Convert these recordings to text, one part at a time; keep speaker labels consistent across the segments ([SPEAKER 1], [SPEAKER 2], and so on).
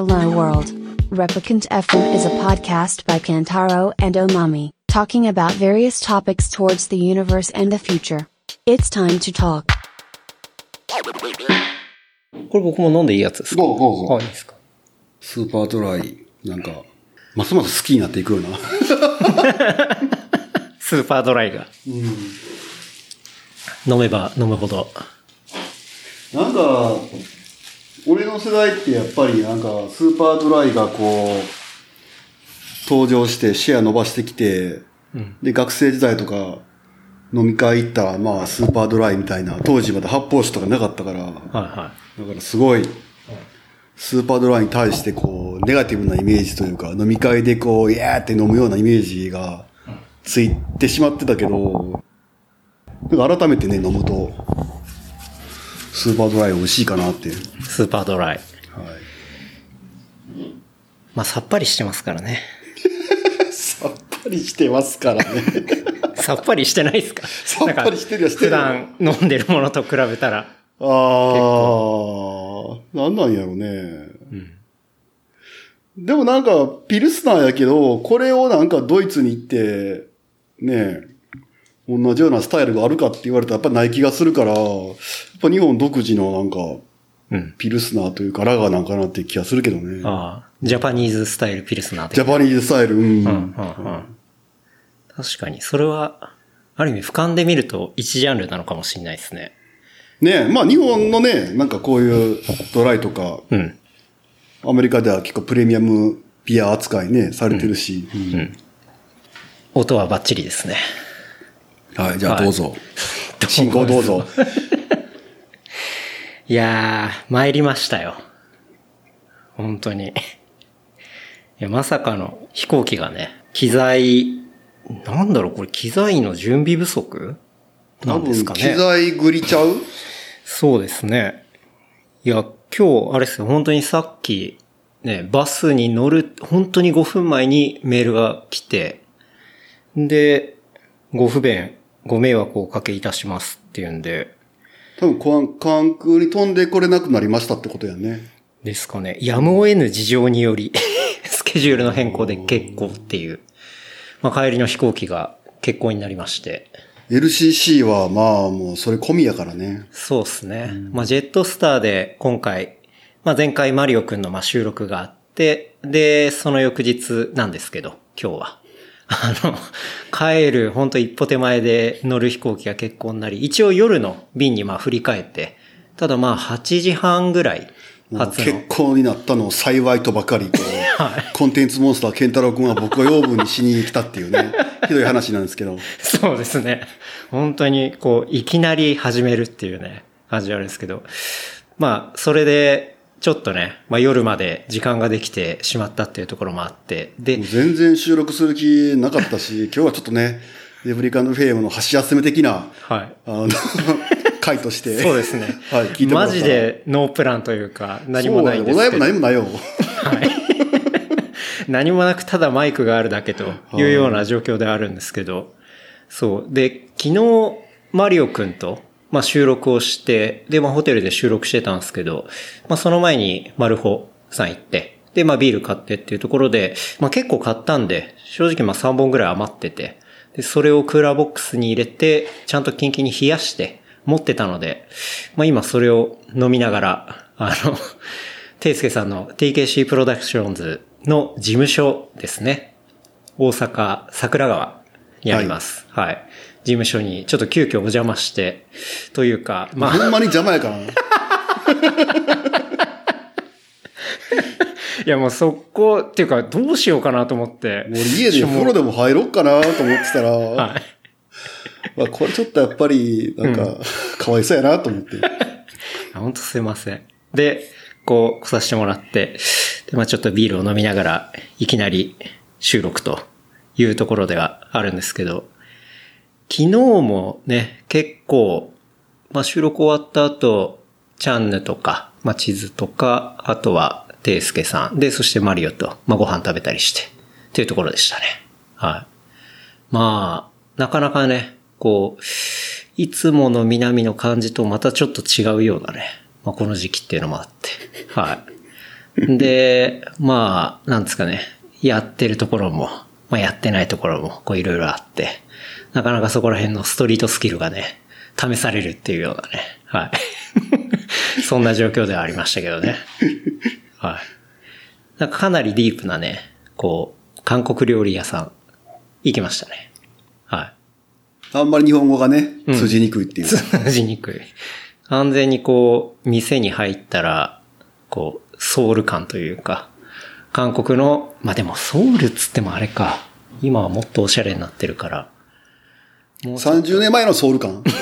[SPEAKER 1] Hello World. Replicant FM is a podcast by Kantaro and Omami, talking about various topics towards the universe and the future. It's time to talk.
[SPEAKER 2] これ僕も飲んでいいやつですか
[SPEAKER 3] どうぞどうぞ
[SPEAKER 2] あ、いいですか。
[SPEAKER 3] スーパードライ、なんか、ますます好きになっていくような。
[SPEAKER 2] スーパードライが。飲めば飲むほど。
[SPEAKER 3] なんか、俺の世代ってやっぱりなんか、スーパードライがこう、登場してシェア伸ばしてきて、で、学生時代とか、飲み会行ったら、まあ、スーパードライみたいな、当時まだ発泡酒とかなかったから、だ
[SPEAKER 2] はい。は
[SPEAKER 3] からすごい、スーパードライに対してこう、ネガティブなイメージというか、飲み会でこう、イヤーって飲むようなイメージがついてしまってたけど、なんか改めてね、飲むと、スーパードライ美味しいかなって。はい。
[SPEAKER 2] い。スーパードライ。まあ、さっぱりしてますからね。
[SPEAKER 3] さっぱりしてますからね。
[SPEAKER 2] さっぱりしてないですか？
[SPEAKER 3] さっぱりしてるよして
[SPEAKER 2] 普段飲んでるものと比べたら。
[SPEAKER 3] ああ、なんなんやろね。でもなんか、ピルスナーやけど、これをなんかドイツに行って、ね同じようなスタイルがあるかって言われたらやっぱない気がするから、やっぱ日本独自のなんか、
[SPEAKER 2] うん。
[SPEAKER 3] ピルスナーというかラガーなんかなって気がするけどね。
[SPEAKER 2] ああ、ジャパニーズスタイルピルスナー
[SPEAKER 3] ジャパニーズスタイル、うん。
[SPEAKER 2] うん、うん、うん。確かに、それは、ある意味俯瞰で見ると一ジャンルなのかもしれないですね。
[SPEAKER 3] ねまあ日本のね、なんかこういうドライとか、
[SPEAKER 2] うん。
[SPEAKER 3] アメリカでは結構プレミアムビア扱いね、されてるし。うん
[SPEAKER 2] 音はバッチリですね。
[SPEAKER 3] はい、じゃあ
[SPEAKER 2] はい
[SPEAKER 3] どうぞ。進行どうぞ。
[SPEAKER 2] いやー、参りましたよ。本当に。いや、まさかの飛行機がね、機材、なんだろう、これ機材の準備不足？な
[SPEAKER 3] 多
[SPEAKER 2] んです
[SPEAKER 3] 分、
[SPEAKER 2] かね。
[SPEAKER 3] 機材ぐりちゃう？
[SPEAKER 2] そうですね。いや、今日、あれですよ、本当にさっき、ね、バスに乗る、本当に5分前にメールが来て、で、ご不便、ご迷惑をおかけいたしますっていうんで、
[SPEAKER 3] 多分関、関空に飛んでこれなくなりましたってことやね。
[SPEAKER 2] ですかね。やむを得ぬ事情により、スケジュールの変更で欠航っていう、まあ帰りの飛行機が欠航になりまして、
[SPEAKER 3] LCC はまあもうそれ込みやからね。
[SPEAKER 2] そうですね。まあ、ジェットスターで今回、まあ、前回マリオくんのまあ収録があって、で、その翌日なんですけど、今日は。あの、帰る本当一歩手前で乗る飛行機が結構になり、一応夜の便にまあ振り返って、ただまあ8時半ぐらい
[SPEAKER 3] 結。婚になったのを幸いとばかり、こ う、コンテンツモンスター健太郎くんは僕が養分にしに来たっていうね、ひどい話なんですけど。
[SPEAKER 2] そうですね。本当に、こう、いきなり始めるっていうね、感じあるんですけど。まあ、それで、ちょっとね、まあ夜まで時間ができてしまったっていうところもあって、で
[SPEAKER 3] 全然収録する気なかったし、今日はちょっとね、レブリカンドフェームの箸休め的な、
[SPEAKER 2] はい。
[SPEAKER 3] あの、回として。
[SPEAKER 2] そうですね。
[SPEAKER 3] はい、聞いて
[SPEAKER 2] マジでノープランというか、何もないんですけど。
[SPEAKER 3] 題も何もないよ。
[SPEAKER 2] 何もなくただマイクがあるだけというような状況であるんですけど、そう。で、昨日、マリオくんと、まあ収録をして、で、まあホテルで収録してたんですけど、まあその前にマルホさん行って、で、まあビール買ってっていうところで、まあ結構買ったんで、正直まあ3本ぐらい余ってて、で、それをクーラーボックスに入れて、ちゃんとキンキンに冷やして持ってたので、まあ今それを飲みながら、あの、ていすけさんの TKC プロダクションズの事務所ですね。大阪桜川にあります。はい。事務所にちょっと急遽お邪魔して、というか、まあ、
[SPEAKER 3] ほんまに邪魔やからな。
[SPEAKER 2] いやもうそこ、っていうかどうしようかなと思って。
[SPEAKER 3] 俺家で風呂でも入ろっかなと思ってたら、
[SPEAKER 2] はい。
[SPEAKER 3] まあこれちょっとやっぱり、なんか、かわいそうやなと思って。
[SPEAKER 2] 本当すいません。で、こう、来させてもらって、で、まあちょっとビールを飲みながら、いきなり収録というところではあるんですけど、昨日もね、結構、まあ収録終わった後、チャンヌとか、まあ地図とか、あとは、テイスケさん、で、そしてマリオと、まあご飯食べたりして、っていうところでしたね。はい。まあ、なかなかね、こう、いつもの南の感じとまたちょっと違うようなね、まあ、この時期っていうのもあって、はい。で、まあ、なんですかね、やってるところも、まあやってないところも、こういろいろあって、なかなかそこら辺のストリートスキルがね、試されるっていうようなね、はい。そんな状況ではありましたけどね。はい。なんかかなりディープなね、こう、韓国料理屋さん、行きましたね。はい。
[SPEAKER 3] あんまり日本語がね、通じにくいっていう。
[SPEAKER 2] 通じにくい。完全にこう、店に入ったら、こう、ソウル感というか、韓国の、まあでもソウルっつってもあれか。今はもっとおしゃれになってるから。もう
[SPEAKER 3] 30年前のソウル感。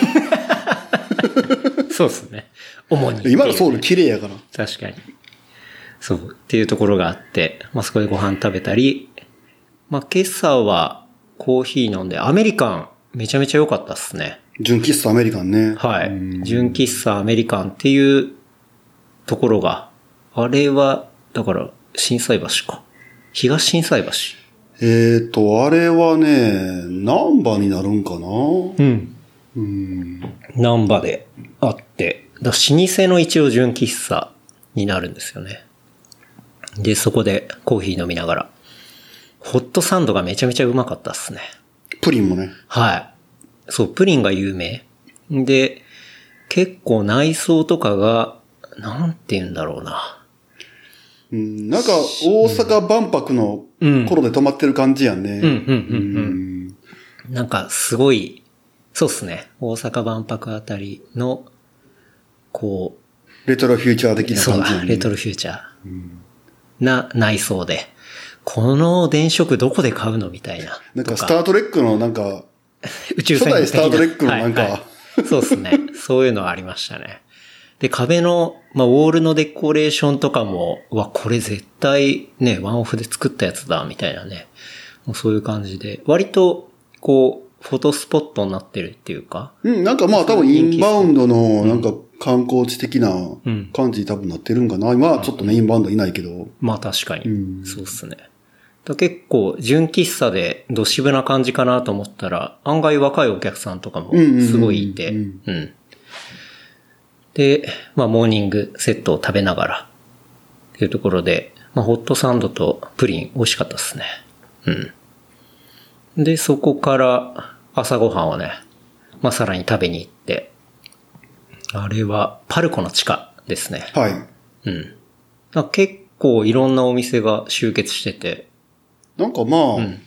[SPEAKER 2] そうですね。主に。
[SPEAKER 3] 今のソウル綺麗やから。
[SPEAKER 2] 確かに。そう。っていうところがあって、まあそこでご飯食べたり、まあ今朝はコーヒー飲んで、アメリカンめちゃめちゃ良かったっすね。
[SPEAKER 3] 純喫茶アメリカンね。
[SPEAKER 2] はい。純喫茶アメリカンっていうところが、あれは、だから、震災橋か。東震災橋。
[SPEAKER 3] えっ、と、あれはね、ナンバになるんかな？
[SPEAKER 2] うん。
[SPEAKER 3] うん。
[SPEAKER 2] 難波であって、だ老舗の一応純喫茶になるんですよね。で、そこでコーヒー飲みながら、ホットサンドがめちゃめちゃうまかったっすね。
[SPEAKER 3] プリンもね。
[SPEAKER 2] はい。そう、プリンが有名。で、結構内装とかが、なんて言うんだろうな。
[SPEAKER 3] うん、なんか、大阪万博の頃で止まってる感じやんね。
[SPEAKER 2] うん、うん、うん、うん。なんか、すごい、そうっすね。大阪万博あたりの、こ
[SPEAKER 3] レトロフューチャー的な感じやね、
[SPEAKER 2] レトロフューチャーな内装で、この電飾どこで買うのみたいな。
[SPEAKER 3] なんか、ス
[SPEAKER 2] と
[SPEAKER 3] タートレックのなんか、
[SPEAKER 2] 宇宙船
[SPEAKER 3] 初代スタートレックのなんか
[SPEAKER 2] はいはいそうですね。そういうのありましたね。で、壁の、まあ、ウォールのデコレーションとかも、うわ、これ絶対ね、ワンオフで作ったやつだ、みたいなね。もうそういう感じで、割と、こう、フォトスポットになってるっていうか、
[SPEAKER 3] うん、なんかまあ多分インバウンドのなんか観光地的な
[SPEAKER 2] うん
[SPEAKER 3] 感じに多分なってるんかな。今はちょっとね、インバウンドいないけど。
[SPEAKER 2] まあ確かに。
[SPEAKER 3] うん
[SPEAKER 2] そうっすね。だ結構、純喫茶で、ど渋な感じかなと思ったら、案外若いお客さんとかもすごいいて、
[SPEAKER 3] うん
[SPEAKER 2] うん。で、まあ、モーニングセットを食べながら、っていうところで、まあ、ホットサンドとプリン美味しかったっすね。うん。で、そこから朝ごはんをね、まあ、さらに食べに行って、あれはパルコの地下ですね。
[SPEAKER 3] はい。
[SPEAKER 2] うん。あ結構いろんなお店が集結してて、
[SPEAKER 3] なんかまあ、
[SPEAKER 2] ん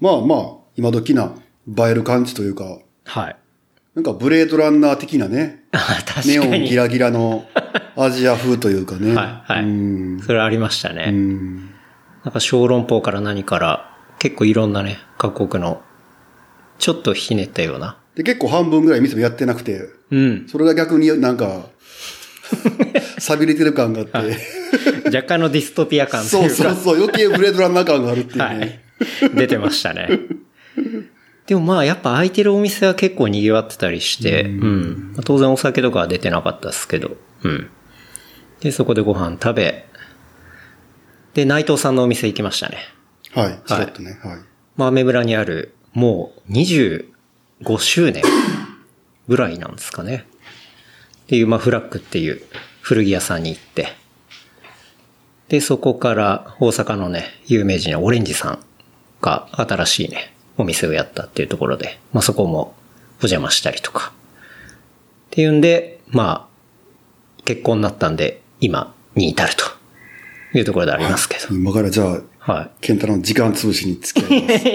[SPEAKER 3] まあまあ、今時な映える感じというか、
[SPEAKER 2] はい。
[SPEAKER 3] なんかブレードランナー的なね、
[SPEAKER 2] あ確
[SPEAKER 3] ネオ
[SPEAKER 2] かに。
[SPEAKER 3] ンギラギラのアジア風というかね。
[SPEAKER 2] はい、はい。
[SPEAKER 3] うん。
[SPEAKER 2] それありましたね。
[SPEAKER 3] うん。
[SPEAKER 2] なんか小籠包から何から、結構いろんなね、各国の、ちょっとひねったような。
[SPEAKER 3] で、結構半分ぐらい店もやってなくて、
[SPEAKER 2] うん。
[SPEAKER 3] それが逆になんか、錆びれてる感があって、
[SPEAKER 2] 若干のディストピア感と
[SPEAKER 3] そ
[SPEAKER 2] いううか、
[SPEAKER 3] そうそう、余計ブレードランナー感があるっていうね。
[SPEAKER 2] はい。出てましたね。でもまあやっぱ空いてるお店は結構賑わってたりして、うん。まあ当然お酒とかは出てなかったですけど、うん。で、そこでご飯食べ、で、内藤さんのお店行きましたね。
[SPEAKER 3] はい、ちょっとね、はい。
[SPEAKER 2] まあ、アメ村にある、もう25周年ぐらいなんですかね。っていう、まあ、フラッグっていう古着屋さんに行って、で、そこから大阪のね、有名人のオレンジさんが新しいね、お店をやったっていうところで、まあ、そこもお邪魔したりとか。っていうんで、まあ、結婚になったんで、今に至るというところでありますけど。
[SPEAKER 3] 今からじゃあ、
[SPEAKER 2] はい。
[SPEAKER 3] ケンタロウの時間潰しに付き合います。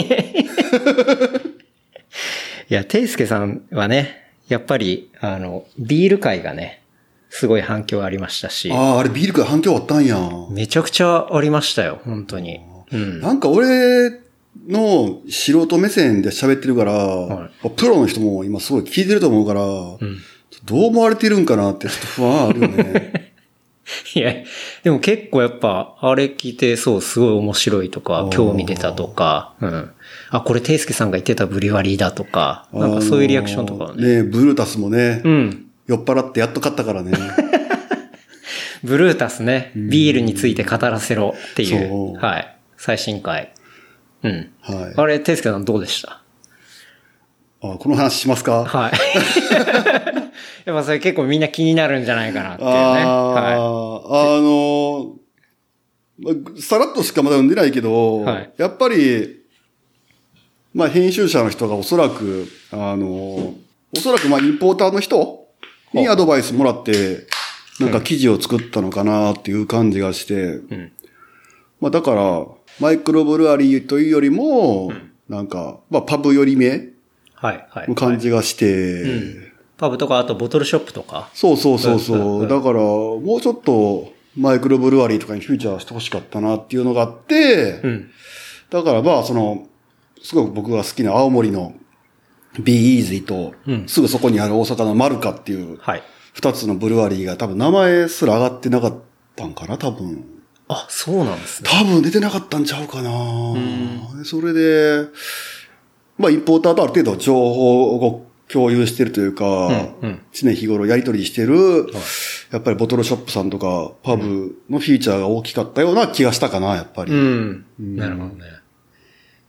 [SPEAKER 2] いや、ていすけさんはね、やっぱり、あの、ビール会がね、すごい反響ありましたし、
[SPEAKER 3] ああ、あれビールから反響あったんや。
[SPEAKER 2] めちゃくちゃありましたよ、本当に。うん。
[SPEAKER 3] なんか俺の素人目線で喋ってるから、
[SPEAKER 2] は
[SPEAKER 3] プロの人も今すごい聞いてると思うから、どう思われてるんかなってちょっと不安あるよね。
[SPEAKER 2] いや、でも結構やっぱ、あれ聞いて、そう、すごい面白いとか興味出たとか、うん。あ、これ、ていすけさんが言ってたブリワリーだとか、なんかそういうリアクションとかをね。
[SPEAKER 3] ね。ブルータスもね、
[SPEAKER 2] うん。
[SPEAKER 3] 酔っ払ってやっと買ったからね。
[SPEAKER 2] ブルータスね、ビールについて語らせろってい
[SPEAKER 3] う、
[SPEAKER 2] はい。最新回。うん。
[SPEAKER 3] はい。
[SPEAKER 2] あれ、ていすけさんどうでした？
[SPEAKER 3] ああこの話しますか？
[SPEAKER 2] はい。やっぱそれ結構みんな気になるんじゃないかなっていうね。
[SPEAKER 3] あ
[SPEAKER 2] は
[SPEAKER 3] あ、あの、まあさらっとしかまだ読んでないけど、
[SPEAKER 2] はい
[SPEAKER 3] やっぱり、まあ編集者の人がおそらく、あの、おそらくまあインポーターの人にアドバイスもらって、なんか記事を作ったのかなっていう感じがして、
[SPEAKER 2] い。うん。
[SPEAKER 3] まあだから、マイクロブルワリーというよりも、なんか、まあパブ寄り目
[SPEAKER 2] はい。はい。
[SPEAKER 3] の感じがして、
[SPEAKER 2] うんパブとか、あとボトルショップとか。
[SPEAKER 3] そうそうそうそう。だから、もうちょっと、マイクロブルワリーとかにフューチャーしてほしかったなっていうのがあって、
[SPEAKER 2] うん。
[SPEAKER 3] だからまあ、その、すごく僕が好きな青森の Be Easy と、
[SPEAKER 2] うん
[SPEAKER 3] すぐそこにある大阪のマルカっていう、
[SPEAKER 2] はい。
[SPEAKER 3] 二つのブルワリーが多分名前すら上がってなかったんかな、多分。
[SPEAKER 2] あ、そうなんですね。
[SPEAKER 3] 多分出てなかったんちゃうかな。それで、まあ、インポーターとある程度情報を共有してるというか、
[SPEAKER 2] うんうん
[SPEAKER 3] 常日頃やり取りしてる、やっぱりボトルショップさんとか、パブのフィーチャーが大きかったような気がしたかな、やっぱり。
[SPEAKER 2] うん。なるほどね。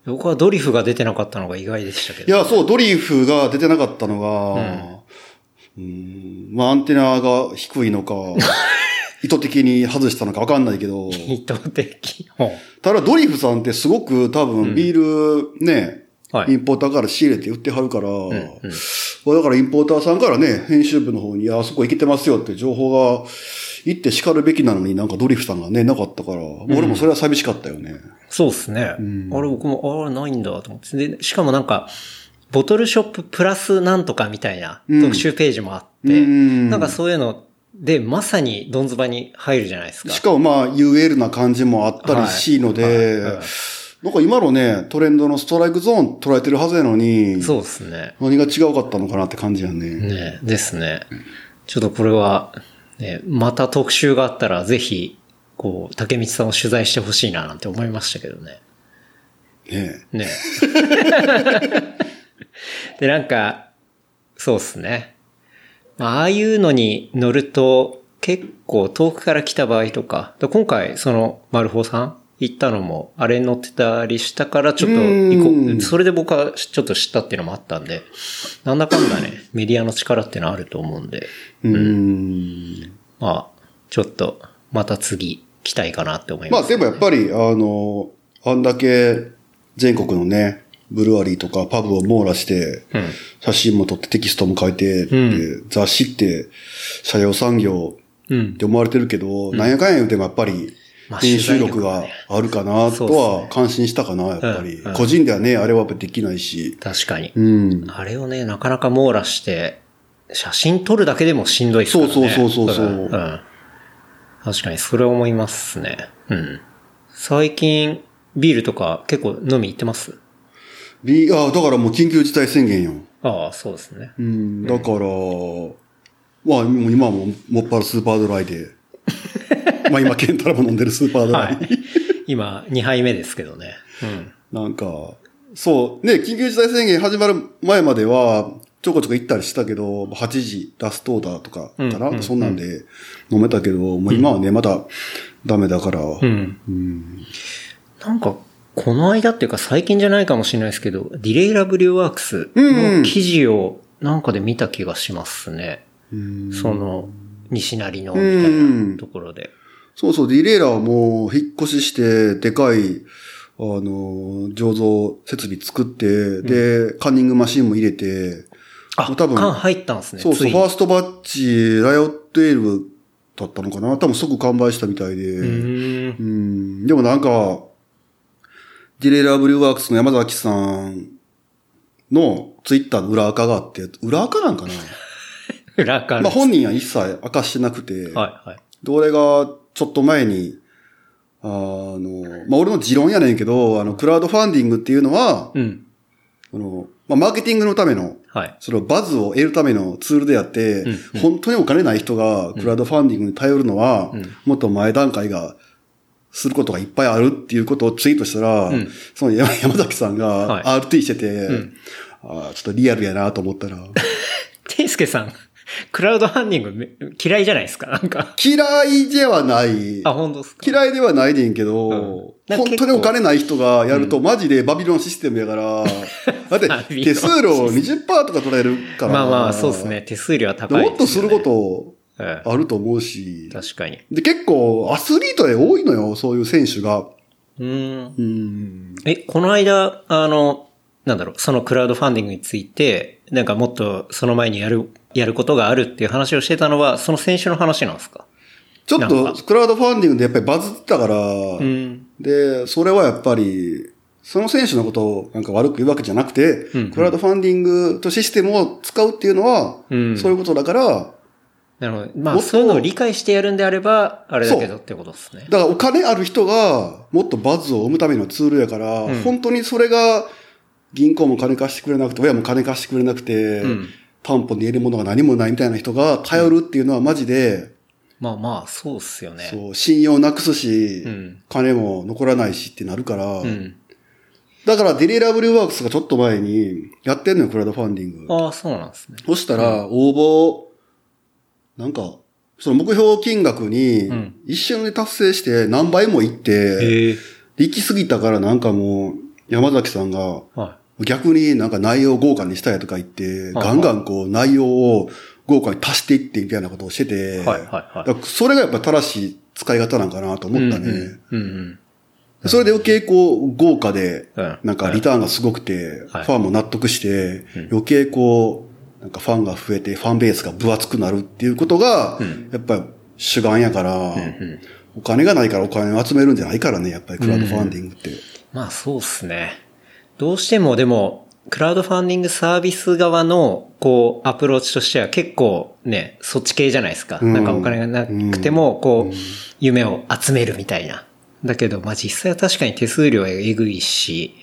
[SPEAKER 2] 僕はドリフが出てなかったのが意外でしたけど。
[SPEAKER 3] いや、そう、ドリフが出てなかったのが、うん、まあ、アンテナが低いのか、意図的に外したのかわかんないけど、
[SPEAKER 2] 意図的。
[SPEAKER 3] ただドリフさんってすごく多分ビールね、
[SPEAKER 2] はい
[SPEAKER 3] インポーターから仕入れて売ってはるから、
[SPEAKER 2] うん。
[SPEAKER 3] だからインポーターさんからね、編集部の方に、あそこ行けてますよって情報が行って叱るべきなのになんかドリフさんがね、なかったから、俺もそれは寂しかったよね。
[SPEAKER 2] そうですね。あれ僕も、あれないんだと思って。で、しかもなんか、ボトルショッププラスなんとかみたいな
[SPEAKER 3] うん
[SPEAKER 2] 特集ページもあって、
[SPEAKER 3] うん
[SPEAKER 2] なんかそういうので、まさにドンズバに入るじゃないですか。
[SPEAKER 3] しかもまあ UL な感じもあったりしいので、
[SPEAKER 2] はいはいはい
[SPEAKER 3] なんか今のね、トレンドのストライクゾーン捉えてるはずやのに、
[SPEAKER 2] そうですね。
[SPEAKER 3] 何が違うかったのかなって感じやね。
[SPEAKER 2] ねですね。ちょっとこれは、ね、また特集があったらぜひ、こう、竹光さんを取材してほしいななんて思いましたけどね。
[SPEAKER 3] ね
[SPEAKER 2] ね。で、なんか、そうっすね。まあああいうのに乗ると、結構遠くから来た場合とか、で今回、その、マルホさん行ったのも、あれに乗ってたりしたから、ちょっと行こ
[SPEAKER 3] うん
[SPEAKER 2] う。それで僕はちょっと知ったっていうのもあったんで、なんだかんだね、メディアの力っていうのはあると思うんで、
[SPEAKER 3] うーん。
[SPEAKER 2] まあ、ちょっと、また次、来たいかなって思い
[SPEAKER 3] まあ
[SPEAKER 2] ます。
[SPEAKER 3] でもやっぱり、あの、あんだけ全国のね、ブルワリーとかパブを網羅して、
[SPEAKER 2] うん。
[SPEAKER 3] 写真も撮ってテキストも書いて、雑誌って車両産業
[SPEAKER 2] うん
[SPEAKER 3] っ。て思われてるけど、なんやかんや言うてもやっぱり、
[SPEAKER 2] まあ
[SPEAKER 3] 編集力があるかなとは感心したかな、やっぱり。個人ではね、あれはできないし。
[SPEAKER 2] 確かに。
[SPEAKER 3] うん。
[SPEAKER 2] あれをね、なかなか網羅して、写真撮るだけでもしんどいですね。
[SPEAKER 3] そうそうそうそうそう
[SPEAKER 2] 確かに、それ思いますね。うん。最近、ビールとか結構飲み行ってます？
[SPEAKER 3] ビあだからもう緊急事態宣言よ。
[SPEAKER 2] ああ、そうですね。
[SPEAKER 3] うん。だから、まあもう今はもうもっぱらスーパードライで。まあ今、ケンタラも飲んでるスーパードライ。
[SPEAKER 2] はい。今、2杯目ですけどね。うん。
[SPEAKER 3] なんか、そう、ね、緊急事態宣言始まる前までは、ちょこちょこ行ったりしたけど、8時ラストオーダーとかかな、
[SPEAKER 2] うんうん
[SPEAKER 3] そんなんで飲めたけど、もう今はね、まだダメだから、
[SPEAKER 2] うん。
[SPEAKER 3] うん
[SPEAKER 2] なんか、この間っていうか最近じゃないかもしれないですけど、ディレイラブリューワークスの記事をなんかで見た気がしますね。
[SPEAKER 3] うん
[SPEAKER 2] その、西成のみたいなところで。
[SPEAKER 3] そうそう、ディレイラーはもう引っ越しして、でかい、あの、醸造設備作って、で、カンニングマシンも入れて、
[SPEAKER 2] あ、
[SPEAKER 3] 多分
[SPEAKER 2] 缶入ったんですね。
[SPEAKER 3] そうそう、ファーストバッチ、ライオットエールだったのかな多分即完売したみたいで。
[SPEAKER 2] うん
[SPEAKER 3] でもなんか、ディレイラーブリューワークスの山崎さんのツイッターの裏垢があって、裏垢なんかな？
[SPEAKER 2] 裏から。
[SPEAKER 3] まあ本人は一切明かしてなくて、
[SPEAKER 2] はい、はい。
[SPEAKER 3] で、俺がちょっと前に、あの、まあ俺の持論やねんけど、あの、クラウドファンディングっていうのは、
[SPEAKER 2] うん。
[SPEAKER 3] あの、まあマーケティングのための、
[SPEAKER 2] はい。
[SPEAKER 3] そのバズを得るためのツールであって、
[SPEAKER 2] うんうん
[SPEAKER 3] 本当にお金ない人がクラウドファンディングに頼るのは、
[SPEAKER 2] うん
[SPEAKER 3] もっと前段階がすることがいっぱいあるっていうことをツイートしたら、
[SPEAKER 2] うん
[SPEAKER 3] その山山崎さん
[SPEAKER 2] は
[SPEAKER 3] が RT してて、
[SPEAKER 2] ん
[SPEAKER 3] あーちょっとリアルやなと思ったら、
[SPEAKER 2] ていすけさん。クラウドファンディングめ嫌いじゃないですかなんか。
[SPEAKER 3] 嫌いではない。
[SPEAKER 2] あ、本当ですか？
[SPEAKER 3] 嫌いではないねんけど、
[SPEAKER 2] うん
[SPEAKER 3] 本当にお金ない人がやるとマジでバビロンシステムやから、だって手数料20%とか取られるから。
[SPEAKER 2] まあまあ、そうですね。手数料は高い
[SPEAKER 3] もっとすること
[SPEAKER 2] え
[SPEAKER 3] あると思うし
[SPEAKER 2] え。確かに。
[SPEAKER 3] で、結構アスリートで多いのよ、そういう選手が。
[SPEAKER 2] うーん。
[SPEAKER 3] うん。
[SPEAKER 2] え、この間、あの、なんだろう、そのクラウドファンディングについて、なんかもっとその前にやる、やることがあるっていう話をしてたのは、その選手の話なんですか？
[SPEAKER 3] ちょっとクラウドファンディングでやっぱりバズってたから、
[SPEAKER 2] うん。
[SPEAKER 3] で、それはやっぱり、その選手のことをなんか悪く言うわけじゃなくて、
[SPEAKER 2] うんうん
[SPEAKER 3] クラウドファンディングとシステムを使うっていうのは、
[SPEAKER 2] うん
[SPEAKER 3] そういうことだから、
[SPEAKER 2] なるほど。まあ、そういうのを理解してやるんであれば、あれだけどってことですね。
[SPEAKER 3] だからお金ある人がもっとバズを生むためのツールやから、
[SPEAKER 2] うん
[SPEAKER 3] 本当にそれが銀行も金貸してくれなくて、親も金貸してくれなくて、
[SPEAKER 2] うん
[SPEAKER 3] 担保に得るものが何もないみたいな人が頼るっていうのはマジで、
[SPEAKER 2] まあまあ、そうっすよね。
[SPEAKER 3] そう、信用なくすし、
[SPEAKER 2] うん。
[SPEAKER 3] 金も残らないしってなるから、
[SPEAKER 2] うん。
[SPEAKER 3] だからデリラブルワークスがちょっと前にやってんのよ、クラウドファンディング。
[SPEAKER 2] ああ、そうなんですね。
[SPEAKER 3] そしたら、応募、なんか、その目標金額に
[SPEAKER 2] うん、
[SPEAKER 3] 一瞬で達成して何倍もいって。行き過ぎたからなんかもう、山崎さんが、
[SPEAKER 2] は
[SPEAKER 3] 逆になんか内容を豪華にしたいとか言って、
[SPEAKER 2] はい
[SPEAKER 3] ガンガンこう内容を豪華に足していってみたいなことをしてて、それがやっぱ正しい使い方なんかなと
[SPEAKER 2] い。
[SPEAKER 3] 思ったね。それで余計こう豪華で
[SPEAKER 2] うん、
[SPEAKER 3] なんかリターンがすごくて、
[SPEAKER 2] はい。
[SPEAKER 3] ファンも納得して
[SPEAKER 2] うん、
[SPEAKER 3] 余計こう、なんかファンが増えて、ファンベースが分厚くなるっていうことが
[SPEAKER 2] うん、
[SPEAKER 3] やっぱり主眼やから、
[SPEAKER 2] うんうん。
[SPEAKER 3] お金がないからお金を集めるんじゃないからね、やっぱりクラウドファンディングって。
[SPEAKER 2] まあそうっすね。どうしてもでも、クラウドファンディングサービス側の、こう、アプローチとしては結構ね、そっち系じゃないですか。
[SPEAKER 3] うん
[SPEAKER 2] なんかお金がなくても、こう、夢を集めるみたいな。だけど、まあ実際は確かに手数料はえぐいし、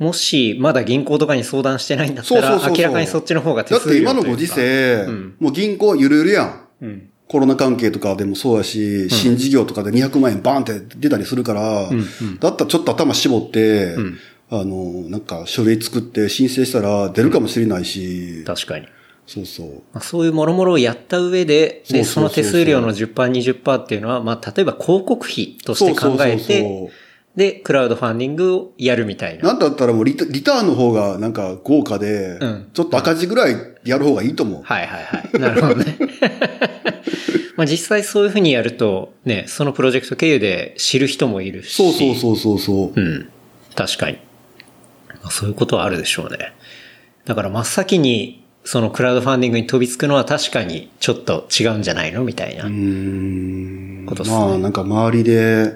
[SPEAKER 2] もし、まだ銀行とかに相談してないんだったら、明らかにそっちの方が手
[SPEAKER 3] だって
[SPEAKER 2] 数料というか。
[SPEAKER 3] 今のご時世、
[SPEAKER 2] うん。
[SPEAKER 3] もう銀行ゆるゆるやん。
[SPEAKER 2] うん。
[SPEAKER 3] コロナ関係とかでもそうやし、新事業とかで200万円バーンって出たりするから、
[SPEAKER 2] うんうん。
[SPEAKER 3] だったらちょっと頭絞って、
[SPEAKER 2] ん。
[SPEAKER 3] あの、なんか書類作って申請したら出るかもしれないし、
[SPEAKER 2] 確かに。
[SPEAKER 3] そうそう。
[SPEAKER 2] まあ、そういうもろもろをやった上で、で、そ
[SPEAKER 3] そうそうそう。そう
[SPEAKER 2] の手数料の10%、20%っていうのは、まあ、例えば広告費として考え
[SPEAKER 3] そうそうそう
[SPEAKER 2] て、
[SPEAKER 3] そう
[SPEAKER 2] で、クラウドファンディングをやるみたいな。
[SPEAKER 3] なんだったらもうリタリターンの方がなんか豪華で、
[SPEAKER 2] うん
[SPEAKER 3] ちょっと赤字ぐらいやる方がいいと思う。
[SPEAKER 2] はいはいはい。なるほどね。まあ実際そういうふうにやると、ね、そのプロジェクト経由で知る人もいるし。
[SPEAKER 3] そうそうそうそうそう。
[SPEAKER 2] うん。確かに。まあそういうことはあるでしょうね。だから真っ先に、そのクラウドファンディングに飛びつくのは確かにちょっと違うんじゃないのみたいな。
[SPEAKER 3] うーん
[SPEAKER 2] ことっすね
[SPEAKER 3] まあなんか周りで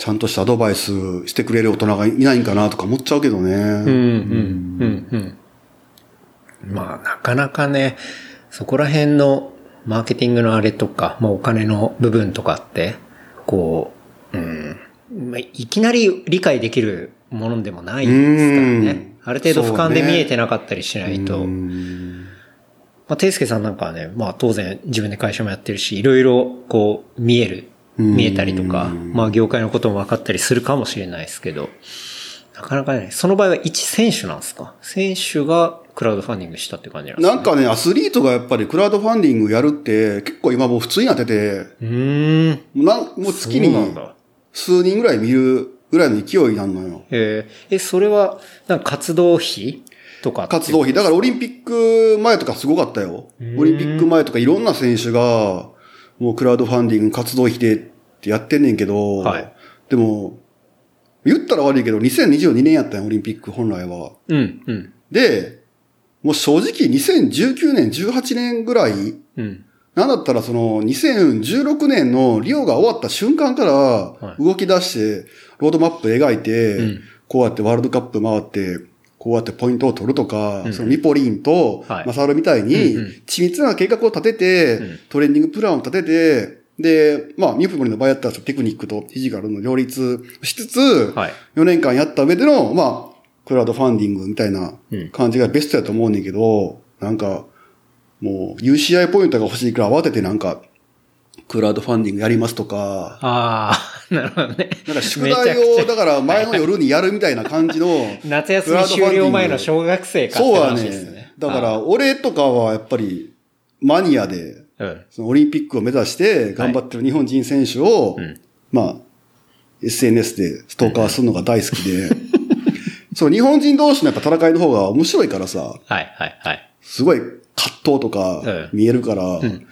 [SPEAKER 3] ちゃんとしたアドバイスしてくれる大人がいないんかなとか思っちゃうけどね。
[SPEAKER 2] うん、うん、うん、うん。まあ、なかなかね、そこら辺のマーケティングのあれとか、まあお金の部分とかって、こう、うん、まあ、いきなり理解できるものでもないですからね
[SPEAKER 3] うん。
[SPEAKER 2] ある程度俯瞰で見えてなかったりしないと。
[SPEAKER 3] うん
[SPEAKER 2] まあ、ていすけさんなんかはね、まあ当然自分で会社もやってるし、いろいろこう見える、見えたりとか、まあ業界のことも分かったりするかもしれないですけど、なかなかね、その場合は一選手なんですか？選手がクラウドファンディングしたって感じなんですか？
[SPEAKER 3] なんかね、アスリートがやっぱりクラウドファンディングやるって結構今もう普通になってて、
[SPEAKER 2] うーん。
[SPEAKER 3] なんもう月に数人ぐらい見るぐらいの勢いになるのよ。
[SPEAKER 2] えーえ、それは、なんか活動費とか
[SPEAKER 3] 活動費。だからオリンピック前とかすごかったよ。オリンピック前とかいろんな選手が、もうクラウドファンディング活動費でってやってんねんけど、
[SPEAKER 2] はい。
[SPEAKER 3] でも、言ったら悪いけど、2022年やったんよ、オリンピック本来は。
[SPEAKER 2] うん、うん、
[SPEAKER 3] で、もう正直2019年、18年ぐらい、
[SPEAKER 2] うん。
[SPEAKER 3] なんだったらその2016年のリオが終わった瞬間から
[SPEAKER 2] い。
[SPEAKER 3] 動き出して、ロードマップ描いて、
[SPEAKER 2] うん。
[SPEAKER 3] こうやってワールドカップ回って、こうやってポイントを取るとか、そのミポリンと
[SPEAKER 2] はい。
[SPEAKER 3] マサルみたいに緻密な計画を立てて、
[SPEAKER 2] ん。
[SPEAKER 3] トレーニングプランを立てて、で、まあ、ミポリンの場合やったらテクニックとフィジカルの両立しつつ、
[SPEAKER 2] はい。
[SPEAKER 3] 4年間やった上での、まあ、クラウドファンディングみたいな
[SPEAKER 2] うん
[SPEAKER 3] 感じがベストやと思うねんけど、なんか、もう UCI ポイントが欲しいから慌ててなんか、クラウドファンディングやりますとか、
[SPEAKER 2] ああ、なるほどね。
[SPEAKER 3] なんか宿題を、だから前の夜にやるみたいな感じの、
[SPEAKER 2] 夏休み終了前の小学生かって
[SPEAKER 3] そうは
[SPEAKER 2] 話ですね
[SPEAKER 3] ね。。だから、俺とかはやっぱり、マニアで、
[SPEAKER 2] うん。
[SPEAKER 3] そのオリンピックを目指して頑張ってる日本人選手を、
[SPEAKER 2] ん
[SPEAKER 3] まあ、SNS でストーカーするのが大好きで、そう、日本人同士のやっぱ戦いの方が面白いからさ、
[SPEAKER 2] はいはいはい。
[SPEAKER 3] すごい葛藤とか
[SPEAKER 2] うん
[SPEAKER 3] 見えるから、
[SPEAKER 2] うん。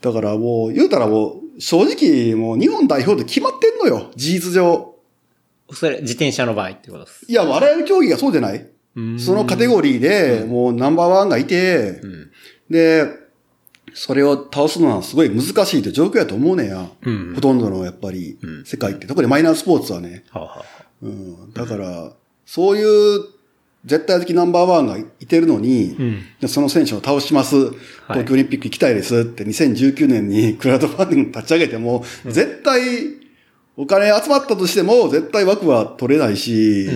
[SPEAKER 3] だからもう、言うたらもう、正直もう日本代表で決まってんのよ、事実上。
[SPEAKER 2] それ、自転車の場合ってことです。
[SPEAKER 3] いや、あらゆる競技がそうじゃない？そのカテゴリーで、もうナンバーワンがいて、
[SPEAKER 2] ん
[SPEAKER 3] で、それを倒すのはすごい難しいという状況やと思うねや。
[SPEAKER 2] うん。
[SPEAKER 3] ほとんどのやっぱり、世界って。特にマイナースポーツはね。
[SPEAKER 2] はあ、は
[SPEAKER 3] うん、だから、そういう絶対的ナンバーワンがいてるのに、
[SPEAKER 2] ん。
[SPEAKER 3] でその選手を倒します。東京オリンピック行きたいですって。2019年にクラウドファンディング立ち上げても、絶対お金集まったとしても絶対枠は取れないし、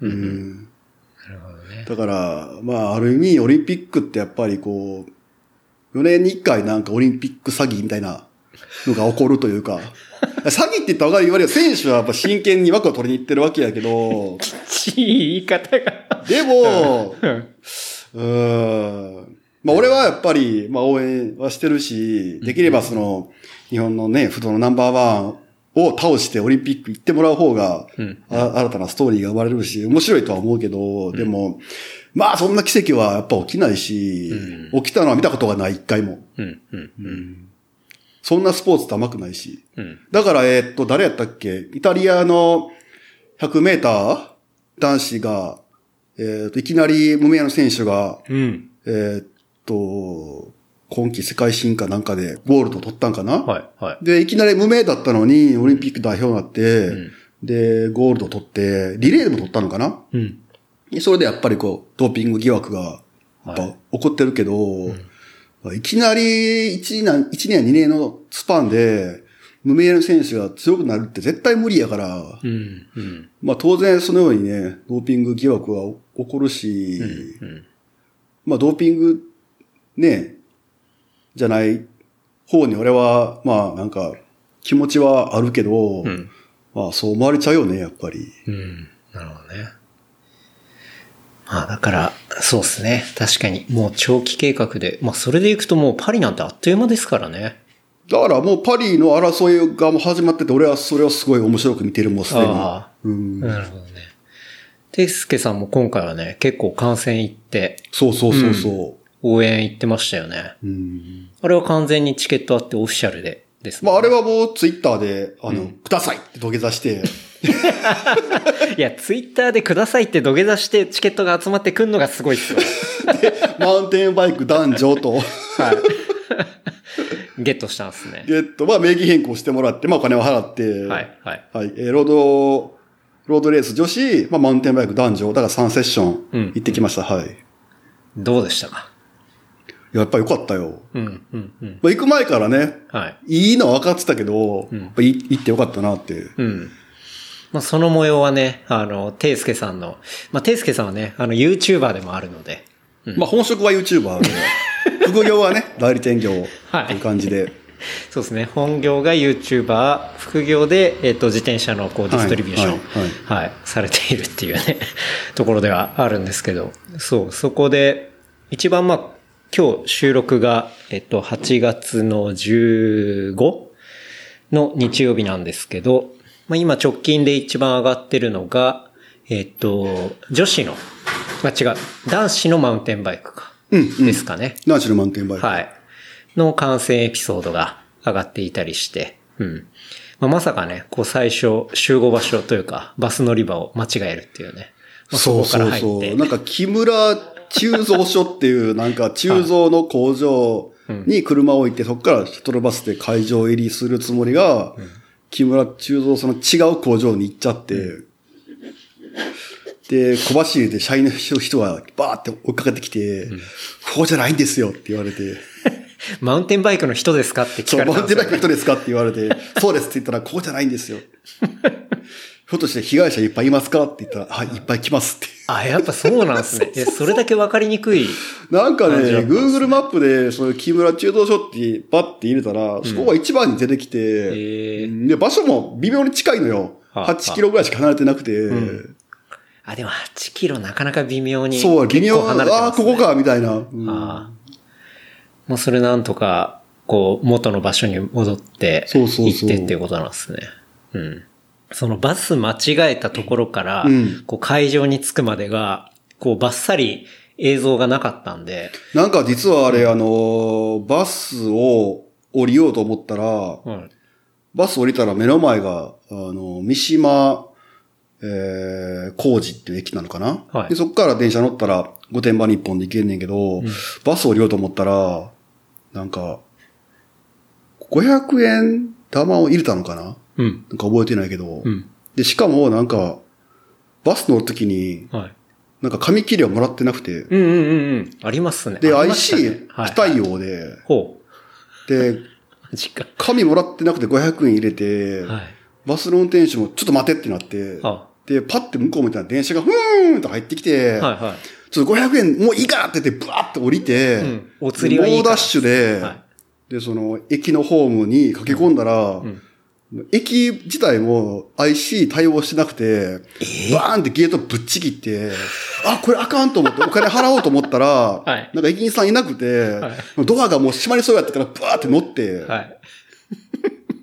[SPEAKER 3] うん。
[SPEAKER 2] なるほどね。
[SPEAKER 3] だから、まあ、ある意味、オリンピックってやっぱりこう、4年に1回なんかオリンピック詐欺みたいなのが起こるというか、詐欺って言ったら分かる言われる選手はやっぱ真剣に枠を取りに行ってるわけやけど、
[SPEAKER 2] ちい言い方が。
[SPEAKER 3] でも、うーん。まあ俺はやっぱり、まあ応援はしてるし、できればその、日本のね、不動のナンバーワンを倒してオリンピック行ってもらう方が、新たなストーリーが生まれるし、面白いとは思うけど、でも、まあそんな奇跡はやっぱ起きないし、起きたのは見たことがない、一回も。そんなスポーツって甘くないし。
[SPEAKER 2] うん。
[SPEAKER 3] だから、えーっと、誰やったっけ？イタリアの100メーター？男子が、えーっと、いきなり無名の選手が、
[SPEAKER 2] うん。
[SPEAKER 3] えーっと、今季世界新かなんかでゴールド取ったんかな、
[SPEAKER 2] はい、はい。
[SPEAKER 3] で、いきなり無名だったのに、オリンピック代表になって、で、ゴールド取って、リレーでも取ったのかな？
[SPEAKER 2] うん。
[SPEAKER 3] でそれでやっぱりこう、ドーピング疑惑が、やっぱ起こってるけど、いきなり1年、一年2年のスパンで、無名の選手が強くなるって絶対無理やから、
[SPEAKER 2] うん、うん。
[SPEAKER 3] まあ当然そのようにね、ドーピング疑惑は起こるし、
[SPEAKER 2] うん。
[SPEAKER 3] まあドーピングね、じゃない方に俺は、まあなんか気持ちはあるけど、
[SPEAKER 2] ん
[SPEAKER 3] まあそう思われちゃうよね、やっぱり。
[SPEAKER 2] うん。なるほどね。まあだから、そうですね。確かに、もう長期計画で、まあそれでいくともうパリなんてあっという間ですからね。
[SPEAKER 3] だからもうパリの争いがもう始まってて、俺はそれをすごい面白く見てる、もうすでに。
[SPEAKER 2] ああ。
[SPEAKER 3] うん、
[SPEAKER 2] なるほどね。てすけさんも今回はね、結構観戦行って、
[SPEAKER 3] そうそうそうそ
[SPEAKER 2] 応援行ってましたよね。
[SPEAKER 3] う。うん
[SPEAKER 2] あれは完全にチケットあってオフィシャルでです
[SPEAKER 3] まあ、あれはもうツイッターで、あの、くださいって土下座して、
[SPEAKER 2] いや、ツイッターでくださいって土下座してチケットが集まってくんのがすごいっすよ。
[SPEAKER 3] マウンテンバイク男女と、
[SPEAKER 2] はい。ゲットしたんですね。
[SPEAKER 3] ゲット、まあ名義変更してもらって、まあお金を払って、
[SPEAKER 2] はい、はい。
[SPEAKER 3] はい。えーロード、ロードレース女子、まあマウンテンバイク男女、だから3セッション
[SPEAKER 2] うん
[SPEAKER 3] 行ってきました。はい。
[SPEAKER 2] どうでしたか？
[SPEAKER 3] やっぱり良かったよ。
[SPEAKER 2] うん、うん、うん。
[SPEAKER 3] まあ行く前からね、
[SPEAKER 2] はい。
[SPEAKER 3] いいのは分かってたけど、やっぱい行ってよかったなって。
[SPEAKER 2] うん。まあ、その模様はね、あの、ていすけさんの、まあ、ていすけさんはね、あの、YouTuber でもあるので、
[SPEAKER 3] まあ本職は YouTuber で、副業はね、代理店業っていう感じで。
[SPEAKER 2] そうですね、本業が YouTuber、副業で、えっ、と、自転車のこう、ディストリビューション、
[SPEAKER 3] はい。
[SPEAKER 2] はい、されているっていうね、ところではあるんですけど、そう、そこで、一番まあ、今日収録が、えっと、8月の 15? の日曜日なんですけど、まあ今直近で一番上がってるのが、えっと、女子の、まあ違う、男子のマウンテンバイクか。
[SPEAKER 3] うんうん
[SPEAKER 2] ですかね。
[SPEAKER 3] ナーチュルマウンテンバイク。
[SPEAKER 2] はい。の観戦エピソードが上がっていたりして、うん。まあ、まさかね、こう最初、集合場所というか、バス乗り場を間違えるっていうね。まあ、
[SPEAKER 3] そう
[SPEAKER 2] こから
[SPEAKER 3] そう
[SPEAKER 2] 入って。
[SPEAKER 3] そう。なんか木村鋳造所っていう、なんか鋳造の工場に車を置いて、そこからシャトルバスで会場入りするつもりが、木村鋳造所の違う工場に行っちゃって、で、小走りで社員の人がバーって追いかけてきて、ここじゃないんですよって言われて、
[SPEAKER 2] マウンテンバイクの人ですかって聞
[SPEAKER 3] そう、
[SPEAKER 2] かれたんですよ
[SPEAKER 3] マウンテンバイクの人ですかって言われて、そうですって言ったら、ここじゃないんですよ。ひょっとして被害者いっぱいいますか？って言ったら、はい、いっぱい来ますって。
[SPEAKER 2] あ、やっぱそうなんですね。え、それだけ分かりにくい。
[SPEAKER 3] なんかね、Google マップで、その木村中道所ってパッて入れたら、そこが一番に出てきて、で、場所も微妙に近いのよ。
[SPEAKER 2] はあ
[SPEAKER 3] 8キロぐらいしか離れてなくて、
[SPEAKER 2] あ、でも8キロなかなか微妙に。
[SPEAKER 3] そう、微妙
[SPEAKER 2] 離れて
[SPEAKER 3] ああここか、みたいな。うん
[SPEAKER 2] ああ。まあ、それなんとか、こう、元の場所に戻って、
[SPEAKER 3] そうそうそう
[SPEAKER 2] 行ってっていうことなんですね。うん。そのバス間違えたところから、
[SPEAKER 3] うん。
[SPEAKER 2] こう会場に着くまでが、こうバッサリ映像がなかったんで、
[SPEAKER 3] なんか実はあれ、あの、バスを降りようと思ったら、
[SPEAKER 2] うん。
[SPEAKER 3] バス降りたら目の前が、あの、三島、えー、工事っていう駅なのかな、
[SPEAKER 2] はい。
[SPEAKER 3] でそこから電車乗ったら、御殿場に一本で行けんねんけど、バス降りようと思ったら、なんか、500円玉を入れたのかな？
[SPEAKER 2] うん。
[SPEAKER 3] なんか覚えてないけど、
[SPEAKER 2] うん。
[SPEAKER 3] で、しかもなんか、バス乗るときに、
[SPEAKER 2] はい。
[SPEAKER 3] なんか紙切れをもらってなくて、
[SPEAKER 2] うんうんうんうん。ありますね。
[SPEAKER 3] で、IC
[SPEAKER 2] ねはい
[SPEAKER 3] 非対応で、
[SPEAKER 2] ほう。
[SPEAKER 3] で。紙もらってなくて500円入れて、
[SPEAKER 2] はい。
[SPEAKER 3] バスの運転手もちょっと待てってなって、
[SPEAKER 2] あ
[SPEAKER 3] で、パッて向こう見たら電車がふーんと入ってきて、
[SPEAKER 2] はいはい。
[SPEAKER 3] ちょっと500円もういいからって言って、ブワーって降りて、
[SPEAKER 2] うんお釣りはいい
[SPEAKER 3] 猛ダッシュで、
[SPEAKER 2] はい
[SPEAKER 3] で、その、駅のホームに駆け込んだら、
[SPEAKER 2] ん
[SPEAKER 3] 駅自体も IC 対応してなくて、バーンってゲートぶっちぎって、あ、これあかんと思ってお金払おうと思ったら、
[SPEAKER 2] はい。
[SPEAKER 3] なんか駅員さんいなくて、ドアがもう閉まりそうやったから、ブワーって乗って、
[SPEAKER 2] はい。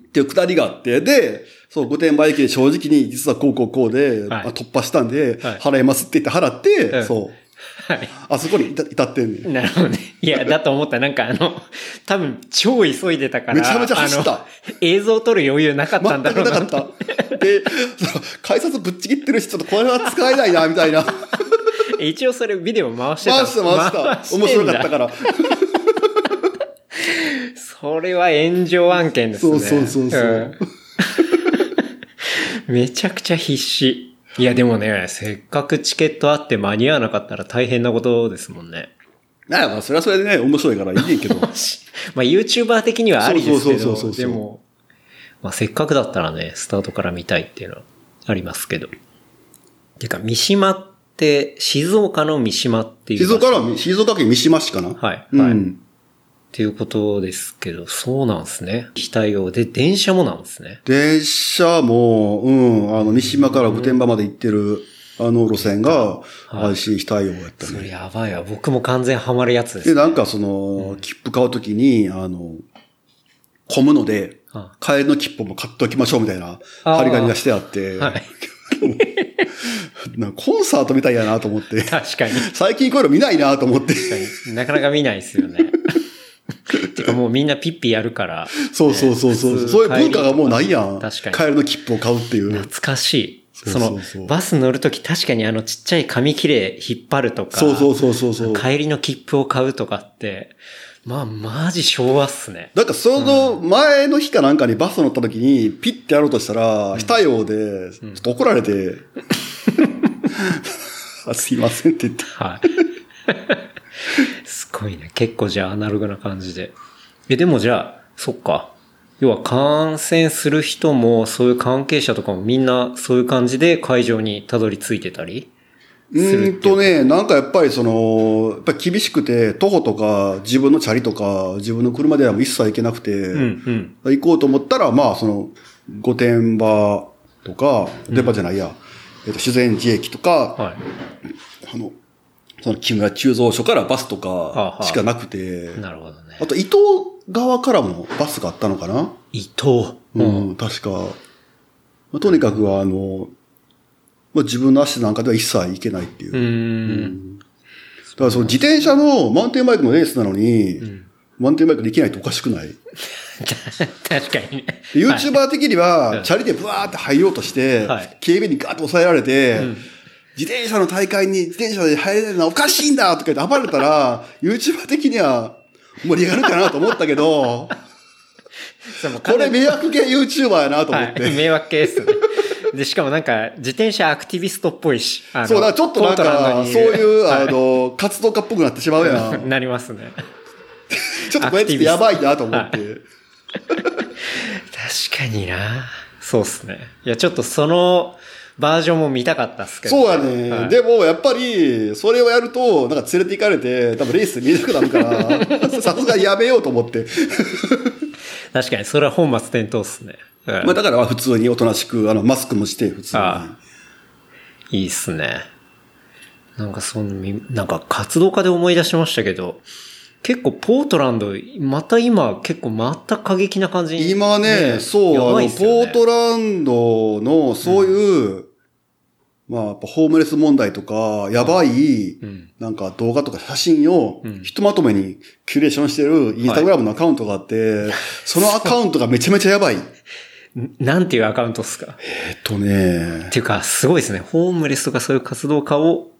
[SPEAKER 3] っていうくだりがあって、で、そう、御殿場駅で正直に、実はこうこうこうで、突破したんで、
[SPEAKER 2] はい。
[SPEAKER 3] 払いますって言って払って、
[SPEAKER 2] うん
[SPEAKER 3] そう。
[SPEAKER 2] はい。
[SPEAKER 3] あそこに至至ってんねん。
[SPEAKER 2] なるほどね。いや、だと思った。なんかあの、多分超急いでたから。
[SPEAKER 3] めちゃめちゃ走った
[SPEAKER 2] あの映像撮る余裕なかったんだ
[SPEAKER 3] 全く
[SPEAKER 2] ろうな。
[SPEAKER 3] なかった。で、その改札ぶっちぎってるし、ちょっとこれは使えないな、みたいな。
[SPEAKER 2] 一応それビデオ回してた。
[SPEAKER 3] 回した回した。面白かったから。
[SPEAKER 2] それは炎上案件ですね。
[SPEAKER 3] そうそうそうそうん
[SPEAKER 2] めちゃくちゃ必死。いや、でもね、せっかくチケットあって間に合わなかったら大変なことですもんね。
[SPEAKER 3] なんかまあ、それはそれでね、面白いからいいねんけど。
[SPEAKER 2] まあ、YouTuber 的にはありですけど
[SPEAKER 3] そうそうそうそう、そう
[SPEAKER 2] でも、まあ、せっかくだったらね、スタートから見たいっていうのはありますけど。てか、三島って、静岡の三島っていう。
[SPEAKER 3] 静岡の、静岡県三島市かな？
[SPEAKER 2] はいはい
[SPEAKER 3] うん。
[SPEAKER 2] っていうことですけど、そうなんですね。非対応で、電車もなんですね。
[SPEAKER 3] 電車も、うん、あの、三島から御殿場まで行ってる、あの路線が、
[SPEAKER 2] はい
[SPEAKER 3] IC 非対応やった
[SPEAKER 2] それ
[SPEAKER 3] ね。
[SPEAKER 2] やばいわ。僕も完全ハマるやつです
[SPEAKER 3] で、
[SPEAKER 2] ね。
[SPEAKER 3] なんかその、切符買うときに、あの、混むので
[SPEAKER 2] あ、
[SPEAKER 3] 帰りの切符も買っておきましょうみたいな、張り紙がしてあって、
[SPEAKER 2] はい。
[SPEAKER 3] なコンサートみたいやなと思って、
[SPEAKER 2] 確かに。
[SPEAKER 3] 最近こういうの見ないなと思って、
[SPEAKER 2] なかなか見ないですよね。てかもうみんなピッピやるから。
[SPEAKER 3] そうそうそうそう、
[SPEAKER 2] ね
[SPEAKER 3] そういう文化がもうないやん。
[SPEAKER 2] 確かに
[SPEAKER 3] 帰りの切符を買うっていう。
[SPEAKER 2] 懐かしい。
[SPEAKER 3] そう
[SPEAKER 2] そ
[SPEAKER 3] そうそう
[SPEAKER 2] の、バス乗るとき確かにあのちっちゃい紙切れ引っ張るとか。
[SPEAKER 3] そうそうそうそうそう。
[SPEAKER 2] 帰りの切符を買うとかって、まあ、マジ昭和っすね。
[SPEAKER 3] なんかその前の日かなんかにバス乗った時にピッてやろうとしたら、非対応で、ちょっと怒られて、あすいませんって言って。
[SPEAKER 2] はい。すごいね。結構じゃあアナログな感じで。え、でもじゃあ、そっか。要は感染する人も、そういう関係者とかもみんなそういう感じで会場にたどり着いてたり
[SPEAKER 3] うーんとね、なんかやっぱりその、やっぱり厳しくて、徒歩とか自分のチャリとか自分の車ではもう一切行けなくて、
[SPEAKER 2] うんうん。
[SPEAKER 3] 行こうと思ったら、まあその、御殿場とか、御殿場じゃないや、えっと、修善寺駅とか、
[SPEAKER 2] はい。
[SPEAKER 3] あの、その木村鋳造所からバスと
[SPEAKER 2] はあ
[SPEAKER 3] かしかなくて、
[SPEAKER 2] なるほどね。
[SPEAKER 3] あと伊東側からもバスがあったのかな？
[SPEAKER 2] 伊藤。
[SPEAKER 3] うん、確か。まあとにかくあの、まあ、自分の足なんかでは一切行けないっていう。
[SPEAKER 2] うーん。
[SPEAKER 3] だからその自転車のマウンテンバイクのレースなのに、マウンテンバイクできないとおかしくない
[SPEAKER 2] 確かにね。
[SPEAKER 3] で ?YouTuber 的には、チャリでブワーって入ろうとして、
[SPEAKER 2] はい
[SPEAKER 3] 警備にガーッと抑えられて、自転車の大会に自転車で入れるのはおかしいんだとか言って暴れたら、YouTuber 的には盛り上がるかなと思ったけど、これ迷惑系 YouTuber やなと思って。
[SPEAKER 2] はい、迷惑系ですね。で、しかもなんか、自転車アクティビストっぽいし。
[SPEAKER 3] そうだ、ちょっとなんか、
[SPEAKER 2] に
[SPEAKER 3] そういう、
[SPEAKER 2] は
[SPEAKER 3] あの、活動家っぽくなってしまうやん。
[SPEAKER 2] なりますね。
[SPEAKER 3] ちょっとこれっとやばいなと思って。
[SPEAKER 2] 確かになそうっすね。いや、ちょっとそのバージョンも見たかったっすけど、
[SPEAKER 3] そうやね、
[SPEAKER 2] はい
[SPEAKER 3] でも、やっぱり、それをやると、なんか連れて行かれて、多分レース見えなくなるから、さすがにやめようと思って。
[SPEAKER 2] 確かに、それは本末転倒っすね。うん
[SPEAKER 3] まあだから普通におとなしく、あの、マスクもして、普通に。
[SPEAKER 2] あいいっすね。なんかそのみ、なんか活動家で思い出しましたけど、結構ポートランド、また今結構また過激な感じに
[SPEAKER 3] 今ね、そう、
[SPEAKER 2] や
[SPEAKER 3] あの、ポートランドの、そういう、まあ、やっぱホームレス問題とか、やばい、
[SPEAKER 2] うん。
[SPEAKER 3] なんか動画とか写真を
[SPEAKER 2] うん、
[SPEAKER 3] ひとまとめにキュレーションしてるインスタグラムのアカウントがあって、そのアカウントがめちゃめちゃやばい。
[SPEAKER 2] なんていうアカウントっすか？
[SPEAKER 3] とね
[SPEAKER 2] っ、ていうか、すごいですね。ホームレスとかそういう活動家を。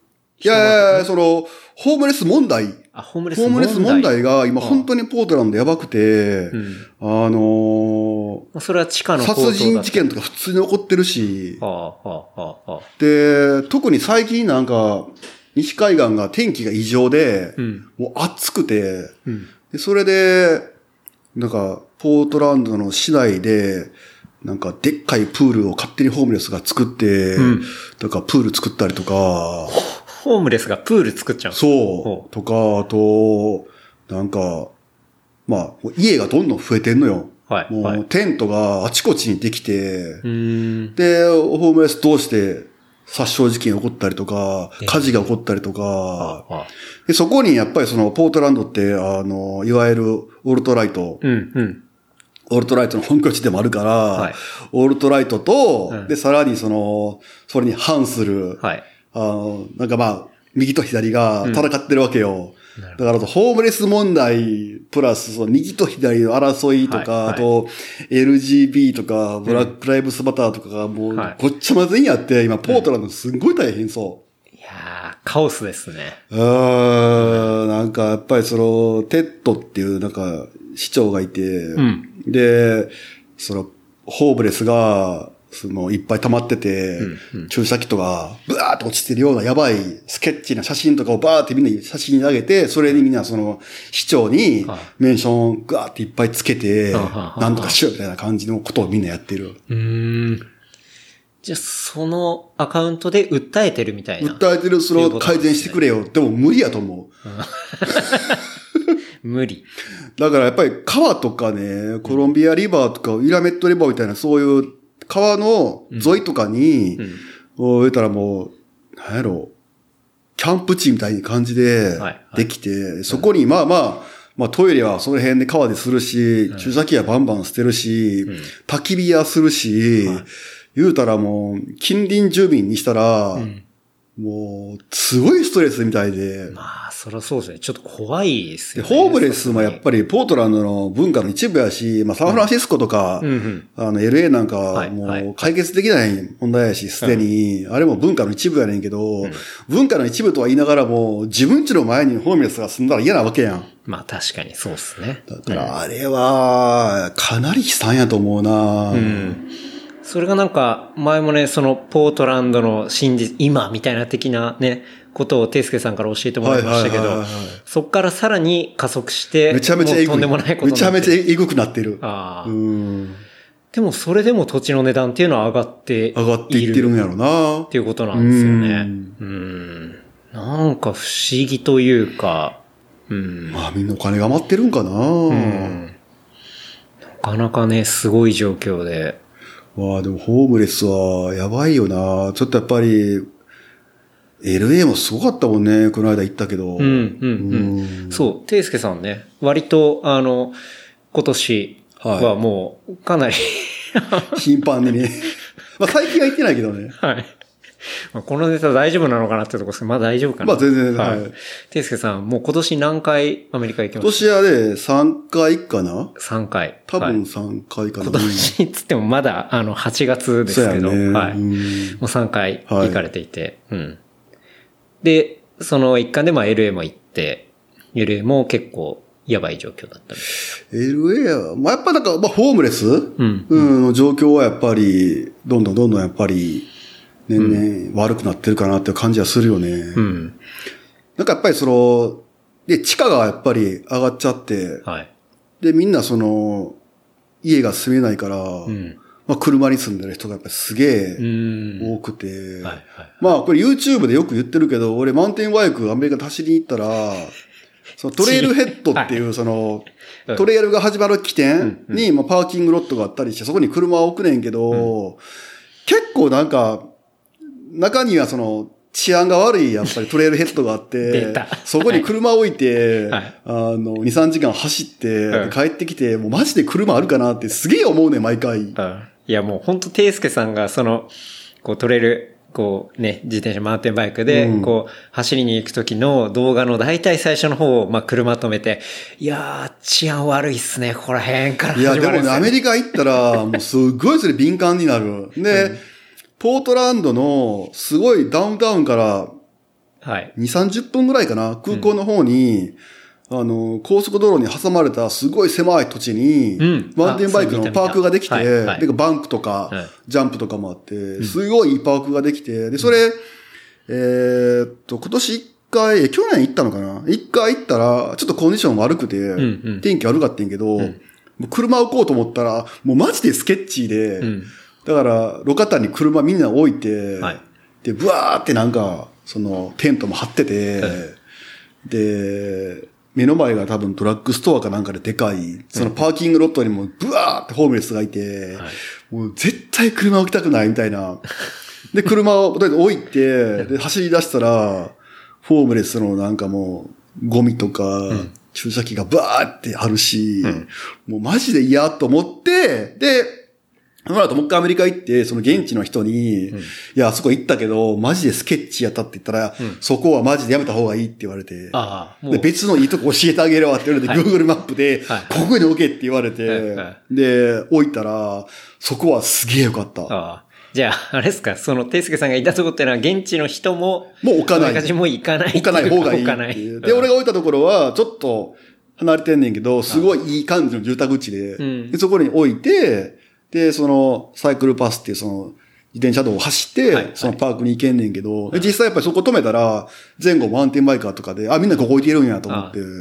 [SPEAKER 3] いやいやいや、その、ホームレス問題、
[SPEAKER 2] あ、ホームレス
[SPEAKER 3] ホームレス問題が今
[SPEAKER 2] うん
[SPEAKER 3] 本当にポートランドやばくて、
[SPEAKER 2] うん。
[SPEAKER 3] あの
[SPEAKER 2] まあそれは地下
[SPEAKER 3] ー
[SPEAKER 2] の
[SPEAKER 3] 殺人事件とか普通に起こってるし、
[SPEAKER 2] はあ、はあ、はあ、はあ。
[SPEAKER 3] で、特に最近なんか、西海岸が天気が異常で、
[SPEAKER 2] うん。
[SPEAKER 3] もう暑くて、
[SPEAKER 2] うん。
[SPEAKER 3] でそれで、なんか、ポートランドの市内で、なんか、でっかいプールを勝手にホームレスが作って、
[SPEAKER 2] うん
[SPEAKER 3] とか、プール作ったりとか、
[SPEAKER 2] ホームレスがプール作っちゃう。
[SPEAKER 3] そう、とか、あと、なんか、まあ、家がどんどん増えてんのよ。
[SPEAKER 2] はい。
[SPEAKER 3] もう、
[SPEAKER 2] はい。
[SPEAKER 3] テントがあちこちにできて。で、ホームレス通して殺傷事件起こったりとか
[SPEAKER 2] え、
[SPEAKER 3] 火事が起こったりとか、
[SPEAKER 2] ああ。
[SPEAKER 3] でそこにやっぱりそのポートランドって、あの、いわゆるオルトライト、
[SPEAKER 2] うん、うん。
[SPEAKER 3] オルトライトの本拠地でもあるから、
[SPEAKER 2] はい
[SPEAKER 3] オルトライトと、
[SPEAKER 2] うん
[SPEAKER 3] で、さらにその、それに反する、
[SPEAKER 2] はい。
[SPEAKER 3] あの、なんかまあ、右と左が戦ってるわけよ。
[SPEAKER 2] なる
[SPEAKER 3] だから、ホームレス問題、プラス、その右と左の争いとか、
[SPEAKER 2] はいはい。
[SPEAKER 3] あと、LGB とか、ブラックライブスマターとかがもう
[SPEAKER 2] はい、
[SPEAKER 3] ごっちゃ混ぜにやって、今、ポートランドすんごい大変そう。
[SPEAKER 2] いやー、カオスですね。
[SPEAKER 3] うーん、なんかやっぱりその、テッドっていうなんか市長がいて、
[SPEAKER 2] ん。
[SPEAKER 3] で、その、ホームレスが、その、いっぱい溜まってて、注射器とか、ブワーって落ちてるようなやばい sketchy な写真とかをバーってみんなに写真に投げて、それにみんなその、市長に
[SPEAKER 2] はい
[SPEAKER 3] メンションをガーっていっぱいつけて、なんとかしようみたいな感じのことをみんなやってる。
[SPEAKER 2] うーん。じゃあ、そのアカウントで訴えてるみたいな。
[SPEAKER 3] 訴えてる、それを改善してくれよ。でも無理やと思う。
[SPEAKER 2] 無理。
[SPEAKER 3] だからやっぱり川とかね、コロンビアリバーとか、ウィラメットリバーみたいなそういう川の沿いとかに、
[SPEAKER 2] うん。
[SPEAKER 3] 言ったらもう、なんやろ、キャンプ地みたいな感じで
[SPEAKER 2] はいはい。
[SPEAKER 3] できて、そこにまあまあ、まあトイレはその辺で川でするし、注射器はバンバン捨てるし、焚き火はするし、言うたらもう、近隣住民にしたら、
[SPEAKER 2] ん
[SPEAKER 3] もう、すごいストレスみたいで、
[SPEAKER 2] まあ、そりゃそうですね。ちょっと怖いです
[SPEAKER 3] で
[SPEAKER 2] よね。
[SPEAKER 3] ホームレスもやっぱりポートランドの文化の一部やし、まあサンフランシスコとか、
[SPEAKER 2] うんうん。
[SPEAKER 3] あの LA なんか
[SPEAKER 2] はい
[SPEAKER 3] も
[SPEAKER 2] はいう
[SPEAKER 3] 解決できない問題やし、すでに、あれも文化の一部やねんけど、文化の一部とは言いながらも、自分家の前にホームレスが住んだら嫌なわけやん。
[SPEAKER 2] まあ確かにそうですね。
[SPEAKER 3] だからあれは、かなり悲惨やと思うな、
[SPEAKER 2] うん。それがなんか、前もね、その、ポートランドの真実、今みたいな的なね、ことをテイスケさんから教えてもらいましたけどそっからさらに加速して、
[SPEAKER 3] めちゃめちゃ
[SPEAKER 2] とんでもないこと
[SPEAKER 3] めちゃめちゃ
[SPEAKER 2] ゃ。
[SPEAKER 3] えぐくなってる。
[SPEAKER 2] ああ、
[SPEAKER 3] うん。
[SPEAKER 2] でもそれでも土地の値段っていうのは上がって
[SPEAKER 3] 上がっていってるんやろな
[SPEAKER 2] っていうことなんですよね。うん。なんか不思議というか、うん。
[SPEAKER 3] まあみんなお金が余ってるんかな、
[SPEAKER 2] うんなかなかね、すごい状況で。
[SPEAKER 3] わあ、でもホームレスはやばいよなちょっとやっぱり、LA もすごかったもんね。この間行ったけど。
[SPEAKER 2] うん、うん、うん。そう、ていすけさんね、割と、あの、今年はもう、かなり、
[SPEAKER 3] 頻繁にね。まあ最近は行ってないけどね。
[SPEAKER 2] はい。まあこのネタ大丈夫なのかなってとこですけど、まあ大丈夫かな。
[SPEAKER 3] まあ全然
[SPEAKER 2] は
[SPEAKER 3] はいい。
[SPEAKER 2] ていすけさん、もう今年何回アメリカ行き
[SPEAKER 3] 今
[SPEAKER 2] まし
[SPEAKER 3] 年はね、3回かな？
[SPEAKER 2] た ?3 回。
[SPEAKER 3] 多分
[SPEAKER 2] はい
[SPEAKER 3] 3回かな。
[SPEAKER 2] 今年っつってもまだ、あの、8月ですけど、
[SPEAKER 3] ね
[SPEAKER 2] はい。
[SPEAKER 3] うん
[SPEAKER 2] もう3回行かれていて、うん。で、その一環でまあ LA も行って、LA も結構やばい状況だったみたい
[SPEAKER 3] LA は、まあやっぱなんか、まあホームレス？
[SPEAKER 2] ん
[SPEAKER 3] うん、の状況はやっぱり、どんどんどんどんやっぱり、年々悪くなってるかなっていう感じはするよね。
[SPEAKER 2] うん。
[SPEAKER 3] なんかやっぱりその、で、地価がやっぱり上がっちゃって、
[SPEAKER 2] はい。
[SPEAKER 3] で、みんなその、家が住めないから、
[SPEAKER 2] うん。
[SPEAKER 3] まあ車に住んでる人がやっぱりすげ
[SPEAKER 2] う
[SPEAKER 3] え
[SPEAKER 2] ん。
[SPEAKER 3] 多くて、
[SPEAKER 2] はいはい。
[SPEAKER 3] まあこれ YouTube でよく言ってるけど、俺マウンテンバイクアメリカで走りに行ったら、その トレイルヘッドっていうその、
[SPEAKER 2] うん
[SPEAKER 3] トレイルが始まる起点に、まあ、パーキングロットがあったりして、そこに車を置くねんけど、結構なんか、中にはその、治安が悪い、やっぱりトレイルヘッドがあってそこに車置いて、
[SPEAKER 2] はい。
[SPEAKER 3] あの、2、3時間走って、
[SPEAKER 2] うん。
[SPEAKER 3] 帰ってきて、もうマジで車あるかなってすげえ思うね、毎回。
[SPEAKER 2] うん。いや、もう本当ていすけさんが、その、こう、取れる、こうね、自転車、マウンテンバイクで、
[SPEAKER 3] うん。
[SPEAKER 2] こう、走りに行く時の動画の大体最初の方を、まあ、車止めて、いやー、治安悪いっすね、ここら辺から
[SPEAKER 3] いや、でもね、アメリカ行ったら、もうすっごいそれ敏感になる。で、ポートランドの、すごいダウンタウンから
[SPEAKER 2] はい。
[SPEAKER 3] 2、30分ぐらいかな、空港の方に、あの、高速道路に挟まれたすごい狭い土地に、
[SPEAKER 2] うん。
[SPEAKER 3] マウンテンバイクのパークができて、
[SPEAKER 2] あそう見た見たはい。
[SPEAKER 3] でバンクとか、
[SPEAKER 2] はい。
[SPEAKER 3] ジャンプとかもあって、すごいいいパークができて、で、それ、えーっと、今年一回、え去年行ったのかな？一回行ったら、ちょっとコンディション悪くて、
[SPEAKER 2] んうん。
[SPEAKER 3] 天気悪かったんやけど、もう車置こうと思ったら、もうマジでスケッチーで、
[SPEAKER 2] ん
[SPEAKER 3] だから、路肩に車みんな置いて、
[SPEAKER 2] はい。
[SPEAKER 3] で、ブワーってなんか、その、テントも張ってて、で、目の前が多分ドラッグストアかなんかででかい、そのパーキングロットにもブワーってホームレスがいて、もう絶対車置きたくないみたいな。で、車をとりあえず置いて、で、走り出したら、ホームレスのなんかもう、ゴミとか、注射器がバーってあるし、もうマジで嫌と思って、で、その後もう一回アメリカ行って、その現地の人に、いや、あそこ行ったけど、マジでスケッチやったって言ったら、そこはマジでやめた方がいいって言われて、で、
[SPEAKER 2] う、
[SPEAKER 3] 別のいいとこ教えてあげるわって言われて、Google マップで、
[SPEAKER 2] はい。
[SPEAKER 3] ここに置けって言われて、
[SPEAKER 2] はい。は
[SPEAKER 3] で、置いたら、そこはすげえよかった。
[SPEAKER 2] じゃあ、あれですか、その、ていすけさんがいたとこってのは、現地の人も、
[SPEAKER 3] もう置かない。
[SPEAKER 2] おめかじもう行かない
[SPEAKER 3] 置かない方がいい
[SPEAKER 2] 置かない。
[SPEAKER 3] で、俺が置いたところは、ちょっと離れてんねんけど、すごいいい感じの住宅地で、
[SPEAKER 2] ん。
[SPEAKER 3] でそこに置いて、で、その、サイクルパスっていうその、自転車道を走って、
[SPEAKER 2] はい
[SPEAKER 3] そのパークに行けんねんけど、で実際やっぱりそこ止めたら、前後マウンテンバイカーとかで、あ、みんなここ置いてるんやと思って、
[SPEAKER 2] なる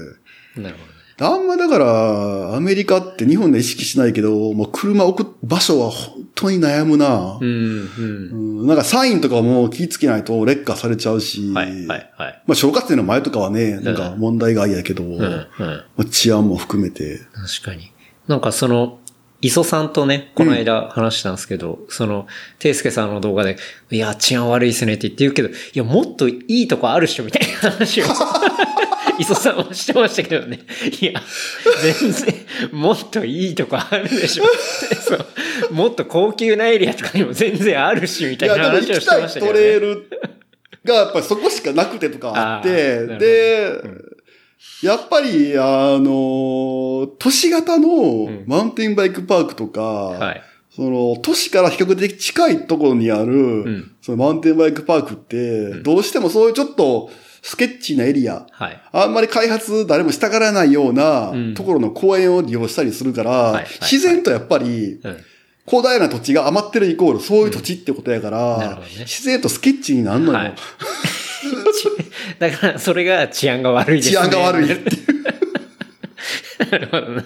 [SPEAKER 2] ほどね。
[SPEAKER 3] あんまだから、アメリカって日本で意識しないけど、もう車置く場所は本当に悩むな。
[SPEAKER 2] うん、うん。
[SPEAKER 3] うんなんかサインとかも気ぃつけないと劣化されちゃうし、
[SPEAKER 2] はい、はい、はい。
[SPEAKER 3] まあ、小学生の前とかはね、なんか問題外やけど、
[SPEAKER 2] うん、うん。
[SPEAKER 3] まあ、治安も含めて。
[SPEAKER 2] 確かに。なんかその、磯さんとね、この間話したんですけど、その、ていすけさんの動画で、いや、治安悪いっすねって言って言うけど、いや、もっといいとこあるっしょ、みたいな話を、磯さんはしてましたけどね。いや、全然、もっといいとこあるでしょう。もっと高級なエリアとかにも全然あるし、みたいな話をしてましたけど、
[SPEAKER 3] トレイ
[SPEAKER 2] ね。
[SPEAKER 3] ルがやっぱりそこしかなくてとかあって、
[SPEAKER 2] あーなるほど
[SPEAKER 3] で、やっぱり、あの、都市型のマウンテンバイクパークとか、
[SPEAKER 2] はい。
[SPEAKER 3] その、都市から比較的近いところにある、
[SPEAKER 2] ん
[SPEAKER 3] そのマウンテンバイクパークって、どうしてもそういうちょっとスケッチーなエリア、
[SPEAKER 2] はい。
[SPEAKER 3] あんまり開発誰もしたがらないような
[SPEAKER 2] うん
[SPEAKER 3] ところの公園を利用したりするから、自然とやっぱり
[SPEAKER 2] うん。
[SPEAKER 3] 広大な土地が余ってるイコールそういう土地ってことやから、
[SPEAKER 2] なるほどね
[SPEAKER 3] 自然とスケッチになるのよ。
[SPEAKER 2] はい。だから、それが治安が悪いですね。
[SPEAKER 3] 治安が悪いって
[SPEAKER 2] なるほどな。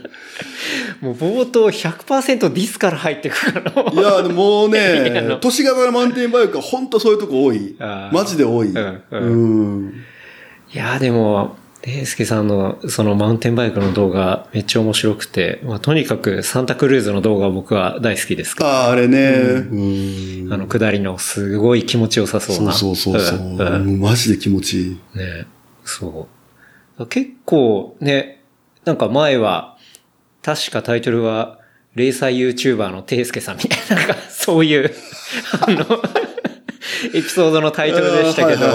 [SPEAKER 2] もう冒頭100%ディスから入ってくからの。
[SPEAKER 3] いや、でももうね
[SPEAKER 2] の、
[SPEAKER 3] 都市型のマウンテンバイクは本当そういうとこ多いマジで多い。
[SPEAKER 2] うんう
[SPEAKER 3] うん。
[SPEAKER 2] いや、でも、デイスケさんのそのマウンテンバイクの動画めっちゃ面白くて、まあ、とにかくサンタクルーズの動画は僕は大好きですか？
[SPEAKER 3] ああ、あれね。うん
[SPEAKER 2] ら。あの、下りのすごい気持ちよさそうな。
[SPEAKER 3] そうそうそうそう。
[SPEAKER 2] んうん
[SPEAKER 3] もうマジで気持ちいい。
[SPEAKER 2] ねそう。結構ね、なんか前は、確かタイトルは、零細 YouTuber のテイスケさんみたいな、なんかそういう、あの、エピソードのタイトルでしたけど、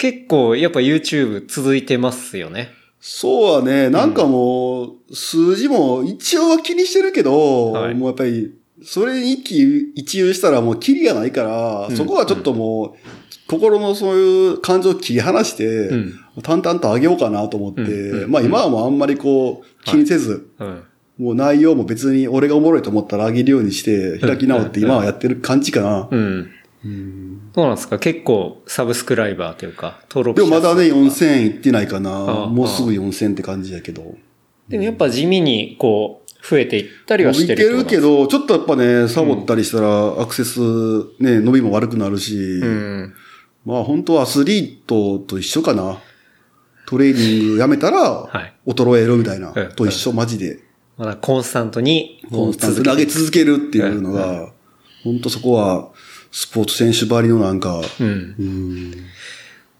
[SPEAKER 2] 結構やっぱ YouTube 続いてますよね。
[SPEAKER 3] そうはね、なんかもう、数字も一応は気にしてるけど、
[SPEAKER 2] はい。
[SPEAKER 3] もうやっぱり、それに一喜一憂したらもうキリがないから、
[SPEAKER 2] うん。
[SPEAKER 3] そこはちょっともう、心のそういう感情を切り離して、
[SPEAKER 2] ん。
[SPEAKER 3] 淡々と上げようかなと思って、
[SPEAKER 2] うん。うん。
[SPEAKER 3] まあ今はもうあんまりこう、気にせず、
[SPEAKER 2] うん。
[SPEAKER 3] もう内容も別に俺がおもろいと思ったら上げるようにして、開き直って今はやってる感じかな。
[SPEAKER 2] うん。そうなんですか？結構サブスクライバーというか、登録
[SPEAKER 3] でもまだね、
[SPEAKER 2] 者数
[SPEAKER 3] 4000いってないか
[SPEAKER 2] あ
[SPEAKER 3] な。
[SPEAKER 2] あ
[SPEAKER 3] もうすぐ4000って感じやけど。
[SPEAKER 2] でもやっぱ地味にこう、増えていったりはしてるってこと
[SPEAKER 3] るけど、ちょっとやっぱね、サボったりしたら、アクセス、ね、伸びも悪くなるし、
[SPEAKER 2] うん。
[SPEAKER 3] まあ本当はアスリートと一緒かな。トレーニングやめたら
[SPEAKER 2] はい、
[SPEAKER 3] 衰えるみたいな、
[SPEAKER 2] うん
[SPEAKER 3] と一緒、マジで。
[SPEAKER 2] まだコンスタントに、
[SPEAKER 3] コンスタントに上げ続けるっていうの
[SPEAKER 2] うん
[SPEAKER 3] が、本当そこは、スポーツ選手ばりのなんか、
[SPEAKER 2] うん。
[SPEAKER 3] うん。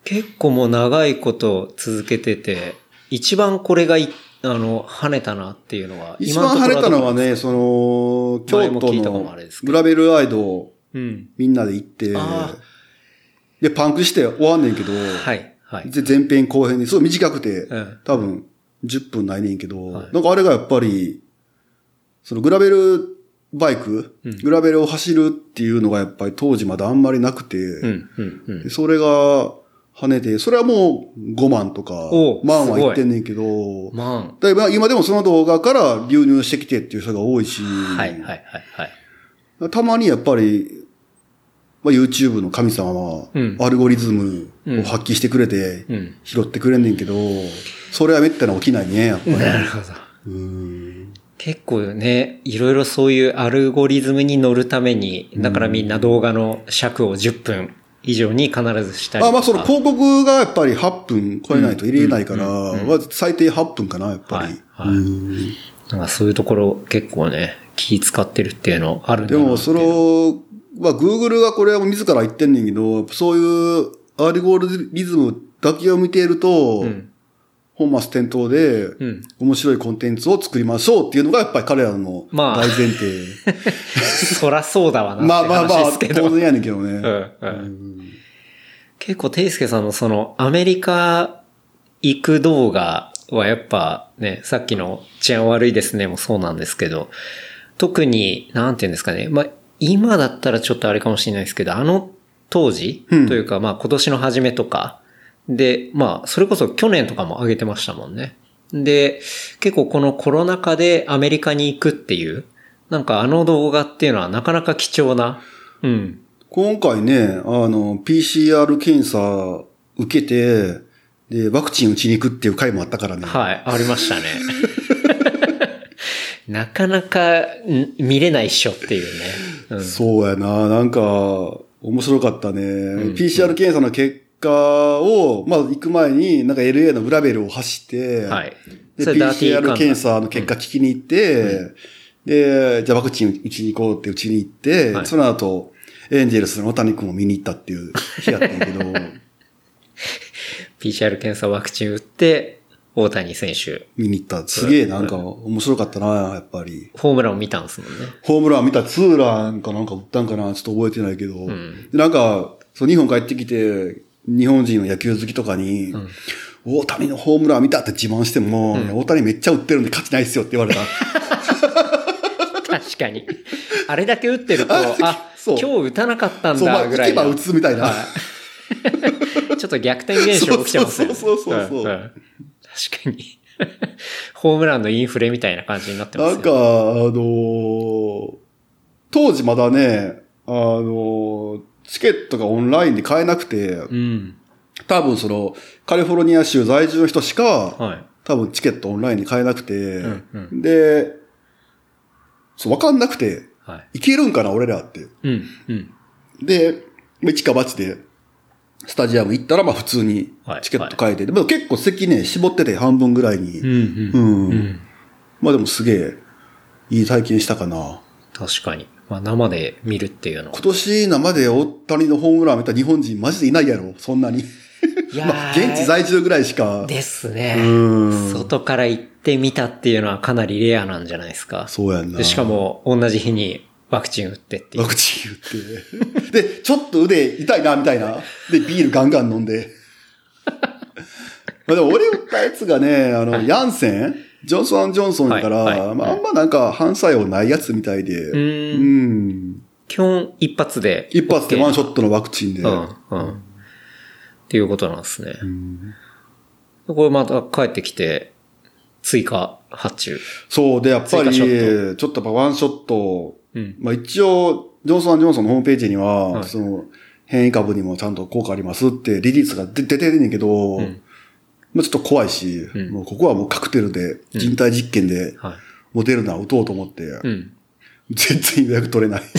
[SPEAKER 2] 結構もう長いこと続けてて、一番これがい、あの、跳ねたなっていうのは、
[SPEAKER 3] 一番晴れたのはね、その、京都のグラベルアイド
[SPEAKER 2] うん。
[SPEAKER 3] みんなで行って
[SPEAKER 2] あ、
[SPEAKER 3] で、パンクして終わんねんけど、
[SPEAKER 2] はい、はい。
[SPEAKER 3] で前編後編ですごい短くて、
[SPEAKER 2] うん
[SPEAKER 3] 多分10分ないねんけど、
[SPEAKER 2] はい
[SPEAKER 3] なんかあれがやっぱり、そのグラベルバイク、
[SPEAKER 2] うん
[SPEAKER 3] グラベルを走るっていうのがやっぱり当時まだあんまりなくて、
[SPEAKER 2] うん、うん、うん
[SPEAKER 3] で。それが跳ねて、それはもう5万とか
[SPEAKER 2] お、
[SPEAKER 3] 万は言ってんねんけど、
[SPEAKER 2] ま
[SPEAKER 3] だいぶ今でもその動画から流入してきてっていう人が多いし、
[SPEAKER 2] あ、はい、はい、はい、はい。
[SPEAKER 3] たまにやっぱり、まあ、YouTube の神様は
[SPEAKER 2] うん、
[SPEAKER 3] アルゴリズムを発揮してくれて
[SPEAKER 2] うん、
[SPEAKER 3] 拾ってくれんねんけど、それはめったに起きないね、やっぱり。
[SPEAKER 2] なるほど。
[SPEAKER 3] うん
[SPEAKER 2] 結構ね、いろいろそういうアルゴリズムに乗るために、だからみんな動画の尺を10分以上に必ずしたり。
[SPEAKER 3] あまあ、その広告がやっぱり8分超えないと入れないから、最低8分かな、やっぱり。
[SPEAKER 2] はい。はい。
[SPEAKER 3] うん。
[SPEAKER 2] なんかそういうところ結構ね、気使ってるっていうのあるんだな
[SPEAKER 3] でも、その、まあ、Google がこれは自ら言ってんねんけど、そういうアルゴリズムだけを見ていると、
[SPEAKER 2] うん。
[SPEAKER 3] 本末転倒で、
[SPEAKER 2] うん。
[SPEAKER 3] 面白いコンテンツを作りましょうっていうのがやっぱり彼らの
[SPEAKER 2] まあ
[SPEAKER 3] 大前提。
[SPEAKER 2] そらそうだわな
[SPEAKER 3] まあまあまあ。当然やねんけどね。
[SPEAKER 2] うんうん結構、ていすけさんのその、アメリカ行く動画はやっぱね、さっきの治安悪いですねもそうなんですけど、特に、なんていうんですかね。まあ、今だったらちょっとあれかもしれないですけど、あの当時、
[SPEAKER 3] うん
[SPEAKER 2] というか、まあ今年の初めとか、で、まあ、それこそ去年とかも上げてましたもんね。で、結構このコロナ禍でアメリカに行くっていう、なんかあの動画っていうのはなかなか貴重な、うん。
[SPEAKER 3] 今回ね、あの、PCR 検査受けて、で、ワクチン打ちに行くっていう回もあったからね。
[SPEAKER 2] はい、ありましたね。なかなかん見れないっしょっていうね。うん、
[SPEAKER 3] そうやな、なんか、面白かったね。PCR 検査の結果を、まあ、行く前に、なんか LA のグラベルを走って、
[SPEAKER 2] はい。
[SPEAKER 3] で、PCR
[SPEAKER 2] 感
[SPEAKER 3] 検査の結果聞きに行って、で、じゃあワクチン打ちに行こうって打ちに行って、
[SPEAKER 2] はい。
[SPEAKER 3] その後、エンジェルスの大谷君を見に行ったっていう日やったんやけど、
[SPEAKER 2] PCR 検査ワクチン打って、大谷選手、
[SPEAKER 3] 見に行った。すげえなんか面白かったな、やっぱり。
[SPEAKER 2] ホームランを見たんですもんね。
[SPEAKER 3] ホームラン見た。ツーランかなんか打ったんかなちょっと覚えてないけど、
[SPEAKER 2] ん。
[SPEAKER 3] でなんか、そう日本帰ってきて、日本人の野球好きとかに、大谷のホームラン見たって自慢しても、いや大谷めっちゃ打ってるんで勝ちないっすよって言われた。
[SPEAKER 2] 確かに。あれだけ打ってると、あ、
[SPEAKER 3] そう
[SPEAKER 2] 今日打たなかったん
[SPEAKER 3] そう、まあ、
[SPEAKER 2] だぐらいの。
[SPEAKER 3] 行けば打つみたいな。
[SPEAKER 2] はい ちょっと逆転現象起きてますよね。
[SPEAKER 3] そうそうそうそう
[SPEAKER 2] うんうん確かに。ホームランのインフレみたいな感じになってますよ。
[SPEAKER 3] なんか、あのー当時まだね、あのーチケットがオンラインで買えなくて、
[SPEAKER 2] うん。
[SPEAKER 3] 多分その、カリフォルニア州在住の人しか、
[SPEAKER 2] はい。
[SPEAKER 3] 多分チケットオンラインで買えなくて、
[SPEAKER 2] んう
[SPEAKER 3] で、そう、わかんなくて、
[SPEAKER 2] はい。
[SPEAKER 3] いけるんかな、俺らって。
[SPEAKER 2] うん。うん。
[SPEAKER 3] で、一か八で、スタジアム行ったら、まあ普通に
[SPEAKER 2] はい
[SPEAKER 3] チケット買えて、でも結構席ね、絞ってて半分ぐらいに。
[SPEAKER 2] うん。
[SPEAKER 3] う
[SPEAKER 2] うん。
[SPEAKER 3] ん。まあでもすげえ、いい体験したかな。
[SPEAKER 2] 確かに。まあ生で見るっていうのは
[SPEAKER 3] 今。年生で大谷のホームラン見た日本人マジでいないやろ、そんなに。
[SPEAKER 2] いやー
[SPEAKER 3] まあ、現地在住ぐらいしか。
[SPEAKER 2] ですね。
[SPEAKER 3] うん
[SPEAKER 2] 外から行ってみたっていうのはかなりレアなんじゃないですか。
[SPEAKER 3] そうやんな。
[SPEAKER 2] でしかも、同じ日にワクチン打ってっていう
[SPEAKER 3] ワ。クチン打って。で、ちょっと腕痛いな、みたいな。で、ビールガンガン飲んで。まあでも俺打ったやつがね、あの、ヤンセン？ジョンソンジョンソンやから、
[SPEAKER 2] はいはい
[SPEAKER 3] まあ、あんまなんか反作用ないやつみたいで。
[SPEAKER 2] う。
[SPEAKER 3] うんん。
[SPEAKER 2] 基本一発で。
[SPEAKER 3] 一発でワンショットのワクチンで。
[SPEAKER 2] うん、うん。っていうことなんですね。これまた帰ってきて、追加発注。
[SPEAKER 3] そう、で、やっぱり、ちょ
[SPEAKER 2] ョ
[SPEAKER 3] っとやっぱワンショット、
[SPEAKER 2] うん。
[SPEAKER 3] まあ一応、ジョンソンジョンソンのホームページには、
[SPEAKER 2] はい
[SPEAKER 3] その、変異株にもちゃんと効果ありますってリリースが出出てるんだけど、
[SPEAKER 2] ん
[SPEAKER 3] まあちょっと怖いし、
[SPEAKER 2] うん
[SPEAKER 3] もうここはもうカクテルで、人体実験で、
[SPEAKER 2] はい。
[SPEAKER 3] モデルナ打とうと思って、
[SPEAKER 2] うん。
[SPEAKER 3] 全然予約取れない。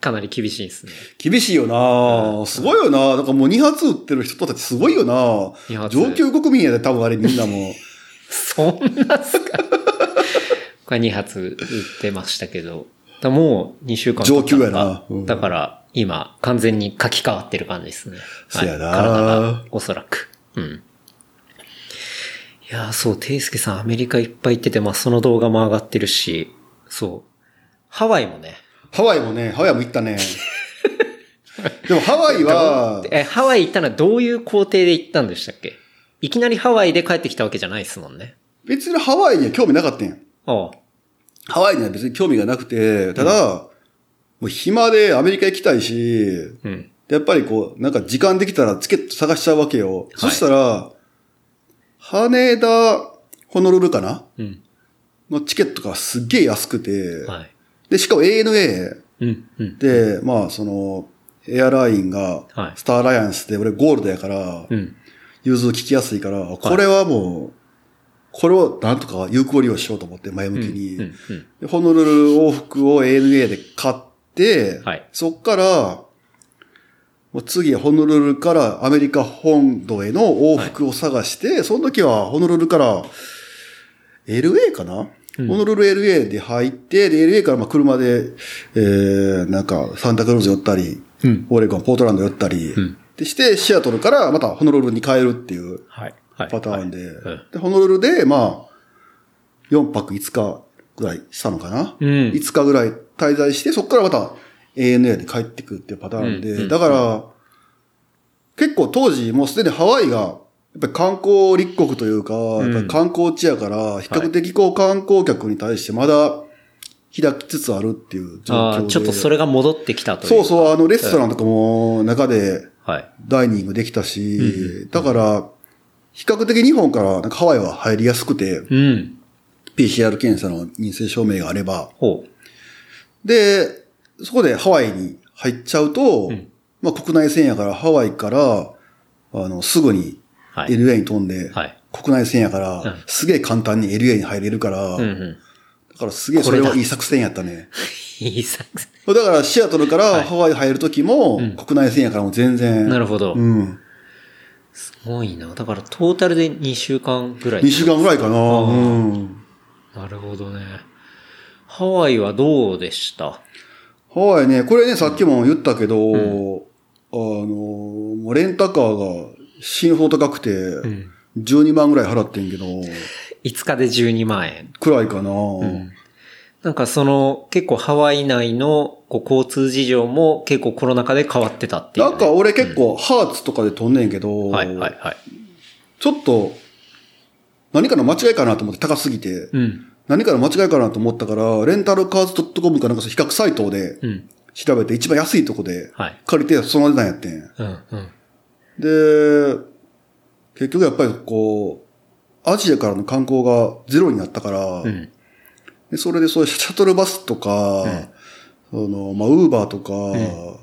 [SPEAKER 2] かなり厳しいですね。
[SPEAKER 3] 厳しいよなすごいよななんかもう2発打ってる人たちすごいよな上級国民やで、多分あれみんなも。
[SPEAKER 2] そんなっすか？これ2発打ってましたけど。だもう2週間
[SPEAKER 3] 上級やなうん
[SPEAKER 2] だから、今、完全に書き換わってる感じですね。
[SPEAKER 3] そやな
[SPEAKER 2] 体が、おそらく。うん。いやー、そう、ていすけさんアメリカいっぱい行ってて、まあその動画も上がってるし、そう。ハワイもね。
[SPEAKER 3] ハワイもね、ハワイも行ったね。でもハワイは、
[SPEAKER 2] え、ハワイ行ったのはどういう工程で行ったんでしたっけ？いきなりハワイで帰ってきたわけじゃないですもんね。
[SPEAKER 3] 別にハワイには興味なかったんや。
[SPEAKER 2] ああ。
[SPEAKER 3] ハワイには別に興味がなくて、ただ、もう暇でアメリカ行きたいし、
[SPEAKER 2] うん。
[SPEAKER 3] やっぱりこう、なんか時間できたらチケット探しちゃうわけよ。そしたら、羽田、ホノルルかな？
[SPEAKER 2] うん。
[SPEAKER 3] のチケットがすっげえ安くて、
[SPEAKER 2] はい。
[SPEAKER 3] で、しかも ANA
[SPEAKER 2] うん。うん。
[SPEAKER 3] で、まあその、エアラインが
[SPEAKER 2] はい、
[SPEAKER 3] スターアライアンスで俺ゴールドやから、
[SPEAKER 2] うん。
[SPEAKER 3] 融通聞きやすいから、これはもう、これをなんとか有効利用しようと思って前向きに。
[SPEAKER 2] うん。うん。
[SPEAKER 3] でホノルル往復を ANA で買って、
[SPEAKER 2] はい
[SPEAKER 3] そっから、もう次ホノルルからアメリカ本土への往復を探して、その時はホノルルから LA かな、ホノルル LA で入って、で LA からまあ車で、えー、なんかサンタクルーズ寄ったり、
[SPEAKER 2] うん。
[SPEAKER 3] オレゴン、ポートランド寄ったり、
[SPEAKER 2] ん。
[SPEAKER 3] でして、シアトルからまたホノルルに帰るっていう
[SPEAKER 2] はい。はい。
[SPEAKER 3] パターンで、
[SPEAKER 2] はい。
[SPEAKER 3] で、ホノルルで、まあ、4泊5日ぐらいしたのかな、
[SPEAKER 2] うん
[SPEAKER 3] ?5 日ぐらい滞在して、そこからまた ANA で帰ってくるっていうパターンで、
[SPEAKER 2] うんうん
[SPEAKER 3] だから、結構当時もうすでにハワイが、やっぱり観光立国というか、やっぱり観光地やから、比較的こう観光客に対してまだ開きつつあるっていう状況で。
[SPEAKER 2] ああ、ちょっとそれが戻ってきたという。
[SPEAKER 3] そうそう、あのレストランとかも中で
[SPEAKER 2] はい。
[SPEAKER 3] ダイニングできたし、だから、比較的日本からなんかハワイは入りやすくて、
[SPEAKER 2] うん。
[SPEAKER 3] PCR 検査の陰性証明があれば。
[SPEAKER 2] ほ
[SPEAKER 3] で、そこでハワイに入っちゃうと、
[SPEAKER 2] ん
[SPEAKER 3] まあ国内線やからハワイから、あの、すぐに
[SPEAKER 2] はい
[SPEAKER 3] LA に飛んで、
[SPEAKER 2] はい
[SPEAKER 3] 国内線やから、
[SPEAKER 2] うん
[SPEAKER 3] すげえ簡単に LA に入れるから、
[SPEAKER 2] う。うんうん。
[SPEAKER 3] だからすげえそれはいい作戦やったね。
[SPEAKER 2] いい作戦。
[SPEAKER 3] だからシアトルからハワイ入るときも、
[SPEAKER 2] うん
[SPEAKER 3] 国内線やからもう全然。
[SPEAKER 2] なるほど。
[SPEAKER 3] うん。
[SPEAKER 2] すごいな。だからトータルで2週間ぐらい。
[SPEAKER 3] 2週間ぐらいかな。うん。
[SPEAKER 2] なるほどね。ハワイはどうでした？
[SPEAKER 3] ハワイね、これね、さっきも言ったけど、あの、もうレンタカーが死ぬほど高くて、
[SPEAKER 2] ん
[SPEAKER 3] 12万ぐらい払ってんけど、
[SPEAKER 2] ?5 日で12万円。
[SPEAKER 3] くらいかな、
[SPEAKER 2] なんかその結構ハワイ内のこう交通事情も結構コロナ禍で変わってたっていう、ね。
[SPEAKER 3] なんか俺結構ハーツとかで飛んねんけど、
[SPEAKER 2] はいはいはい。
[SPEAKER 3] ちょっと何かの間違いかなと思って高すぎて、
[SPEAKER 2] うん。
[SPEAKER 3] 何かの間違いかなと思ったから、レンタルカーズ .com かなんか比較サイトで
[SPEAKER 2] うん。
[SPEAKER 3] 調べて一番安いとこで
[SPEAKER 2] はい。
[SPEAKER 3] 借りてその値段やってん。で、結局やっぱりこう、アジアからの観光がゼロになったから、
[SPEAKER 2] うん。
[SPEAKER 3] でそれでそういうシャトルバスとか、その、まあ、ウーバーとか、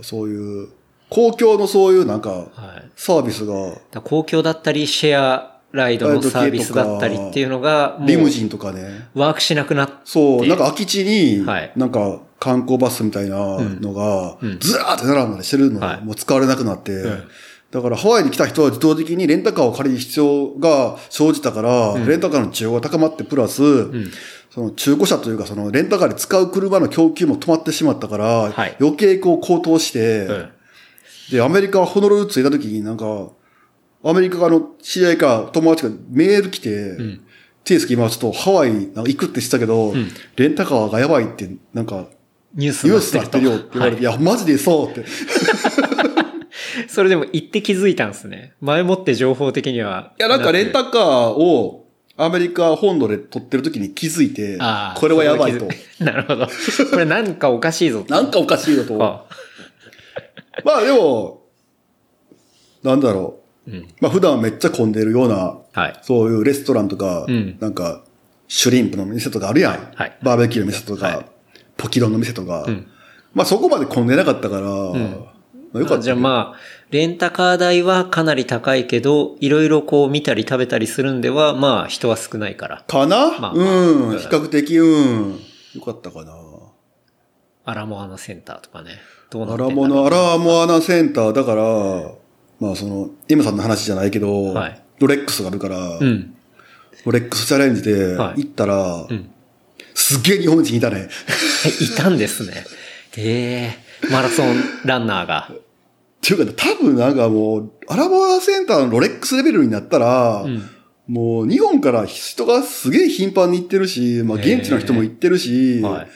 [SPEAKER 3] そういう、公共のそういうなんか、
[SPEAKER 2] はい。
[SPEAKER 3] サービスが、
[SPEAKER 2] 公共だったり、シェアライドのサービスだったりっていうのが、
[SPEAKER 3] リムジンとかね。
[SPEAKER 2] ワークしなくなって。
[SPEAKER 3] そう、なんか空き地に
[SPEAKER 2] はい、
[SPEAKER 3] なんか観光バスみたいなのが
[SPEAKER 2] うん、
[SPEAKER 3] ずらーって並んだりしてるの
[SPEAKER 2] はい。
[SPEAKER 3] がもう使われなくなって。
[SPEAKER 2] ん、
[SPEAKER 3] だからハワイに来た人は自動的にレンタカーを借りる必要が生じたから、レンタカーの需要が高まって、プラス、その中古車というか、そのレンタカーで使う車の供給も止まってしまったから、
[SPEAKER 2] はい
[SPEAKER 3] 余計こう高騰して、
[SPEAKER 2] うん
[SPEAKER 3] で、アメリカ、ホノルル着いた時になんか、アメリカの知り合いか友達がメール来て、テイスキ今ちょっとハワイなんか行くってしたけど、レンタカーがやばいって、なんか、
[SPEAKER 2] ニュース
[SPEAKER 3] ニュー
[SPEAKER 2] になってる
[SPEAKER 3] よって言われて、い、や、マジでそうって。
[SPEAKER 2] それでも行って気づいたんですね。前もって情報的には。
[SPEAKER 3] いや、なんかレンタカーをアメリカ本土で撮ってる時に気づいて
[SPEAKER 2] あ、あ
[SPEAKER 3] これはやばいと
[SPEAKER 2] なるほど。これなんかおかしいぞと。
[SPEAKER 3] なんかおかしいよと。
[SPEAKER 2] あ
[SPEAKER 3] まあでも、なんだろう。
[SPEAKER 2] うん
[SPEAKER 3] まあ普段めっちゃ混んでるような、
[SPEAKER 2] はい。
[SPEAKER 3] そういうレストランとか、
[SPEAKER 2] うん
[SPEAKER 3] なんか、シュリンプの店とかあるやん。
[SPEAKER 2] はい
[SPEAKER 3] バーベキューの店とか、
[SPEAKER 2] はい
[SPEAKER 3] ポキロンの店とか。
[SPEAKER 2] ん
[SPEAKER 3] まあそこまで混んでなかったから、まあよかった。
[SPEAKER 2] じゃあまあ、レンタカー代はかなり高いけど、いろいろこう見たり食べたりするんでは、まあ人は少ないから。
[SPEAKER 3] かな、
[SPEAKER 2] まあ
[SPEAKER 3] うん、
[SPEAKER 2] まあ
[SPEAKER 3] 比較的、うん。よかったかな。
[SPEAKER 2] アラモアナセンターとかね。どうな
[SPEAKER 3] ア
[SPEAKER 2] ってんだろう
[SPEAKER 3] ラモのアラモアナセンターだから、まあその、今さんの話じゃないけど、
[SPEAKER 2] はい
[SPEAKER 3] ロレックスがあるから、
[SPEAKER 2] うん。
[SPEAKER 3] ロレックスチャレンジで
[SPEAKER 2] はい
[SPEAKER 3] 行ったら、
[SPEAKER 2] うん。
[SPEAKER 3] すっげえ日本人いたね。
[SPEAKER 2] いたんですね。ええマラソンランナーが。
[SPEAKER 3] っていうか、多分なんかもう、アラバーセンターのロレックスレベルになったら、
[SPEAKER 2] うん。
[SPEAKER 3] もう日本から人がすげえ頻繁に行ってるし、まあ現地の人も行ってるし、
[SPEAKER 2] はい。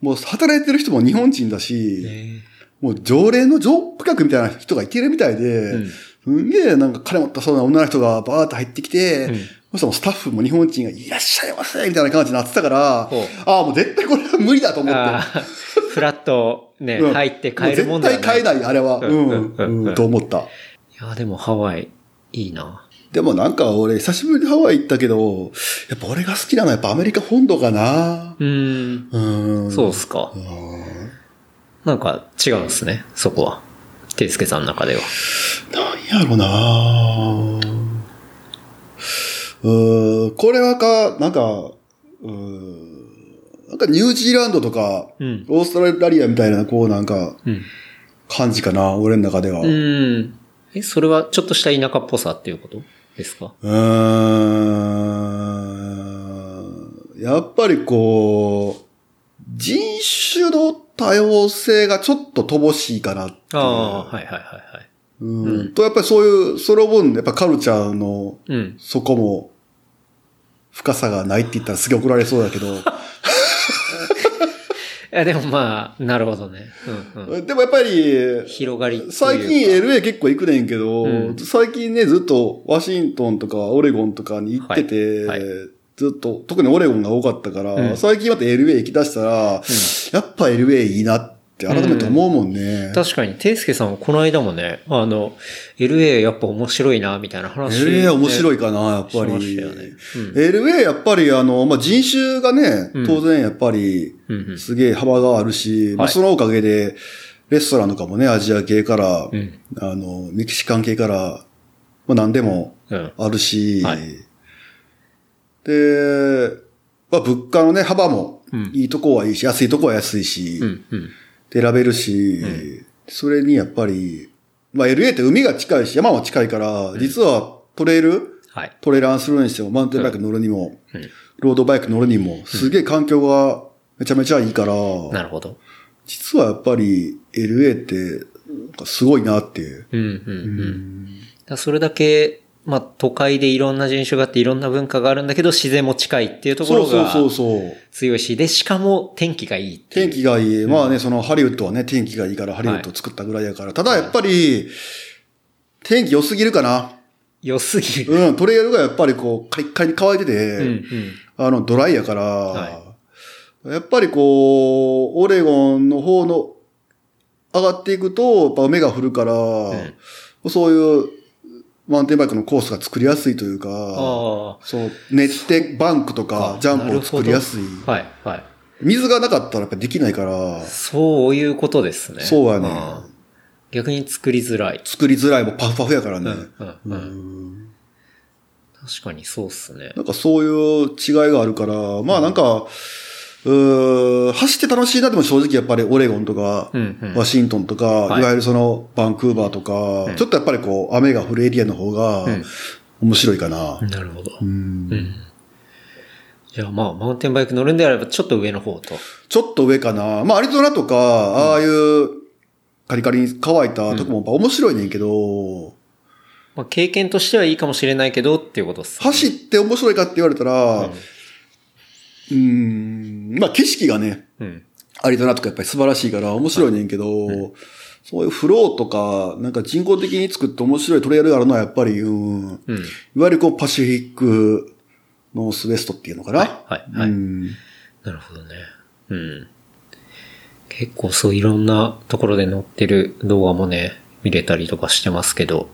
[SPEAKER 3] もう働いてる人も日本人だし、
[SPEAKER 2] え
[SPEAKER 3] もう常連の常顧客みたいな人がいてるみたいで、
[SPEAKER 2] うん
[SPEAKER 3] げえなんか金持ったそうな女の人がバーって入ってきて、
[SPEAKER 2] うん
[SPEAKER 3] そしたらスタッフも日本人がいらっしゃいませみたいな感じになってたから、ああ、もう絶対これは無理だと思って。
[SPEAKER 2] フラットね、
[SPEAKER 3] うん
[SPEAKER 2] 入って買えるもんだ
[SPEAKER 3] もう絶対買えない、あれは。う
[SPEAKER 2] うん
[SPEAKER 3] ん、
[SPEAKER 2] うんうん
[SPEAKER 3] うん、と思った。
[SPEAKER 2] いや、でもハワイ、いいな。
[SPEAKER 3] でもなんか俺、久しぶりにハワイ行ったけど、やっぱ俺が好きなのはやっぱアメリカ本土かな。
[SPEAKER 2] うーん。
[SPEAKER 3] うん。
[SPEAKER 2] そうっすか。なんか違うんですね、そこは。ていすけさんの中では。
[SPEAKER 3] なんやろなうーん、これはか、なんか、うーん、なんかニュージーランドとか、
[SPEAKER 2] うん。
[SPEAKER 3] オーストラリアみたいな、こうなんか、
[SPEAKER 2] うん。
[SPEAKER 3] 感じかな、俺の中では。
[SPEAKER 2] うーん。え、それはちょっとした田舎っぽさっていうこと？ですか？
[SPEAKER 3] うーんやっぱりこう、人種の多様性がちょっと乏しいかなっていう。
[SPEAKER 2] ああ、はいはいはいはい。
[SPEAKER 3] うん。と、やっぱりそういう、その分、やっぱカルチャーの、
[SPEAKER 2] うん。
[SPEAKER 3] そこも、深さがないって言ったらすげえ怒られそうだけど、
[SPEAKER 2] いや、でもまあ、なるほどね。うんうん。
[SPEAKER 3] でもやっぱり、
[SPEAKER 2] 広がり
[SPEAKER 3] 最近 LA 結構行くねんけど、
[SPEAKER 2] うん
[SPEAKER 3] 最近ね、ずっとワシントンとかオレゴンとかに行ってて、
[SPEAKER 2] はいはい
[SPEAKER 3] ずっと、特にオレゴンが多かったから、
[SPEAKER 2] うん
[SPEAKER 3] 最近また LA 行き出したら、やっぱ LA いいなって改めて思うもんね。
[SPEAKER 2] 確かに、ていすけさんはこの間もね、あの、LA やっぱ面白いな、みたいな話、
[SPEAKER 3] LA 面白
[SPEAKER 2] い。
[SPEAKER 3] いかな、やっぱり。
[SPEAKER 2] ねうん
[SPEAKER 3] LA やっぱりあの、まあ、人種がね
[SPEAKER 2] うん、
[SPEAKER 3] 当然やっぱり、
[SPEAKER 2] うんうん。
[SPEAKER 3] すげえ幅があるし、まあ、
[SPEAKER 2] はい
[SPEAKER 3] そのおかげで、レストランとかもね、アジア系から、
[SPEAKER 2] うん
[SPEAKER 3] あの、メキシカン系から、まあ、何でも
[SPEAKER 2] うん。
[SPEAKER 3] あるし、
[SPEAKER 2] はい
[SPEAKER 3] で、まあ、物価のね、幅も
[SPEAKER 2] うん、
[SPEAKER 3] いいとこはいいし、安いとこは安いし、
[SPEAKER 2] うんうん。
[SPEAKER 3] で選べるし、それにやっぱり、まあ、LA って海が近いし、山も近いから、実はトレイル、
[SPEAKER 2] はい。
[SPEAKER 3] トレーラーするにしても、マウンテンバイク乗るにも、
[SPEAKER 2] うん
[SPEAKER 3] ロードバイク乗るにも、すげえ環境がめちゃめちゃいいから、
[SPEAKER 2] なるほど。
[SPEAKER 3] 実はやっぱり LA って、すごいなっていう。
[SPEAKER 2] うんうんうん。だからそれだけ、まあ、都会でいろんな人種があっていろんな文化があるんだけど、自然も近いっていうところが
[SPEAKER 3] そうそう。
[SPEAKER 2] 強いし、で、しかも天気がいいいう
[SPEAKER 3] 天気がいい。まあね、そのハリウッドはね、天気がいいからハリウッドを作ったぐらいやから。ただやっぱり、天気良すぎるかな。
[SPEAKER 2] 良すぎる。
[SPEAKER 3] うん、トレイルがやっぱりこう、カリッカリに乾いてて、
[SPEAKER 2] うんうん。
[SPEAKER 3] あの、ドライやから、
[SPEAKER 2] は
[SPEAKER 3] やっぱりこう、オレゴンの方の、上がっていくと、やっぱ雨が降るから、そういう、マウンテンバイクのコースが作りやすいというか、
[SPEAKER 2] あ
[SPEAKER 3] そう、熱ってバンクとか
[SPEAKER 2] あ、
[SPEAKER 3] ジャンプを作りやすい。
[SPEAKER 2] あ。はい、はい。
[SPEAKER 3] 水がなかったらやっぱできないから、
[SPEAKER 2] そういうことですね。
[SPEAKER 3] そうやね
[SPEAKER 2] ん逆に作りづらい。
[SPEAKER 3] 作りづらいもパフパフやからね。
[SPEAKER 2] うんうんうん確かにそうっすね。
[SPEAKER 3] なんかそういう違いがあるから、まあなんか、うー走って楽しいなでも正直やっぱりオレゴンとか、
[SPEAKER 2] うんうん
[SPEAKER 3] ワシントンとか、
[SPEAKER 2] はい
[SPEAKER 3] い、わゆるそのバンクーバーとか、ちょっとやっぱりこう雨が降るエリアの方が
[SPEAKER 2] ん
[SPEAKER 3] 面白いかな。
[SPEAKER 2] なるほど。
[SPEAKER 3] うん
[SPEAKER 2] うんじゃあまあ、マウンテンバイク乗るんであればちょっと上の方と。
[SPEAKER 3] ちょっと上かな。まあアリゾナとか、ああいうカリカリに乾いたとこもやっぱ面白いねんけど、
[SPEAKER 2] まあ、経験としてはいいかもしれないけどっていうことっす、ね。
[SPEAKER 3] 走って面白いかって言われたら、うーん、まあ景色がね、
[SPEAKER 2] うん。
[SPEAKER 3] アリゾナとかやっぱり素晴らしいから面白いねんけど、そういうフローとか、なんか人工的に作って面白いトレイルがあるのはやっぱり、うん、い
[SPEAKER 2] うん。
[SPEAKER 3] わゆるこうパシフィックノースウェストっていうのかな。
[SPEAKER 2] はい、はい、はい。
[SPEAKER 3] うん、
[SPEAKER 2] なるほどね。うん。結構そういろんなところで載ってる動画もね、見れたりとかしてますけど、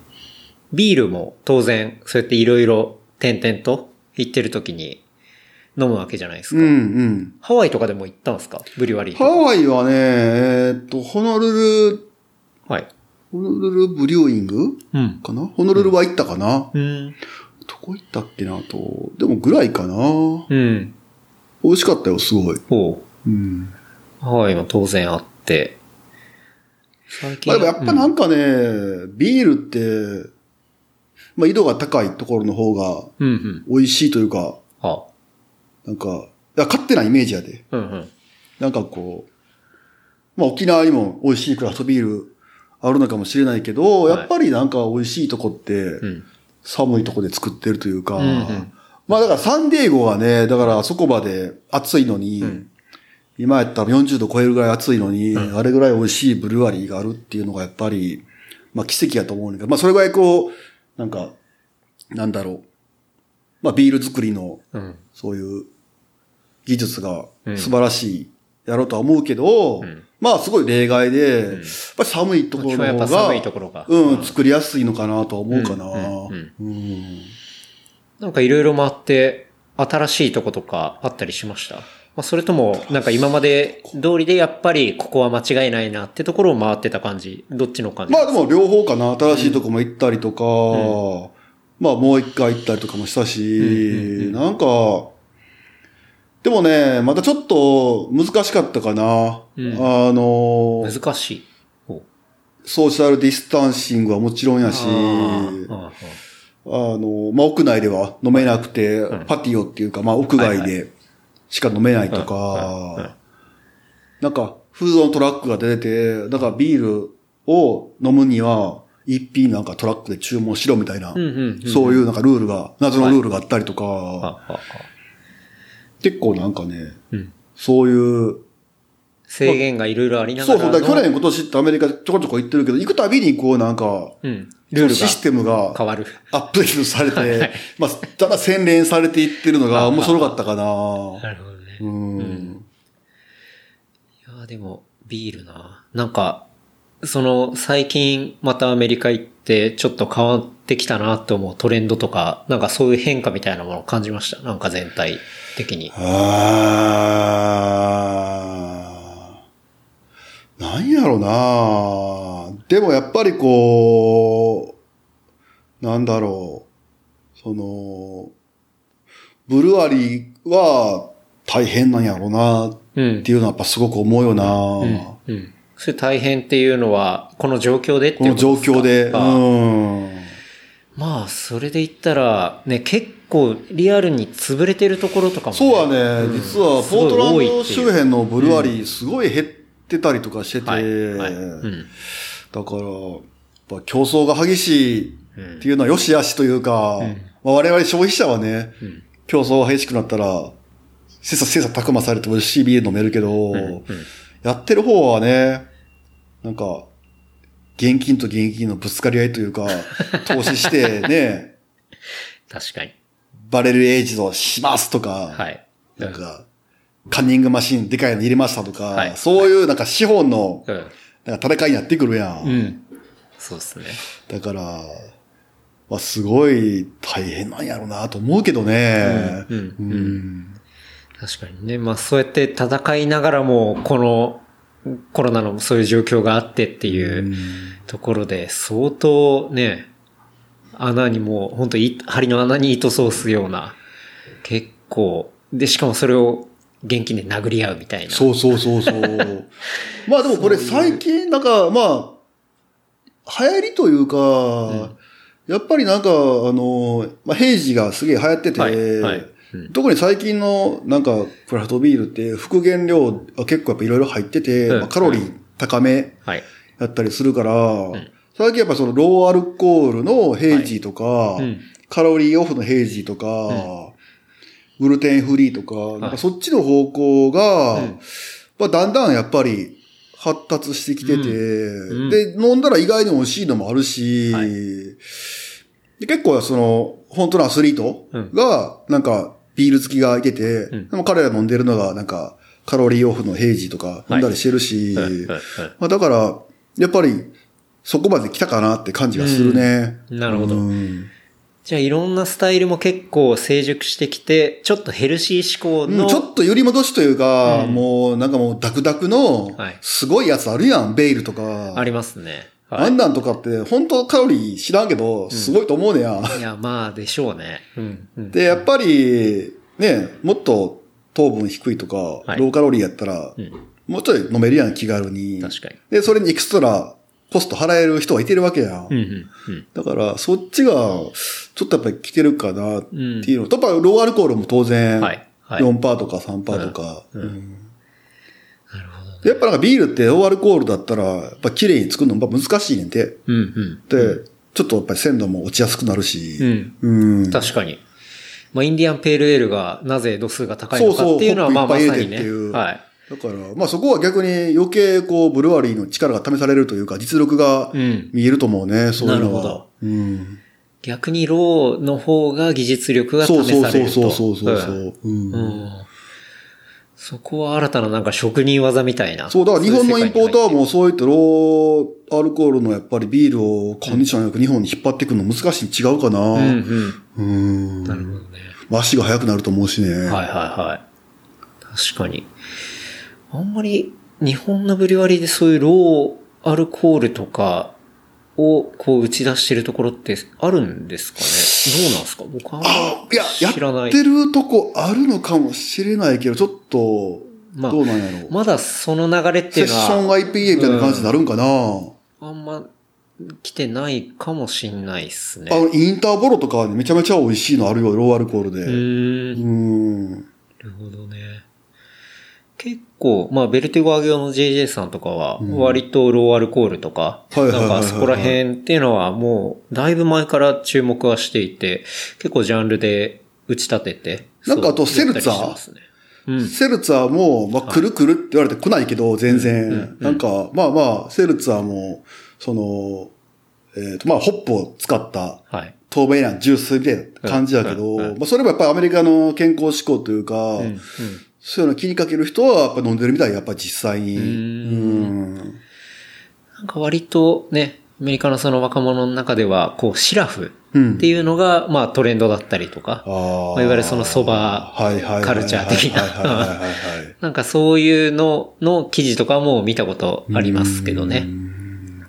[SPEAKER 2] ビールも当然、そうやっていろいろ点々と行ってる時に飲むわけじゃないです
[SPEAKER 3] うん、
[SPEAKER 2] か。
[SPEAKER 3] うん。
[SPEAKER 2] ハワイとかでも行ったんですか？ブリュワリーと
[SPEAKER 3] ハ
[SPEAKER 2] か。
[SPEAKER 3] ワイはね、えーっと、ホノルル、
[SPEAKER 2] はい。
[SPEAKER 3] ホノルルブリューイング？
[SPEAKER 2] うん。
[SPEAKER 3] かな？ホノルルは行ったかな、
[SPEAKER 2] うん。
[SPEAKER 3] どこ行ったっけなと。でもぐらいかな
[SPEAKER 2] うん。
[SPEAKER 3] 美味しかったよ、すごい。
[SPEAKER 2] おう
[SPEAKER 3] うん。
[SPEAKER 2] ハワイも当然あって。最近。
[SPEAKER 3] まあでもやっぱなんかね、ビールって、まあ緯度が高いところの方が
[SPEAKER 2] うん、うん。
[SPEAKER 3] 美味しいというか、
[SPEAKER 2] あ、
[SPEAKER 3] なんか、や勝手なイメージやで。
[SPEAKER 2] うんうん。
[SPEAKER 3] なんかこう、まあ沖縄にも美味しいクラフトビールあるのかもしれないけど、
[SPEAKER 2] はい
[SPEAKER 3] やっぱりなんか美味しいとこって、
[SPEAKER 2] うん。
[SPEAKER 3] 寒いとこで作ってるというか、
[SPEAKER 2] うんうん
[SPEAKER 3] まあだからサンディエゴはね、だからあそこまで暑いのに、
[SPEAKER 2] ん
[SPEAKER 3] 今やったら40度超えるぐらい暑いのに、あれぐらい美味しいブルワリーがあるっていうのがやっぱり、まあ奇跡やと思うんだけど、まあそれぐらいこう、なんか、なんだろう。まあビール作りの、
[SPEAKER 2] うん。
[SPEAKER 3] そういう技術が
[SPEAKER 2] うん。
[SPEAKER 3] 素晴らしいやろうとは思うけど、
[SPEAKER 2] ん。
[SPEAKER 3] まあすごい例外で、やっぱり寒いところの方が、
[SPEAKER 2] 寒いところが。
[SPEAKER 3] うん、
[SPEAKER 2] うん
[SPEAKER 3] 作りやすいのかなとは思うかな。
[SPEAKER 2] うんうん
[SPEAKER 3] うん。
[SPEAKER 2] なんかいろいろ回って、新しいとことかあったりしました？まあ、それとも、なんか今まで通りでやっぱりここは間違いないなってところを回ってた感じ？どっちの感じ？
[SPEAKER 3] まあでも両方かな。新しいとこも行ったりとか、まあもう一回行ったりとかもしたし、なんか、でもね、またちょっと難しかったかな。
[SPEAKER 2] うん。
[SPEAKER 3] あの、
[SPEAKER 2] 難しい。お
[SPEAKER 3] ソーシャルディスタンシングはもちろんやし、
[SPEAKER 2] あ
[SPEAKER 3] の、まあ、屋内では飲めなくて、
[SPEAKER 2] ん。
[SPEAKER 3] パティオっていうか、まあ、屋外
[SPEAKER 2] はい
[SPEAKER 3] でしか飲めないとか、なんか、フードのトラックが出てて、だからビールを飲むには、一品なんかトラックで注文しろみたいな、そういうなんかルールが、謎のルールがあったりとか、結構なんかね、
[SPEAKER 2] うん
[SPEAKER 3] そういう、
[SPEAKER 2] 制限がいろいろありながらの。
[SPEAKER 3] そうそう、去年今年ってアメリカちょこちょこ行ってるけど、行くたびにこうなんか、
[SPEAKER 2] うん。ルール
[SPEAKER 3] システムが
[SPEAKER 2] が変わる。
[SPEAKER 3] アップデートされ
[SPEAKER 2] はい
[SPEAKER 3] て、まあ、ただ洗練されていってるのが面白かったかな。
[SPEAKER 2] なるほどね。
[SPEAKER 3] うん。
[SPEAKER 2] いや、でも、ビールな。なんか、その、最近またアメリカ行って、ちょっと変わってきたなって思うトレンドとか、なんかそういう変化みたいなものを感じました？なんか全体的に。
[SPEAKER 3] あー。なんやろなでもやっぱりこう、なんだろう。その、ブルワリーは大変なんやろうなっ
[SPEAKER 2] うん
[SPEAKER 3] て。いうのはやっぱすごく思うよな、
[SPEAKER 2] うん。うん。それ大変っていうのは、この状況でっていうこと
[SPEAKER 3] 状況で。うん。
[SPEAKER 2] まあ、それで言ったら、ね、結構リアルに潰れてるところとかも、ね。
[SPEAKER 3] そうはね、実はポートラン
[SPEAKER 2] 多いっていう
[SPEAKER 3] ド周辺のブルワリーすごい減ってたりとかしてて、
[SPEAKER 2] はい。はい。うん。
[SPEAKER 3] だから、やっぱ競争が激しいっていうのは良し悪しというか、まあ、我々消費者はね、
[SPEAKER 2] ん
[SPEAKER 3] 競争が激しくなったら、切磋切磋琢磨されても CBA 飲めるけど、
[SPEAKER 2] うん
[SPEAKER 3] やってる方はね、なんか、現金と現金のぶつかり合いというか、投資してね、
[SPEAKER 2] 確かに。
[SPEAKER 3] バレルエイジドしますとか、
[SPEAKER 2] はい。
[SPEAKER 3] なんか、カンニングマシンでかいの入れましたとか、
[SPEAKER 2] はい
[SPEAKER 3] そういうなんか資本の
[SPEAKER 2] うん。
[SPEAKER 3] なんか戦いになってくるやん。
[SPEAKER 2] うん。そうですね。
[SPEAKER 3] だから、まあ、すごい大変なんやろうなと思うけどね。
[SPEAKER 2] うんうん
[SPEAKER 3] うん
[SPEAKER 2] 確かにね。まあそうやって戦いながらも、このコロナのそういう状況があってっていうところで、相当ね、穴にもう、本当い針の穴に糸通すような、結構、で、しかもそれを元気で殴り合うみたいな。
[SPEAKER 3] そうそうそうそう。まあでもこれ最近なんか、まあ、流行りというか、やっぱりなんか、あの、まあ、平時がすげえ流行ってて、
[SPEAKER 2] はいはいうん
[SPEAKER 3] 特に最近のなんかクラフトビールって復元量が結構やっぱいろいろ入ってて、
[SPEAKER 2] うん。
[SPEAKER 3] まあ、カロリー高め
[SPEAKER 2] はい。
[SPEAKER 3] やったりするから、最近やっぱそのローアルコールのヘイジーとか、
[SPEAKER 2] うん。
[SPEAKER 3] カロリーオフのヘイジーとか、グルテンフリーとか、なんかそっちの方向が、
[SPEAKER 2] うん。
[SPEAKER 3] まあ、だんだんやっぱり発達してきてて、
[SPEAKER 2] ん。
[SPEAKER 3] で、飲んだら意外に美味しいのもあるし、
[SPEAKER 2] はい。
[SPEAKER 3] で結構その、本当のアスリートが、なんか、ビール好きがいてて、
[SPEAKER 2] ん。
[SPEAKER 3] でも彼ら飲んでるのが、なんか、カロリーオフのヘイジーとか飲んだりしてるし、
[SPEAKER 2] はい。はい。はい。
[SPEAKER 3] まあ、だから、やっぱり、そこまで来たかなって感じがするね。
[SPEAKER 2] なるほど。
[SPEAKER 3] うん。
[SPEAKER 2] じゃあいろんなスタイルも結構成熟してきて、ちょっとヘルシー志向の、
[SPEAKER 3] うんちょっと寄り戻しというか、もうなんかもうダクダクの
[SPEAKER 2] はい、
[SPEAKER 3] すごいやつあるやん、ベイルとか。
[SPEAKER 2] ありますね。
[SPEAKER 3] あ
[SPEAKER 2] は
[SPEAKER 3] んなんとかって、本当カロリー知らんけど、すごいと思うねや。
[SPEAKER 2] い。いや、まあでしょうね。うん。うん、
[SPEAKER 3] で、やっぱり、ね、もっと糖分低いとか、
[SPEAKER 2] い
[SPEAKER 3] ローカロリーやったら、
[SPEAKER 2] ん
[SPEAKER 3] もうちょい飲めるやん、気軽に。
[SPEAKER 2] 確かに。
[SPEAKER 3] で、それにエクストラコスト払える人はいてるわけやん。
[SPEAKER 2] うん、うん、うん。
[SPEAKER 3] だから、そっちが、ちょっとやっぱり来てるかなっていうのと、やっぱローアルコールも当然、
[SPEAKER 2] はい。はい
[SPEAKER 3] 4%パーとか3%パーとか。
[SPEAKER 2] うん
[SPEAKER 3] うんやっぱなんかビールってオーアルコールだったら、やっぱ綺麗に作るの難しいねんて。
[SPEAKER 2] うんうん。
[SPEAKER 3] で、ちょっとやっぱり鮮度も落ちやすくなるし。
[SPEAKER 2] うん。
[SPEAKER 3] うん。
[SPEAKER 2] 確かに。まあ、インディアンペールエールがなぜ度数が高いのか
[SPEAKER 3] そうそう
[SPEAKER 2] っていうのは、まあまさにね。はい。
[SPEAKER 3] だから、まあそこは逆に余計こう、ブルワリーの力が試されるというか、実力が
[SPEAKER 2] うん。
[SPEAKER 3] 見えると思うね、そういうのは。
[SPEAKER 2] なるほど
[SPEAKER 3] うん。
[SPEAKER 2] 逆にローの方が技術力が
[SPEAKER 3] そう
[SPEAKER 2] 試
[SPEAKER 3] そうそう
[SPEAKER 2] されると。
[SPEAKER 3] そうそうそう。
[SPEAKER 2] ん
[SPEAKER 3] うん
[SPEAKER 2] うんそこは新たななんか職人技みたいな。
[SPEAKER 3] そう、だから日本のインポーター
[SPEAKER 2] も。
[SPEAKER 3] もそういったローアルコールのやっぱりビールをコンディションよく日本に引っ張っていくの難しいに違うかな。
[SPEAKER 2] うん。うん。
[SPEAKER 3] うん。
[SPEAKER 2] なるほどね。
[SPEAKER 3] 足が速くなると思うしね。
[SPEAKER 2] はいはいはい。確かに。あん。まり日本のブリュワリーでそういうローアルコールとかをこう打ち出してるところってあるん。ですかねどうなんですか？僕あんま
[SPEAKER 3] あ、いや、や
[SPEAKER 2] 知らない。
[SPEAKER 3] ってるとこあるのかもしれないけど、ちょっと、
[SPEAKER 2] まあ
[SPEAKER 3] どうなんやろう。
[SPEAKER 2] まだその流れって
[SPEAKER 3] セッ
[SPEAKER 2] いうの
[SPEAKER 3] ション
[SPEAKER 2] は
[SPEAKER 3] IPA みたいな感じになるんかな、
[SPEAKER 2] あんま来てないかもしんないっすね。
[SPEAKER 3] あの、インターボロとかめちゃめちゃ美味しいのあるよ、ローアルコールで。
[SPEAKER 2] うーん。
[SPEAKER 3] うん。
[SPEAKER 2] なるほどね。結構、まあ、ベルティゴアゲオの JJ さんとかは、割とローアルコールとか、なんかそこら辺っていうのはもう、だいぶ前から注目はしていて、結構ジャンルで打ち立てて。
[SPEAKER 3] なんかあとセルツァー
[SPEAKER 2] ねうん。
[SPEAKER 3] セルツァーも、まあ、来る来るって言われて来ないけど、全然。なんか、まあまあ、セルツァーも、その、えっ、と、まあ、ホップを使った
[SPEAKER 2] はい。
[SPEAKER 3] 透明なジュースみたいな感じだけど、まあ、それもやっぱりアメリカの健康志向というか、
[SPEAKER 2] うん。うん
[SPEAKER 3] そういうの気にかける人はやっぱ飲んでるみたい、やっぱ実際に。
[SPEAKER 2] う
[SPEAKER 3] うんん。
[SPEAKER 2] なんか割とね、アメリカのその若者の中では、こう、シラフ
[SPEAKER 3] うん
[SPEAKER 2] っていうのが、まあトレンドだったりとか、
[SPEAKER 3] あー
[SPEAKER 2] まあいわゆるその蕎麦カルチャー的ななんかそういうのの記事とかも見たことありますけどね。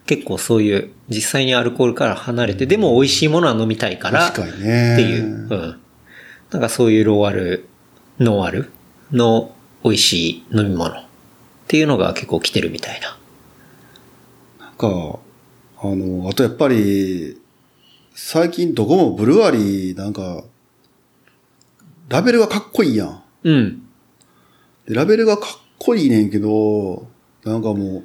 [SPEAKER 2] 結構そういう実際にアルコールから離れて、でも美味しいものは飲みたいから。っていう、うん。なんかそういうローアル、ノンアルの美味しい飲み物っていうのが結構来てるみたいな。
[SPEAKER 3] なんか、あの、あとやっぱり、最近どこもブルワリーなんか、ラベルがかっこいいやん。
[SPEAKER 2] うん。
[SPEAKER 3] でラベルがかっこいいねんけど、なんかもう、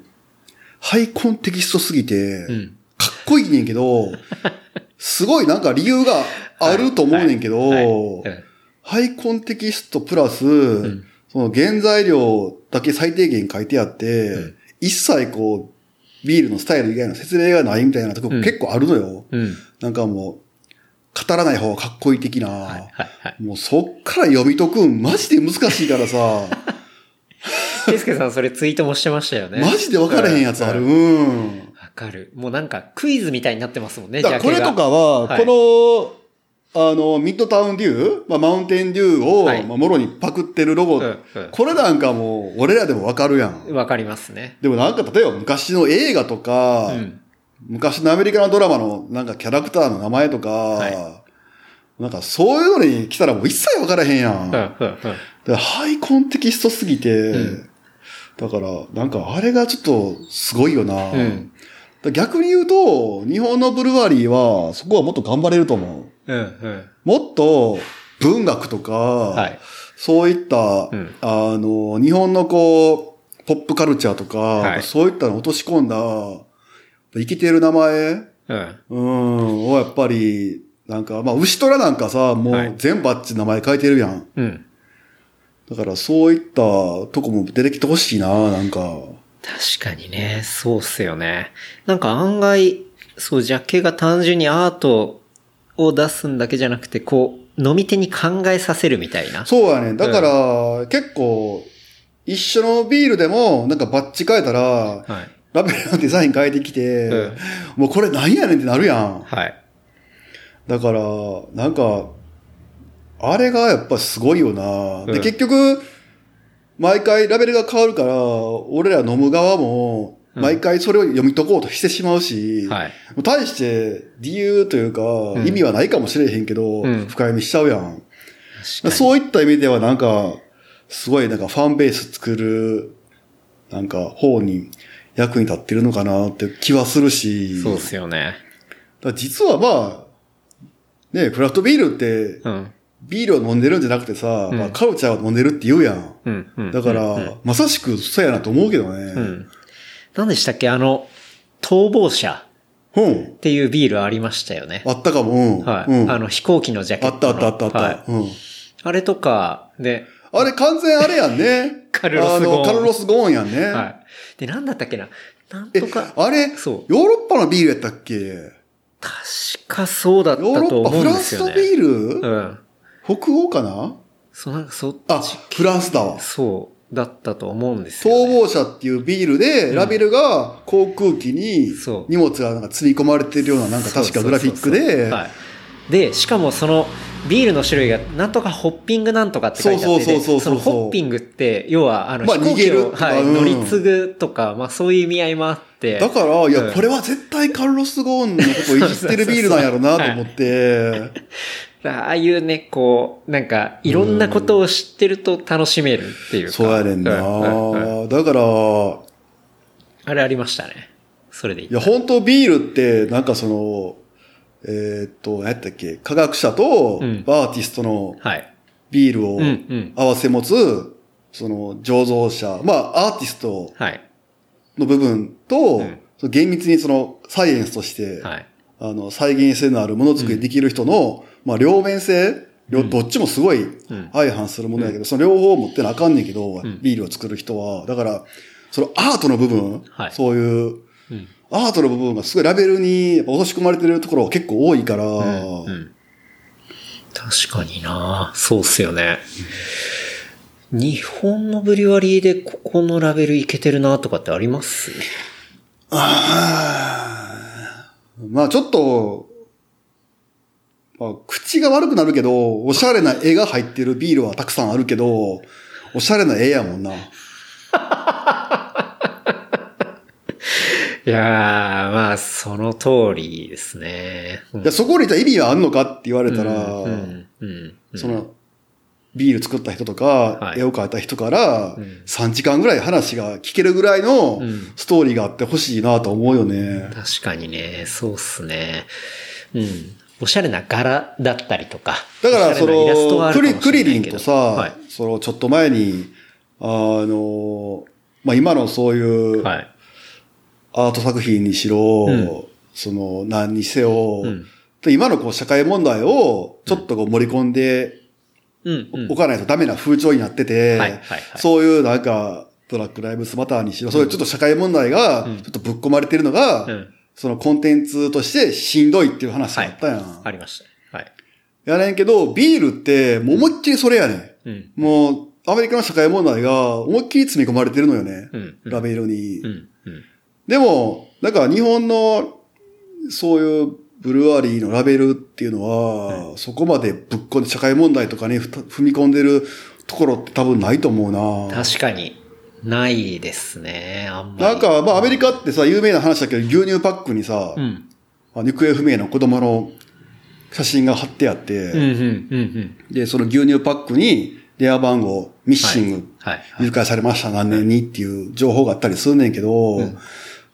[SPEAKER 3] ハイコンテキストすぎて、
[SPEAKER 2] うん。
[SPEAKER 3] かっこいいねんけど、すごいなんか理由があると思うねんけど、
[SPEAKER 2] はいはい
[SPEAKER 3] ハイコンテキストプラス、
[SPEAKER 2] ん
[SPEAKER 3] その原材料だけ最低限書いてあって、
[SPEAKER 2] ん
[SPEAKER 3] 一切こう、ビールのスタイル以外の説明がないみたいなとこ
[SPEAKER 2] うん
[SPEAKER 3] 結構あるのよ。
[SPEAKER 2] うん。
[SPEAKER 3] なんかもう、語らない方がかっこいい的な。
[SPEAKER 2] はいはいはい。
[SPEAKER 3] もうそっから読み解くん、マジで難しいからさ、
[SPEAKER 2] ケイスケさんそれツイートもしてましたよね。
[SPEAKER 3] マジで分からへんやつある。
[SPEAKER 2] う
[SPEAKER 3] うんん。
[SPEAKER 2] わかる。もうなんかクイズみたいになってますもんね、
[SPEAKER 3] だこれとかは、
[SPEAKER 2] はい
[SPEAKER 3] この、あの、ミッドタウンデュー、まあ、マウンテンデューを、
[SPEAKER 2] はい
[SPEAKER 3] まあ、もろにパクってるロゴ、
[SPEAKER 2] うんうん
[SPEAKER 3] これなんかもう、俺らでもわかるやん。
[SPEAKER 2] わかりますね。
[SPEAKER 3] でもなんか例えば昔の映画とか、
[SPEAKER 2] うん。
[SPEAKER 3] 昔のアメリカのドラマのなんかキャラクターの名前とか、
[SPEAKER 2] は
[SPEAKER 3] なんかそういうのに来たらもう一切わからへんやん。
[SPEAKER 2] うん、
[SPEAKER 3] だ
[SPEAKER 2] うん、うん。
[SPEAKER 3] からハイコンテキストすぎて、
[SPEAKER 2] ん
[SPEAKER 3] だからなんかあれがちょっとすごいよな。逆に言うと、日本のブルワリーはそこはもっと頑張れると思う。
[SPEAKER 2] うん、うん。
[SPEAKER 3] もっと文学とか、
[SPEAKER 2] はい。
[SPEAKER 3] そういった、
[SPEAKER 2] うん
[SPEAKER 3] あの、日本のこう、ポップカルチャーとか、
[SPEAKER 2] はい
[SPEAKER 3] そういったのを落とし込んだ、生きてる名前、
[SPEAKER 2] うん。
[SPEAKER 3] うん、をやっぱり、なんか、まあ、牛虎なんかさ、も
[SPEAKER 2] はい
[SPEAKER 3] う全部あっち名前書いてるやん。
[SPEAKER 2] うん。
[SPEAKER 3] だからそういったとこも出てきてほしいな、なんか。
[SPEAKER 2] 確かにね、そうっすよね。なんか案外、そう、ジャケが単純にアートを出すんだけじゃなくて、こう、飲み手に考えさせるみたいな。
[SPEAKER 3] そうやね。だから、結構、一緒のビールでも、なんかバッチ変えたら、
[SPEAKER 2] はい。
[SPEAKER 3] ラベルのデザイン変えてきて、
[SPEAKER 2] うん
[SPEAKER 3] もうこれなんやねんってなるやん。
[SPEAKER 2] はい。
[SPEAKER 3] だから、なんか、あれがやっぱすごいよな。で、
[SPEAKER 2] うん
[SPEAKER 3] 結局、毎回ラベルが変わるから、俺ら飲む側も、毎回それを読み解こうとしてしまうし、
[SPEAKER 2] はい。
[SPEAKER 3] 対して理由というか、
[SPEAKER 2] ん
[SPEAKER 3] 意味はないかもしれへんけど、
[SPEAKER 2] うん
[SPEAKER 3] 深読みしちゃうやん。そういった意味ではなんか、すごいなんかファンベース作る、なんか方に役に立ってるのかなって気はするし。
[SPEAKER 2] そうっすよね。
[SPEAKER 3] 実はまあ、ね、クラフトビールって、
[SPEAKER 2] うん。
[SPEAKER 3] ビールを飲んでるんじゃなくてさ、
[SPEAKER 2] うん
[SPEAKER 3] まあ、カルチャーを飲んでるって言うやん。
[SPEAKER 2] うん。うん。
[SPEAKER 3] だから、まさしくそうやなと思うけどね。
[SPEAKER 2] うん。何でしたっけ？あの、逃亡者
[SPEAKER 3] うん。
[SPEAKER 2] っていうビールありましたよね。
[SPEAKER 3] あったかも。うん。
[SPEAKER 2] はい。
[SPEAKER 3] うん。
[SPEAKER 2] あの、飛行機のジャケ
[SPEAKER 3] あ
[SPEAKER 2] ットの。
[SPEAKER 3] ったあったあったあった。
[SPEAKER 2] はい。
[SPEAKER 3] うん。
[SPEAKER 2] あれとか、で、
[SPEAKER 3] あれ完全あれやんね。
[SPEAKER 2] カルロスゴーン
[SPEAKER 3] あの、カルロスゴーンやんね。
[SPEAKER 2] はい。で、なんだったっけな？なん
[SPEAKER 3] え
[SPEAKER 2] とか、、
[SPEAKER 3] あれ、
[SPEAKER 2] そう
[SPEAKER 3] ヨーロッパのビールやったっけ？ヨ
[SPEAKER 2] 確かそうだった
[SPEAKER 3] ーロッパ、
[SPEAKER 2] と思うん
[SPEAKER 3] フラン
[SPEAKER 2] ですよね。
[SPEAKER 3] スのビール、
[SPEAKER 2] うん。
[SPEAKER 3] 北欧かな？
[SPEAKER 2] そう、なんかそっち
[SPEAKER 3] あ、フランスだわ。
[SPEAKER 2] そう、だったと思うんですよ、
[SPEAKER 3] 逃
[SPEAKER 2] ね。
[SPEAKER 3] 亡者っていうビールで、ラベルが航空機に荷物がなんか積み込まれてるようななんか確かグラフィックで、
[SPEAKER 2] はい。で、しかもその、ビールの種類が、なんとかホッピングなんとかって書いてあって、
[SPEAKER 3] そうそうそうそうそう
[SPEAKER 2] でそのホッピングって、要は、あの、
[SPEAKER 3] まあ
[SPEAKER 2] 飛行機を、
[SPEAKER 3] 逃げる
[SPEAKER 2] はい、
[SPEAKER 3] うん。
[SPEAKER 2] 乗り継ぐとか、まあそういう意味合いもあって。
[SPEAKER 3] だから、いや、
[SPEAKER 2] うん。
[SPEAKER 3] これは絶対カルロス・ゴーンのことをいじってるビールなんやろうなと思って、
[SPEAKER 2] ああいうね、こう、なんか、いろんなことを知ってると楽しめるっていうか。
[SPEAKER 3] そうやねんな、
[SPEAKER 2] うんうんうん
[SPEAKER 3] だから、
[SPEAKER 2] あれありましたね。それでいい
[SPEAKER 3] いや、本当ビールって、なんかその、えーっと、何やったっけ、科学者と
[SPEAKER 2] うん
[SPEAKER 3] アーティストの
[SPEAKER 2] はい。
[SPEAKER 3] ビールを。合わせ持つ、その醸造者、まあ、アーティスト
[SPEAKER 2] はい。
[SPEAKER 3] の部分と、厳密にそのサイエンスとして、
[SPEAKER 2] はい。
[SPEAKER 3] あの、再現性のあるものづくりできる人の、まあ、両面性、両どっちもすごい
[SPEAKER 2] ん。
[SPEAKER 3] 相反するものやけど、その両方を持ってなあかんねんけど、
[SPEAKER 2] ん。
[SPEAKER 3] ビールを作る人は。だから、そのアートの部分、
[SPEAKER 2] はい。
[SPEAKER 3] そういう、
[SPEAKER 2] うん。
[SPEAKER 3] アートの部分がすごいラベルに落とし込まれてるところが結構多いから、
[SPEAKER 2] うん。確かにな。そうっすよね。日本のブリュワリーでここのラベルいけてるなとかってあります？
[SPEAKER 3] まあちょっと、まあ、口が悪くなるけど、おしゃれな絵が入ってるビールはたくさんあるけど、おしゃれな絵やもんな。
[SPEAKER 2] いやー、まあ、その通りですね。うん
[SPEAKER 3] いや、そこにいた意味はあんのかって言われたら、
[SPEAKER 2] うん、うん、うん。
[SPEAKER 3] その、ビール作った人とか、
[SPEAKER 2] はい
[SPEAKER 3] 絵を描いた人から、
[SPEAKER 2] ん
[SPEAKER 3] 3時間ぐらい話が聞けるぐらいの
[SPEAKER 2] うん
[SPEAKER 3] ストーリーがあってほしいなと思うよね。
[SPEAKER 2] 確かにね、そうっすね。うん。おしゃれな柄だったりとか。
[SPEAKER 3] だから、その、クリクリリンとさ、
[SPEAKER 2] はい。
[SPEAKER 3] その、ちょっと前に、あの、まあ、今のそういう
[SPEAKER 2] はい。
[SPEAKER 3] アート作品にしろ、
[SPEAKER 2] うん
[SPEAKER 3] その、何にせよ、
[SPEAKER 2] うん
[SPEAKER 3] で今のこう社会問題をちょっとこう盛り込んで
[SPEAKER 2] うん、うん
[SPEAKER 3] お。かないとダメな風潮になってて、
[SPEAKER 2] はいはいはい
[SPEAKER 3] そういうなんか、ブラックライブスマターにしろ、そういうちょっと社会問題が、ちょっとぶっ込まれてるのが、
[SPEAKER 2] うん
[SPEAKER 3] そのコンテンツとしてしんどいっていう話があったやん。
[SPEAKER 2] ありました。はい。
[SPEAKER 3] やねんけど、ビールって、もう思いっきりそれやねん。
[SPEAKER 2] うん。
[SPEAKER 3] もう、アメリカの社会問題が思いっきり積み込まれてるのよね。
[SPEAKER 2] うんうん
[SPEAKER 3] ラベルに。
[SPEAKER 2] うん。うん。
[SPEAKER 3] でも、なんか日本の、そういうブルワリーのラベルっていうのは、そこまでぶっ込んで社会問題とかに踏み込んでるところって多分ないと思うな。
[SPEAKER 2] 確かに、ないですね。あんまり。
[SPEAKER 3] なんか、まあアメリカってさ、有名な話だけど、牛乳パックにさ、
[SPEAKER 2] うん。
[SPEAKER 3] まあ行方不明の子供の写真が貼ってあって、
[SPEAKER 2] うん、うん、うん、うん。
[SPEAKER 3] で、その牛乳パックに電話番号、ミッシング、
[SPEAKER 2] はい。はい。
[SPEAKER 3] 誘拐されました何年にっていう情報があったりすんねんけど、
[SPEAKER 2] うん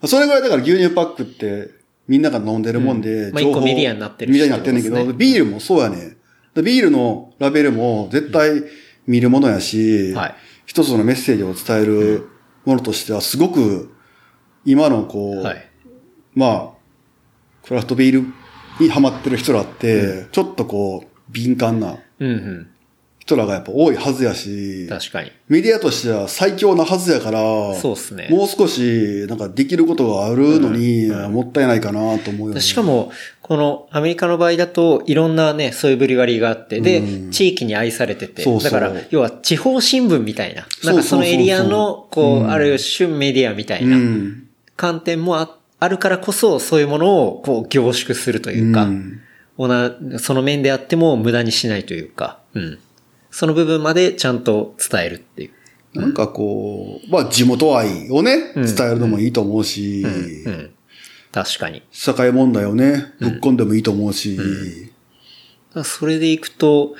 [SPEAKER 3] それぐらいだから牛乳パックってみんなが飲んでるもんで、
[SPEAKER 2] うんまあメディアになってるし
[SPEAKER 3] メディアになってんねんけど、ビールもそうやねビールのラベルも絶対見るものやし、
[SPEAKER 2] はい
[SPEAKER 3] 一つのメッセージを伝えるものとしてはすごく今のこう、
[SPEAKER 2] はい。
[SPEAKER 3] まあ、クラフトビールにハマってる人らって、ちょっとこう、敏感な。人らがやっぱ多いはずやし、
[SPEAKER 2] 確かに。
[SPEAKER 3] メディアとしては最強なはずやから、
[SPEAKER 2] そうっすね。
[SPEAKER 3] もう少し、なんかできることがあるのに、もったいないかなと思うよね。
[SPEAKER 2] しかも、このアメリカの場合だと、いろんなね、そういうブリュワリーがあって、で、
[SPEAKER 3] うん
[SPEAKER 2] 地域に愛されてて、
[SPEAKER 3] そうそう
[SPEAKER 2] だから、要は地方新聞みたいな、なんかそのエリアの、こう、
[SPEAKER 3] うん
[SPEAKER 2] ある種メディアみたいな
[SPEAKER 3] うん。
[SPEAKER 2] 観点もああるからこそ、そういうものを、こう、凝縮するというか、
[SPEAKER 3] うん
[SPEAKER 2] おなその面であっても無駄にしないというか、うん。その部分までちゃんと伝えるっていう。
[SPEAKER 3] なんかこう、まあ地元愛をね、
[SPEAKER 2] うん
[SPEAKER 3] 伝えるのもいいと思うし、
[SPEAKER 2] うん。確かに。
[SPEAKER 3] 社会問題をね、ぶっ込んでもいいと思うし、
[SPEAKER 2] だからそれでいくと、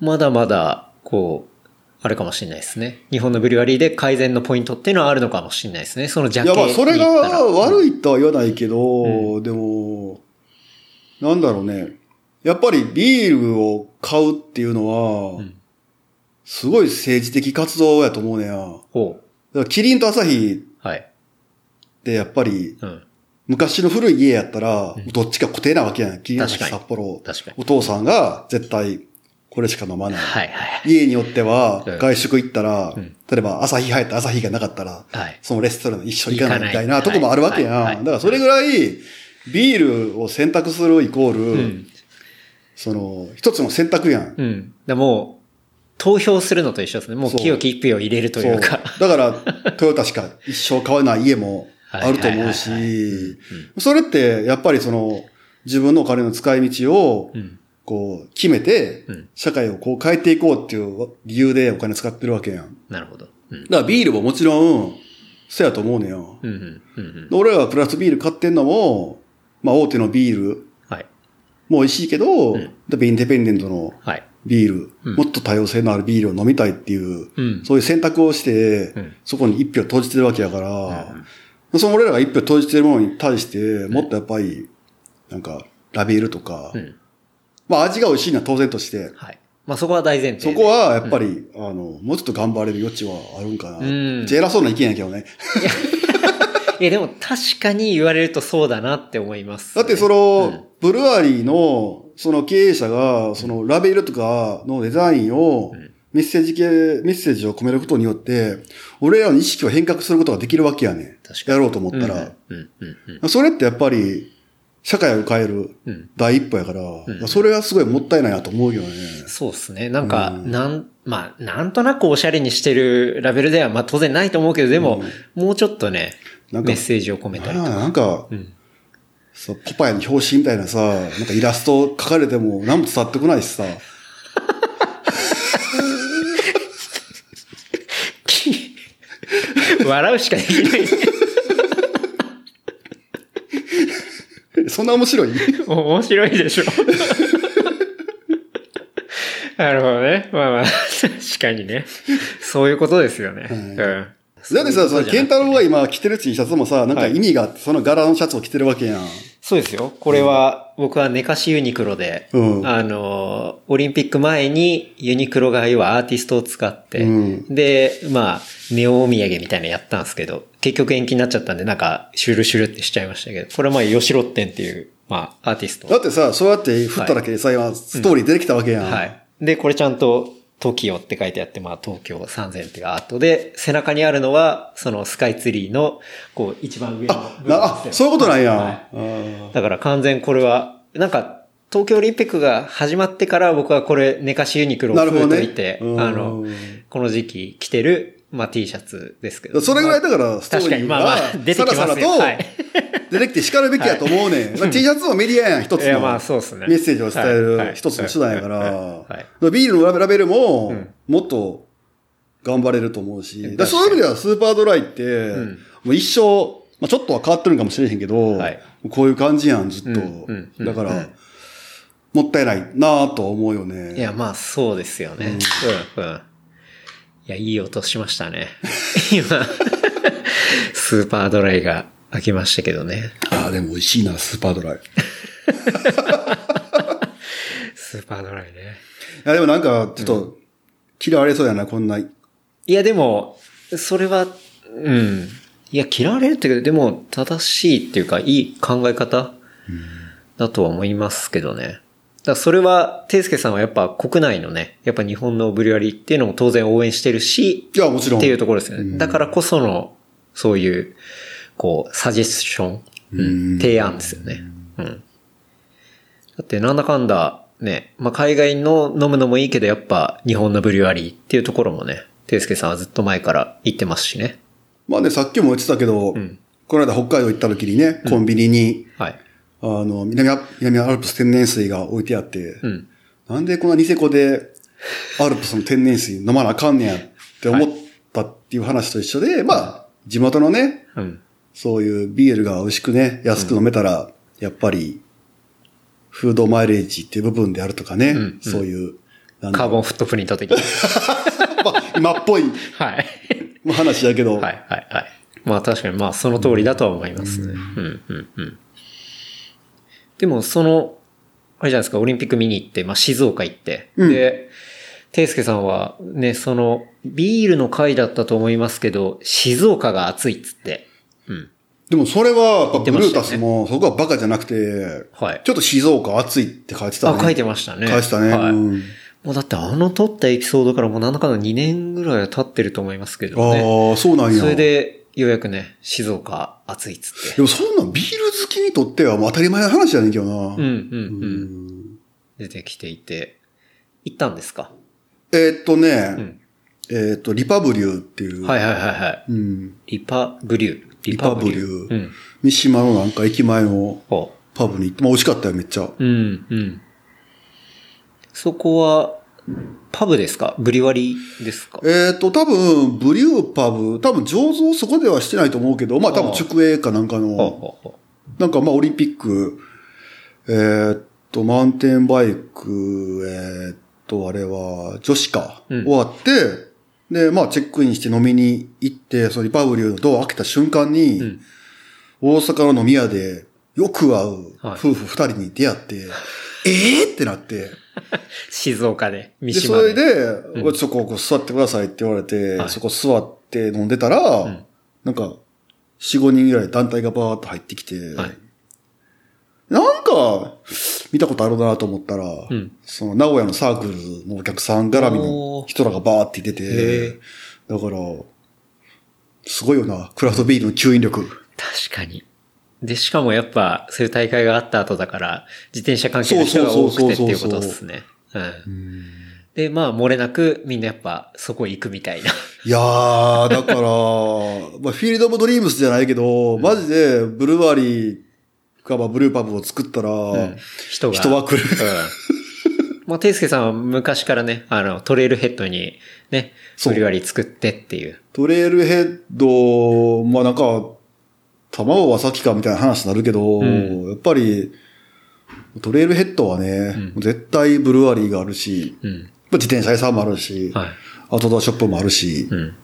[SPEAKER 2] まだまだ、こう、あるかもしれないですね。日本のブリュワリーで改善のポイントっていうのはあるのかもしれないですね。そのジャケ
[SPEAKER 3] いやまあそれが悪
[SPEAKER 2] い。
[SPEAKER 3] いとは言わないけど、でも、なんだろうね。やっぱりビールを買うっていうのは、
[SPEAKER 2] ん
[SPEAKER 3] すごい政治的活動やと思うねや。
[SPEAKER 2] ほ
[SPEAKER 3] らキリンとアサヒ
[SPEAKER 2] う。はい。
[SPEAKER 3] ってやっぱり、
[SPEAKER 2] うん。
[SPEAKER 3] 昔の古い家やったら、どっちか固定なわけやん。キリンとアサヒ
[SPEAKER 2] 確かに
[SPEAKER 3] 札幌。
[SPEAKER 2] 確かに
[SPEAKER 3] お父さんが絶対これしか飲まない。
[SPEAKER 2] はいはい。
[SPEAKER 3] 家によっては
[SPEAKER 2] うん、
[SPEAKER 3] 外食行ったら、
[SPEAKER 2] ん
[SPEAKER 3] 例えば朝日入った朝日がなかったら、
[SPEAKER 2] はい
[SPEAKER 3] そのレストラン一緒に行かないみたい
[SPEAKER 2] な
[SPEAKER 3] とこもあるわけやん。だからそれぐらい、ビールを選択するイコール、
[SPEAKER 2] うん。
[SPEAKER 3] その、一つの選択やん。
[SPEAKER 2] うん。でもう、投票するのと一緒ですね。もう清き一票を入れるというか。
[SPEAKER 3] だから、トヨタしか一生買わない家もあると思うし、それってやっぱりその、自分のお金の使い道を
[SPEAKER 2] う、ん。
[SPEAKER 3] こう、決めて
[SPEAKER 2] うん、
[SPEAKER 3] 社会をこう変えていこうっていう理由でお金使ってるわけやん。
[SPEAKER 2] なるほど。うん。
[SPEAKER 3] だからビールももちろん、そうやと思うねよ。
[SPEAKER 2] うんうん。うんうん。
[SPEAKER 3] で俺らがクラフトビール買ってんのも、まあ大手のビール
[SPEAKER 2] はい。
[SPEAKER 3] も美味しいけど、
[SPEAKER 2] ん
[SPEAKER 3] やっぱインデペンデントの
[SPEAKER 2] はい。
[SPEAKER 3] ビール、
[SPEAKER 2] うん
[SPEAKER 3] もっと多様性のあるビールを飲みたいっていう、
[SPEAKER 2] うん
[SPEAKER 3] そういう選択をして、
[SPEAKER 2] うん
[SPEAKER 3] そこに一票投じてるわけやから、その俺らが一票投じてるものに対して、もっとやっぱり、なんか、ラベルとか、
[SPEAKER 2] うん。
[SPEAKER 3] まあ味が美味しいのは当然として、
[SPEAKER 2] はい。まあそこは大前提で。
[SPEAKER 3] そこはやっぱり、あの、もうちょっと頑張れる余地はあるんかな。
[SPEAKER 2] ん
[SPEAKER 3] 偉そうな意見やけどね。
[SPEAKER 2] いや、でも確かに言われるとそうだなって思います、
[SPEAKER 3] だってその、ブルワリーの、その経営者が、そのラベルとかのデザインを、メッセージ系、メッセージを込めることによって、俺らの意識を変革することができるわけやね。
[SPEAKER 2] 確か
[SPEAKER 3] やろうと思ったら。
[SPEAKER 2] うんうんうんうん。
[SPEAKER 3] それってやっぱり、社会を変える
[SPEAKER 2] うん
[SPEAKER 3] 第一歩やから、それはすごいもったいないなと思うよね。
[SPEAKER 2] そうですね。なんか、なん、まあ、なんとなくおしゃれにしてるラベルでは、まあ当然ないと思うけど、でも、もうちょっとね、
[SPEAKER 3] なんか
[SPEAKER 2] メッセージを込めたりとか。
[SPEAKER 3] なんか、そう、ポパイの表紙みたいなさ、なんかイラスト描かれても何も伝わってこないしさ。
[SPEAKER 2] 笑うしかできない。
[SPEAKER 3] そんな面白い？
[SPEAKER 2] 面白いでしょ。なるほどね。まあまあ、確かにね。そういうことですよね。うん。
[SPEAKER 3] だってさ、その、ケンタロウが今着てる T シャツもさ、なんか意味があって、その柄のシャツを着てるわけやん。
[SPEAKER 2] そうですよ。これは、僕は寝かしユニクロで、
[SPEAKER 3] うん
[SPEAKER 2] あの、オリンピック前にユニクロが要はアーティストを使って、
[SPEAKER 3] うん
[SPEAKER 2] で、まあ、ネオお土産みたいなのやったんですけど、結局延期になっちゃったんで、なんか、シュルシュルってしちゃいましたけど、これはまあ、ヨシロッテンっていう、まあ、アーティスト。
[SPEAKER 3] だってさ、そうやって振っただけでさ、今、ストーリー出てきたわけやん。
[SPEAKER 2] はい。で、これちゃんと、TOKIO って書いてあって、まあ、東京3000ってがアートで、背中にあるのは、そのスカイツリーの、こう、一番上の
[SPEAKER 3] あそういうことなんや。
[SPEAKER 2] はいだから完全これは、なんか、東京オリンピックが始まってから僕はこれ、寝かしユニクロを封といて、
[SPEAKER 3] うん
[SPEAKER 2] あの、この時期着てる、まあ T シャツですけど。
[SPEAKER 3] それぐらいだから、ストー
[SPEAKER 2] 確かに、
[SPEAKER 3] リー
[SPEAKER 2] まあまあ
[SPEAKER 3] が、、
[SPEAKER 2] 出てきますよ。
[SPEAKER 3] さらさら
[SPEAKER 2] はい。
[SPEAKER 3] と出てきて叱るべきやと思うねん。T シャツもメディアやん、一つの。
[SPEAKER 2] いや、まあそうですね。
[SPEAKER 3] メッセージを伝える一つの手段やから。
[SPEAKER 2] はい、
[SPEAKER 3] ビールのラベルも
[SPEAKER 2] ん、
[SPEAKER 3] もっと頑張れると思うし、だそういう意味ではスーパードライって、
[SPEAKER 2] ん。
[SPEAKER 3] もう一生、まあちょっとは変わってるんかもしれへんけど、
[SPEAKER 2] はい。
[SPEAKER 3] こういう感じやん、ずっと。
[SPEAKER 2] うん。
[SPEAKER 3] だから、もったいないなぁと思うよね。
[SPEAKER 2] いや、まあそうですよね。うん、うん。いや、いい音しましたね。今、スーパードライが開きましたけどね。
[SPEAKER 3] ああ、でも美味しいな、スーパードライ。い
[SPEAKER 2] スーパードライね。
[SPEAKER 3] や、でもなんか、ちょっと、嫌われそうやな、こんな。
[SPEAKER 2] いや、でも、それは、うん。いや、嫌われるっていうか、でも、正しいっていうか、いい考え方だとは思いますけどね。だからそれは、ていすけさんはやっぱ国内のね、やっぱ日本のブリュワリーっていうのも当然応援してるし、
[SPEAKER 3] いや、もちろん。
[SPEAKER 2] っていうところですよね。だからこその、そういう、こう、サジェスション、うん提案ですよね。うん。だってなんだかんだ、ね、まあ、海外の飲むのもいいけど、やっぱ日本のブリュワリーっていうところもね、ていすけさんはずっと前から言ってますしね。
[SPEAKER 3] まあね、さっきも言ってたけど、
[SPEAKER 2] ん
[SPEAKER 3] この間北海道行った時にね、コンビニに、
[SPEAKER 2] はい。
[SPEAKER 3] あの、南ア南アルプス天然水が置いてあって、
[SPEAKER 2] うん。
[SPEAKER 3] なんでこんなニセコでアルプスの天然水飲まなあかんねやって思ったっていう話と一緒で、まあ、地元のね、
[SPEAKER 2] うん。
[SPEAKER 3] そういうビールが美味しくね、安く飲めたら、やっぱり、フードマイレージっていう部分であるとかね、
[SPEAKER 2] ん
[SPEAKER 3] そういう、
[SPEAKER 2] カーボンフットプリント的に。
[SPEAKER 3] まあ、今っぽい
[SPEAKER 2] はい。
[SPEAKER 3] 話やけど、
[SPEAKER 2] はい、はい、はい。まあ確かに、まあその通りだとは思いますね。うん、うん、うん。でもその、ああれじゃないですか、オリンピック見に行って、まあ、静岡行って、
[SPEAKER 3] うん
[SPEAKER 2] で、ていすけさんは、ね、その、ビールの回だったと思いますけど、静岡が暑いっつって。うん。
[SPEAKER 3] でもそれは、やっぱ
[SPEAKER 2] って
[SPEAKER 3] ブルータスも、そこはバカじゃなくて、
[SPEAKER 2] はい。
[SPEAKER 3] ちょっと静岡暑いって書いてたね。
[SPEAKER 2] あ、書いてましたね。
[SPEAKER 3] 書いてたね。
[SPEAKER 2] はい。
[SPEAKER 3] うん
[SPEAKER 2] もうだってあの撮ったエピソードからもうなんだかんだ2年ぐらいは経ってると思いますけどね。
[SPEAKER 3] ああ、そうなんや。
[SPEAKER 2] それで、ようやくね、静岡暑いっつって。
[SPEAKER 3] でもそんなんビール好きにとってはもう当たり前の話じゃねんけどな。
[SPEAKER 2] うんうんう。
[SPEAKER 3] うんん
[SPEAKER 2] 出てきていて。行ったんですか？
[SPEAKER 3] えーっとね、
[SPEAKER 2] ん
[SPEAKER 3] えーっと、リパブリューっていう、
[SPEAKER 2] はいはいはいはい。
[SPEAKER 3] うん、
[SPEAKER 2] リパブリュー。
[SPEAKER 3] リパブリュー
[SPEAKER 2] うん。
[SPEAKER 3] 三島のなんか駅前の
[SPEAKER 2] ほ
[SPEAKER 3] パブに行って、まあ美味しかったよ、めっちゃ。
[SPEAKER 2] う。うんうん。そこは、パブですか？ブリ割りですか？
[SPEAKER 3] えーっと、多分、ブリューパブ、多分醸造そこではしてないと思うけど、まあ多分直営かなんかの、なんかまあオリンピック、えーっと、マウンテンバイク、えーっと、あれは女子か、
[SPEAKER 2] うん
[SPEAKER 3] 終わって、で、まあチェックインして飲みに行って、そのリパブリューのドア開けた瞬間に、
[SPEAKER 2] うん。
[SPEAKER 3] 大阪の飲み屋でよく会う
[SPEAKER 2] はい。
[SPEAKER 3] 夫婦二人に出会って、え えー、ってなって、
[SPEAKER 2] う。静岡で、三
[SPEAKER 3] で、
[SPEAKER 2] 島
[SPEAKER 3] それで、
[SPEAKER 2] うん。
[SPEAKER 3] そここう座ってくださいって言われて、
[SPEAKER 2] はい。
[SPEAKER 3] そこ座って飲んでたら、
[SPEAKER 2] ん。
[SPEAKER 3] なんか、四五人ぐらい団体がバーッと入ってきて、
[SPEAKER 2] はい
[SPEAKER 3] なんか、見たことあるなと思ったら、
[SPEAKER 2] ん
[SPEAKER 3] その名古屋のサークルのお客さん絡みの人らがバーって出てだから、すごいよな、クラフトビールの吸引力。
[SPEAKER 2] 確かに。で、しかもやっぱ、そういう大会があった後だから、自転車関係の人が多くてっていうことですね。うん。で、まあ、漏れなく、みんなやっぱ、そこ行くみたいな。
[SPEAKER 3] いやー、だから、まあ、フィールド・オブ・ドリームスじゃないけど、マジで、ブルワリーか、まあ、ブルーパブを作ったら、
[SPEAKER 2] 人が。
[SPEAKER 3] 人は来る。
[SPEAKER 2] うん。まあ、ていすけさんは昔からね、あの、トレイルヘッドに、ね、
[SPEAKER 3] そう
[SPEAKER 2] ブリワリ作ってっていう。
[SPEAKER 3] トレイルヘッド、まあなんか、卵は先かみたいな話になるけど、
[SPEAKER 2] ん
[SPEAKER 3] やっぱり、トレイルヘッドはね、絶対ブルワリーがあるし、
[SPEAKER 2] うん。
[SPEAKER 3] まあ自転車屋さんもあるし、
[SPEAKER 2] はい。
[SPEAKER 3] アウトドアショップもあるし、
[SPEAKER 2] うん。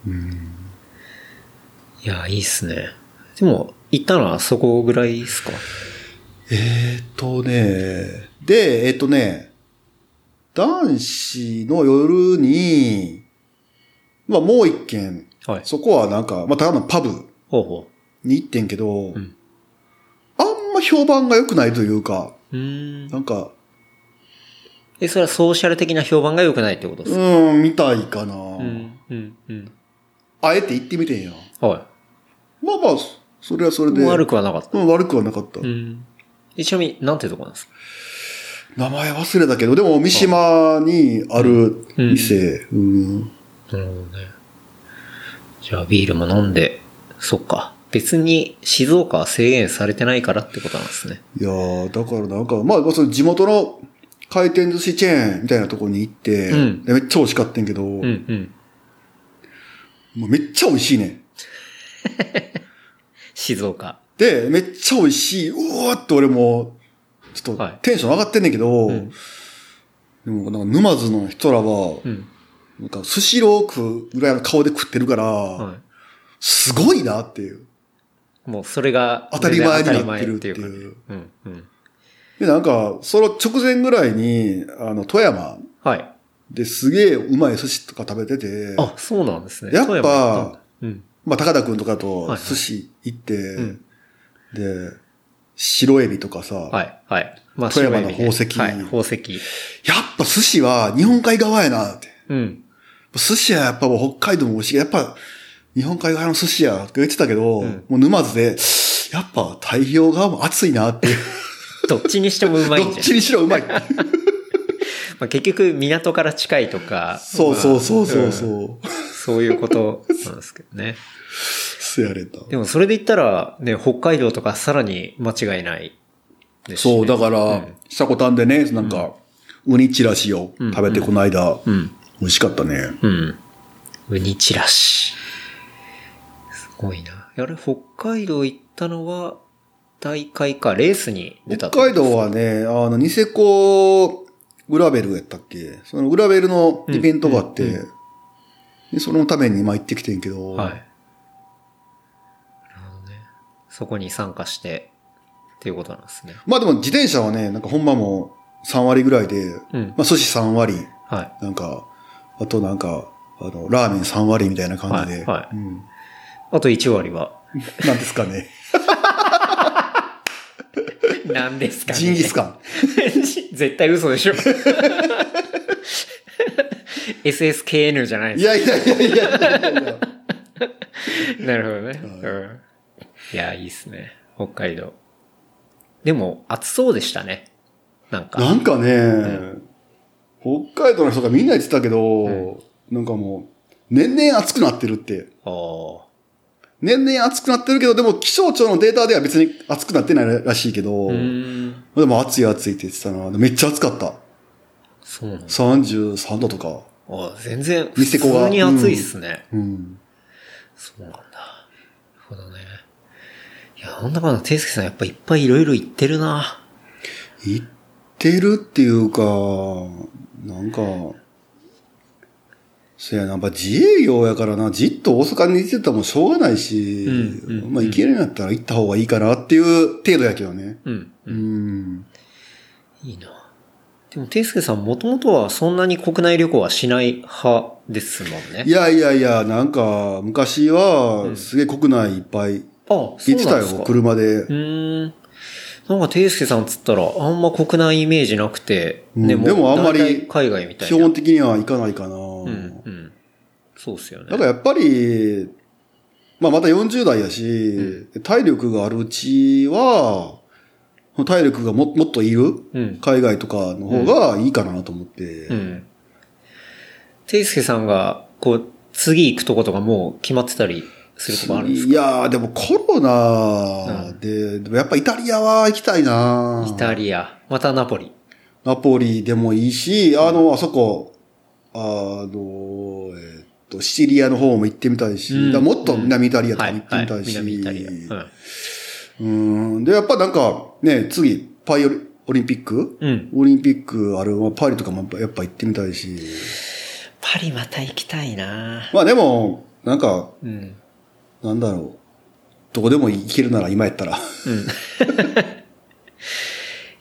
[SPEAKER 2] いや、いいっすね。でも、行ったのはそこぐらいですか？
[SPEAKER 3] えーっとね、で、えーっとね、男子の夜に、まあもう一軒、
[SPEAKER 2] はい。
[SPEAKER 3] そこはなんか、まあただのパブ
[SPEAKER 2] ほうほ
[SPEAKER 3] に行ってんけど、
[SPEAKER 2] ん
[SPEAKER 3] あんま評判が良くないというか、
[SPEAKER 2] う。ん。
[SPEAKER 3] なんか、
[SPEAKER 2] え、それはソーシャル的な評判が良くないってことですか？
[SPEAKER 3] うん、みたいかな、
[SPEAKER 2] うん、うん、うん。
[SPEAKER 3] あえて行ってみてんや。
[SPEAKER 2] は
[SPEAKER 3] まあまあ、それはそれ
[SPEAKER 2] い。
[SPEAKER 3] で。
[SPEAKER 2] 悪くはなかった。
[SPEAKER 3] うん、悪くはなかった。
[SPEAKER 2] うん。えちなみに、なんてとこなんですか？
[SPEAKER 3] 名前忘れたけど、でも三島にある店。うん。
[SPEAKER 2] なるほどね。じゃあ、ビールも飲んで、そっか。別に静岡は制限されてないからってことなんですね。
[SPEAKER 3] いやー、だからなんか、まあ、その地元の回転寿司チェーンみたいなところに行って、
[SPEAKER 2] うん
[SPEAKER 3] でめっちゃ美味しかったんけど、
[SPEAKER 2] うん、うん。
[SPEAKER 3] もうめっちゃ美味しいね。
[SPEAKER 2] 静岡。
[SPEAKER 3] で、めっちゃ美味しい。うわーって俺も、ちょっと
[SPEAKER 2] はい
[SPEAKER 3] テンション上がってんねんけど、
[SPEAKER 2] ん
[SPEAKER 3] でもなんか沼津の人らは、
[SPEAKER 2] うん。
[SPEAKER 3] なんかスシロー食うぐらいの顔で食ってるから、
[SPEAKER 2] は
[SPEAKER 3] すごいなっていう。
[SPEAKER 2] い。もうそれが
[SPEAKER 3] 当たり前になってるっていう
[SPEAKER 2] うん、うん。
[SPEAKER 3] で、なんか、その直前ぐらいに、あの、富山
[SPEAKER 2] はい。
[SPEAKER 3] ですげえうまい寿司とか食べてて、
[SPEAKER 2] あ、そうなんですね。
[SPEAKER 3] やっぱ、
[SPEAKER 2] うん。
[SPEAKER 3] まあ、高田くんとか
[SPEAKER 2] はい
[SPEAKER 3] と
[SPEAKER 2] はい
[SPEAKER 3] 寿司行って、
[SPEAKER 2] ん
[SPEAKER 3] で、白エビとかさ、
[SPEAKER 2] はい、はい。ま
[SPEAKER 3] 富山の宝石
[SPEAKER 2] はい、宝石。
[SPEAKER 3] やっぱ寿司は日本海側やなって。
[SPEAKER 2] うん。
[SPEAKER 3] 寿司はやっぱもう北海道も美味しい。やっぱ日本海側の寿司やって言ってたけど、
[SPEAKER 2] ん
[SPEAKER 3] もう沼津で、やっぱ太平洋側も暑いなっていう。
[SPEAKER 2] どっちにしてもうまいんじゃん
[SPEAKER 3] どっち。にしろうまい。
[SPEAKER 2] まあ、結局、港から近いとか。
[SPEAKER 3] そうそうそうそう
[SPEAKER 2] まあ
[SPEAKER 3] そう。
[SPEAKER 2] んそういうことなんですけどね。
[SPEAKER 3] せやれた。
[SPEAKER 2] でもそれで言ったら、ね、北海道とかさらに間違いないですしね、
[SPEAKER 3] そう、だから、
[SPEAKER 2] うん
[SPEAKER 3] シャコタンでね、なんか、ウニチラシを食べてこの間、
[SPEAKER 2] うん。
[SPEAKER 3] 美味しかったね。
[SPEAKER 2] うん。ウニチラシ。すごいな。あれ、北海道行ったのは、大会か、レースに出た
[SPEAKER 3] 北海道はね、あの、ニセコグラベルやったっけ？そのグラベルのイベントがあって、
[SPEAKER 2] うんうん
[SPEAKER 3] でそのために今行ってきてんけど、
[SPEAKER 2] はい。なるほどね。そこに参加して、っていうことなんですね。
[SPEAKER 3] まあでも自転車はね、なんかほんまも3割ぐらいで、
[SPEAKER 2] うん
[SPEAKER 3] まあ寿司3割、
[SPEAKER 2] はい。
[SPEAKER 3] なんか、あとなんか、あの、ラーメン3割みたいな感じで。
[SPEAKER 2] はいはい
[SPEAKER 3] うん。
[SPEAKER 2] あと1割は。
[SPEAKER 3] なんですかね。
[SPEAKER 2] 何ですかね。
[SPEAKER 3] ジンギスカン。
[SPEAKER 2] 絶対嘘でしょ。SSKN じゃないです
[SPEAKER 3] いやいやいやいやいや。
[SPEAKER 2] なるほどね。うん。いや、いいっすね。北海道。でも、暑そうでしたね。なんか。
[SPEAKER 3] なんかね、北海道の人がみんな言ってたけど、なんかもう、年々暑くなってるって。年々暑くなってるけど、でも気象庁のデータでは別に暑くなってないらしいけど。でも暑い暑いって言ってたな。めっちゃ暑かった。
[SPEAKER 2] そうなんだ。
[SPEAKER 3] 33度とか。
[SPEAKER 2] あ全然、普通に暑いっすね。
[SPEAKER 3] うん。
[SPEAKER 2] そうなんだ。なるほどね。いや、なんだかんだ、ていすけさんやっぱいっぱいいろいろ言ってるな。
[SPEAKER 3] 行ってるっていうか、なんか、そやな、やっぱ自営業やからな、じっと大阪にいてたらもうしょうがないし、
[SPEAKER 2] うんうん
[SPEAKER 3] まあ行けるんやったら行った方がいいかなっていう程度やけどね。
[SPEAKER 2] うん。
[SPEAKER 3] うん。
[SPEAKER 2] いいな。でも、ていすけさんもともとはそんなに国内旅行はしない派ですもんね。
[SPEAKER 3] いやいやいや、なんか、昔は、すげえ国内いっぱい
[SPEAKER 2] あ、
[SPEAKER 3] 行ってたよ、
[SPEAKER 2] そうなん。
[SPEAKER 3] 車で。
[SPEAKER 2] うーん。なんか、ていすけさんつったら、あんま国内イメージなくて、
[SPEAKER 3] うんでもあんまり
[SPEAKER 2] 海外みたいな。
[SPEAKER 3] 基本的には行かないかな。
[SPEAKER 2] うん、うん。そうっすよね。
[SPEAKER 3] だからやっぱり、まあまた40代やし、体力があるうちは、体力がももっといる
[SPEAKER 2] うん。
[SPEAKER 3] 海外とかの方がいいかなと思って。
[SPEAKER 2] うん。ていすけさんが、こう、次行くとことかもう決まってたりするとこあるんですか？
[SPEAKER 3] いやーでもコロナで、でもやっぱイタリアは行きたいな
[SPEAKER 2] イタリア、またナポリ。
[SPEAKER 3] ナポリでもいいし、あの、あそこ、あの、えっと、シチリアの方も行ってみたいし、
[SPEAKER 2] うん
[SPEAKER 3] もっと南イタリアと
[SPEAKER 2] はい、
[SPEAKER 3] かも行って
[SPEAKER 2] はい
[SPEAKER 3] みたいし、
[SPEAKER 2] 南イタリア。
[SPEAKER 3] うん。で、やっぱなんか、ね、次、パイオリオリンピック？
[SPEAKER 2] うん。うん。
[SPEAKER 3] オリンピックある、まあ、パリとかもやっぱ行ってみたいし。
[SPEAKER 2] パリまた行きたいな
[SPEAKER 3] まあでも、なんか、
[SPEAKER 2] うん。
[SPEAKER 3] なんだろう。どこでも行けるなら今やったら。
[SPEAKER 2] うん。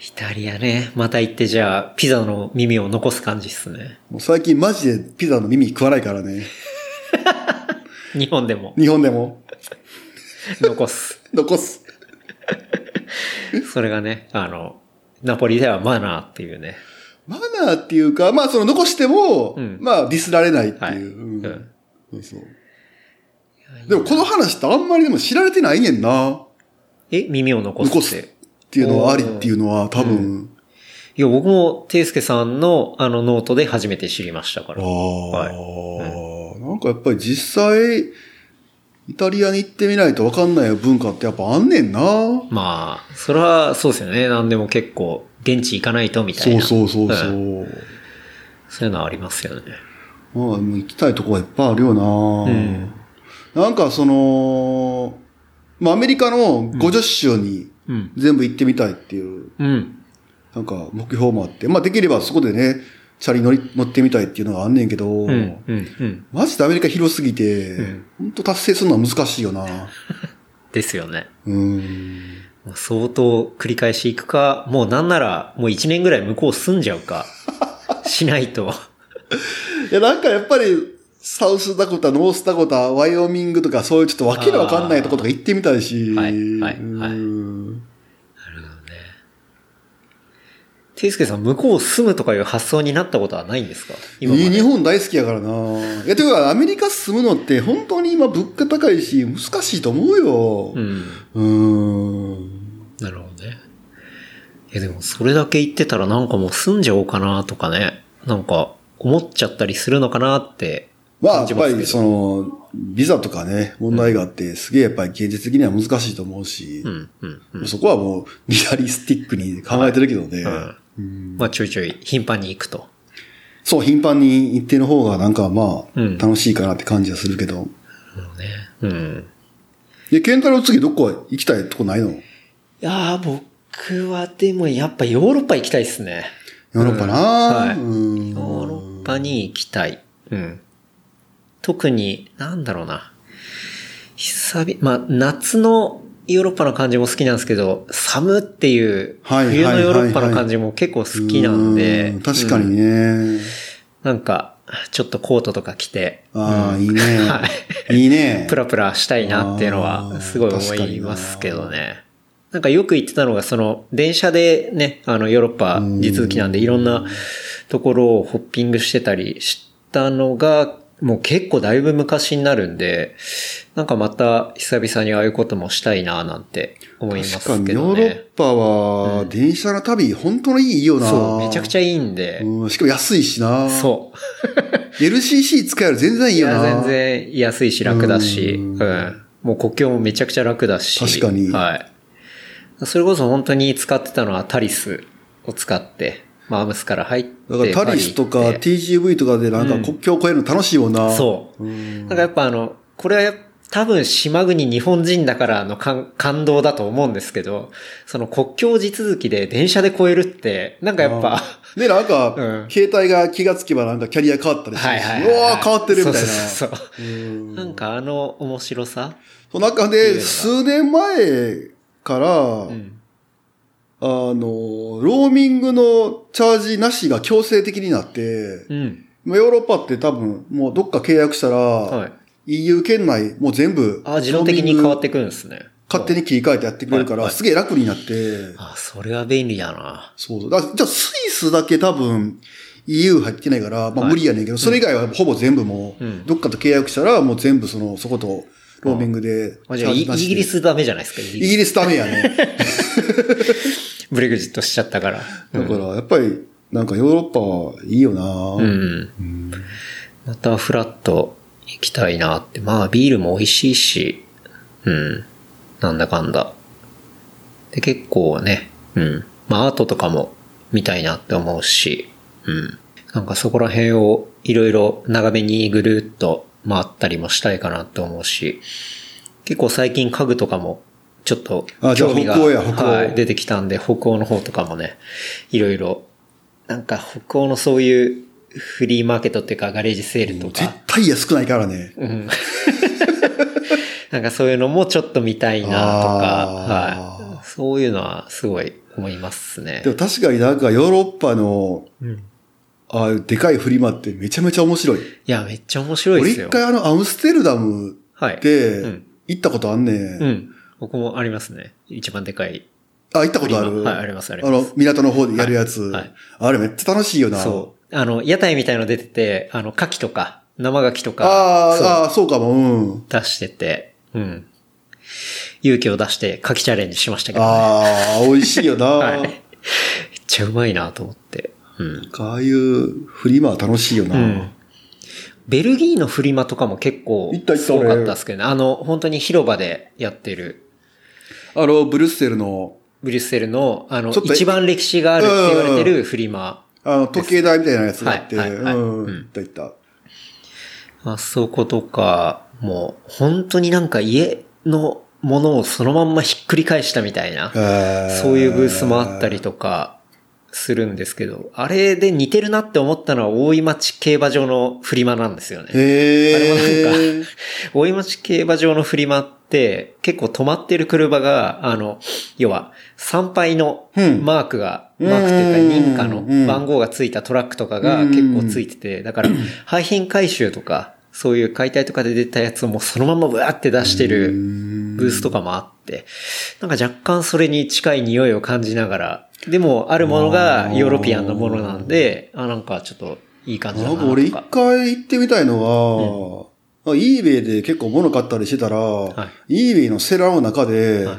[SPEAKER 2] イタリアね。また行ってじゃあ、ピザの耳を残す感じっすね。
[SPEAKER 3] もう最近マジでピザの耳食わないからね。
[SPEAKER 2] 日本でも
[SPEAKER 3] 日本でも。
[SPEAKER 2] 残す。
[SPEAKER 3] 残す。
[SPEAKER 2] それがね、あの、ナポリではマナーっていうね。
[SPEAKER 3] マナーっていうか、まあその残しても、
[SPEAKER 2] うん
[SPEAKER 3] まあディスられないっていう。
[SPEAKER 2] はい。
[SPEAKER 3] うん
[SPEAKER 2] うん。
[SPEAKER 3] そうそうでもこの話ってあんまりでも知られてないねんな。
[SPEAKER 2] え、耳を残すって。
[SPEAKER 3] 残すっていうのはありっていうのは多分。
[SPEAKER 2] いや、僕も、ていすけさんの、あの、ノートで初めて知りましたから。
[SPEAKER 3] ああ、
[SPEAKER 2] はい
[SPEAKER 3] なんかやっぱり実際、イタリアに行ってみないと分かんない文化ってやっぱあんねんな。
[SPEAKER 2] まあ、それはそうですよね。何でも結構、現地行かないとみたい
[SPEAKER 3] そう
[SPEAKER 2] な。
[SPEAKER 3] そうそうそう。
[SPEAKER 2] んそういうのはありますよね。
[SPEAKER 3] まあ、もう行きたいとこはいっぱいあるよな、
[SPEAKER 2] ん
[SPEAKER 3] なんかその、まあアメリカの50州に
[SPEAKER 2] うん。
[SPEAKER 3] 全部行ってみたいっていう、
[SPEAKER 2] うん。
[SPEAKER 3] なんか目標もあって、まあできればそこでね、チャリ乗り、乗ってみたいっていうのがあんねんけど、
[SPEAKER 2] うん。うん。うん。
[SPEAKER 3] マジでアメリカ広すぎて、
[SPEAKER 2] ん
[SPEAKER 3] 本当達成するのは難しいよな。
[SPEAKER 2] ですよね。
[SPEAKER 3] うん。
[SPEAKER 2] 相当繰り返し行くか、もうなんなら、もう1年ぐらい向こう住んじゃうか、しないと。
[SPEAKER 3] いや、なんかやっぱり、サウスダコタ、ノースダコタ、ワイオミングとか、そういうちょっとわけのわかんないとことか行ってみたいし。
[SPEAKER 2] はいはいはい
[SPEAKER 3] うん
[SPEAKER 2] ていすけさん、向こう住むとかいう発想になったことはないんですか？
[SPEAKER 3] 日本大好きやからな。いや、ていうか、アメリカ住むのって本当に今物価高いし、難しいと思うよ。
[SPEAKER 2] うん。
[SPEAKER 3] うーん。
[SPEAKER 2] なるほどね。いやでもそれだけ言ってたらなんかもう住んじゃおうかなとかね。なんか思っちゃったりするのかなって
[SPEAKER 3] まあ、やっ。ぱりその、ビザとかね、問題があって、すげえやっぱり現実的には難しいと思うし
[SPEAKER 2] う、ん、うん、うん。
[SPEAKER 3] そこはもうリアリスティックに考えてるけどね。
[SPEAKER 2] まあちょいちょい頻繁に行くと。
[SPEAKER 3] そう、頻繁に行ってる方がなんかまあ、
[SPEAKER 2] うん
[SPEAKER 3] 楽しいかなって感じはするけど。
[SPEAKER 2] うんね。うん。
[SPEAKER 3] で、ケンタロウ次どこ行きたいとこないの？
[SPEAKER 2] いやー僕はでもやっぱヨーロッパ行きたいですね。
[SPEAKER 3] ヨーロッパな、
[SPEAKER 2] はい
[SPEAKER 3] うん
[SPEAKER 2] ヨーロッパに行きたい。うん。特に、なんだろうな。久々、まあ、夏のヨーロッパの感じも好きなんですけど、寒っていう、
[SPEAKER 3] はい
[SPEAKER 2] 冬のヨーロッパの感じも結構好きなんで、
[SPEAKER 3] うん確かに
[SPEAKER 2] うん
[SPEAKER 3] ね。
[SPEAKER 2] なんか、ちょっとコートとか着て、
[SPEAKER 3] ああ、
[SPEAKER 2] うん
[SPEAKER 3] いいね。
[SPEAKER 2] はい
[SPEAKER 3] いね。
[SPEAKER 2] プラプラしたいなっていうのは、すごい思いますけどね。なんかよく言ってたのが、その、電車でね、あの、ヨーロッパ地続きなんで、いろんなところをホッピングしてたりしたのが、もう結構だいぶ昔になるんで、なんかまた久々にああいうこともしたいななんて思います
[SPEAKER 3] 確かに、
[SPEAKER 2] けど
[SPEAKER 3] ヨーロッ
[SPEAKER 2] ね。
[SPEAKER 3] パは、電車の旅、本当にいいよな。
[SPEAKER 2] そう、めちゃくちゃいいんで、
[SPEAKER 3] うん、しかも安いしな。
[SPEAKER 2] そう。
[SPEAKER 3] LCC 使える全然いい
[SPEAKER 2] いや、
[SPEAKER 3] よな。
[SPEAKER 2] 全然安いし楽だし、
[SPEAKER 3] う
[SPEAKER 2] うんん。もう国境もめちゃくちゃ楽だし。
[SPEAKER 3] 確かに
[SPEAKER 2] はい。それこそ本当に使ってたのはタリスを使って、まあアムスから入って。
[SPEAKER 3] だからタリスとか TGV とかでなんか国境を越えるの楽しいもんな。
[SPEAKER 2] そう。
[SPEAKER 3] うん。
[SPEAKER 2] なんかやっぱあの、これは多分島国日本人だからの感感動だと思うんですけど、その国境地続きで電車で越えるって、なんかやっぱ、
[SPEAKER 3] で、なんか、
[SPEAKER 2] うん
[SPEAKER 3] 携帯が気がつけばなんかキャリア変わったりし、
[SPEAKER 2] はいはいはいはい。
[SPEAKER 3] うわー変わってるみたいな。
[SPEAKER 2] そうそうそう
[SPEAKER 3] うん
[SPEAKER 2] なんかあの面白さ？
[SPEAKER 3] そうなんかで、数年前から、
[SPEAKER 2] うん。
[SPEAKER 3] あの、ローミングのチャージなしが強制的になって、
[SPEAKER 2] うん。
[SPEAKER 3] まあヨーロッパって多分もうどっか契約したら、
[SPEAKER 2] はい。
[SPEAKER 3] EU 圏内もう全部、
[SPEAKER 2] あ、自動的に変わってくるんですね。
[SPEAKER 3] 勝手に切り替えてやってくれるから、すげえ楽になって、
[SPEAKER 2] あ、それは便利だな。
[SPEAKER 3] そうそう。だじゃあスイスだけ多分 EU 入ってないから、まあ
[SPEAKER 2] はい
[SPEAKER 3] 無理やねんけど、それ以外はほぼ全部もう、
[SPEAKER 2] うん
[SPEAKER 3] どっかと契約したらもう全部その、そことローミングで
[SPEAKER 2] あじゃあ、イギリスダメじゃないですか、イギリス
[SPEAKER 3] イギリスダメやね。
[SPEAKER 2] ブレグジットしちゃったから。
[SPEAKER 3] だから、やっぱり、なんかヨーロッパはいいよな、
[SPEAKER 2] うん。またフラット行きたいなって。まあ、ビールも美味しいし、うん。なんだかんだ。で、結構ね、うん。まあ、アートとかも見たいなって思うし、うん。なんかそこら辺をいろいろ長めにぐるっと回ったりもしたいかなって思うし、結構最近家具とかもちょっと興味が
[SPEAKER 3] 北欧や北欧
[SPEAKER 2] はい、出てきたんで、北欧の方とかもね、いろいろ、なんか北欧のそういうフリーマーケットっていうかガレージセールと
[SPEAKER 3] 絶
[SPEAKER 2] か、
[SPEAKER 3] 対安くないからね。
[SPEAKER 2] うん。なんかそういうのもちょっと見たいなとか、はい。そういうのはすごい思いますね
[SPEAKER 3] で。も確かになんかヨーロッパの、
[SPEAKER 2] うん
[SPEAKER 3] ああいうでかいフリマってめちゃめちゃ面白い。
[SPEAKER 2] いや、めっちゃ面白いですよ。
[SPEAKER 3] 俺一回あのアムステルダム
[SPEAKER 2] はい。
[SPEAKER 3] で
[SPEAKER 2] うん
[SPEAKER 3] 行ったことあんねん。
[SPEAKER 2] うん。僕もありますね。一番でかい。
[SPEAKER 3] あ、行ったことある？
[SPEAKER 2] はいありますあり
[SPEAKER 3] あ
[SPEAKER 2] ます
[SPEAKER 3] の、港の方でやるやつ。
[SPEAKER 2] はいはい
[SPEAKER 3] あれめっちゃ楽しいよな。
[SPEAKER 2] そう。あの、屋台みたいの出てて、あの、牡蠣とか、生牡蠣とか、
[SPEAKER 3] あーあー、そうかも、うん。
[SPEAKER 2] 出してて、うん。勇気を出して牡蠣チャレンジしましたけどね。
[SPEAKER 3] ああ、美味しいよな。
[SPEAKER 2] はい。めっちゃうまいなと思って。うん。
[SPEAKER 3] ああいうフリマは楽しいよな。
[SPEAKER 2] うん。ベルギーのフリマとかも結構すごかったですけどね。あの、本当に広場でやってる、
[SPEAKER 3] あの、ブリュッセルの、
[SPEAKER 2] ブリュッセルの、あの、一番歴史があるって言われてるフリマ。
[SPEAKER 3] あの、時計台みたいなやつがあって、
[SPEAKER 2] はい。はい。はい。
[SPEAKER 3] うん、
[SPEAKER 2] うん。
[SPEAKER 3] 行った行った。
[SPEAKER 2] あそことか、もう、本当になんか家のものをそのまんまひっくり返したみたいな、
[SPEAKER 3] えー。
[SPEAKER 2] そういうブースもあったりとかするんですけど、あれで似てるなって思ったのは大井町競馬場のフリマなんですよね。あれもなんか、大井町競馬場のフリマって、結構止まってる車が、あの、要は、参拝の
[SPEAKER 3] うん。
[SPEAKER 2] マークが、マークっていうか認可の番号がついたトラックとかが結構ついてて、だから、廃品回収とか、そういう解体とかで出たやつをもうそのままブワーって出してるブースとかもあって、なんか若干それに近い匂いを感じながら、でもあるものがヨーロピアンのものなんで、あ、なんかちょっといい感じだなとか。
[SPEAKER 3] なんか俺一回行ってみたいのは、eBay で結構物買ったりしてたら、eBay の seller の中で、
[SPEAKER 2] はい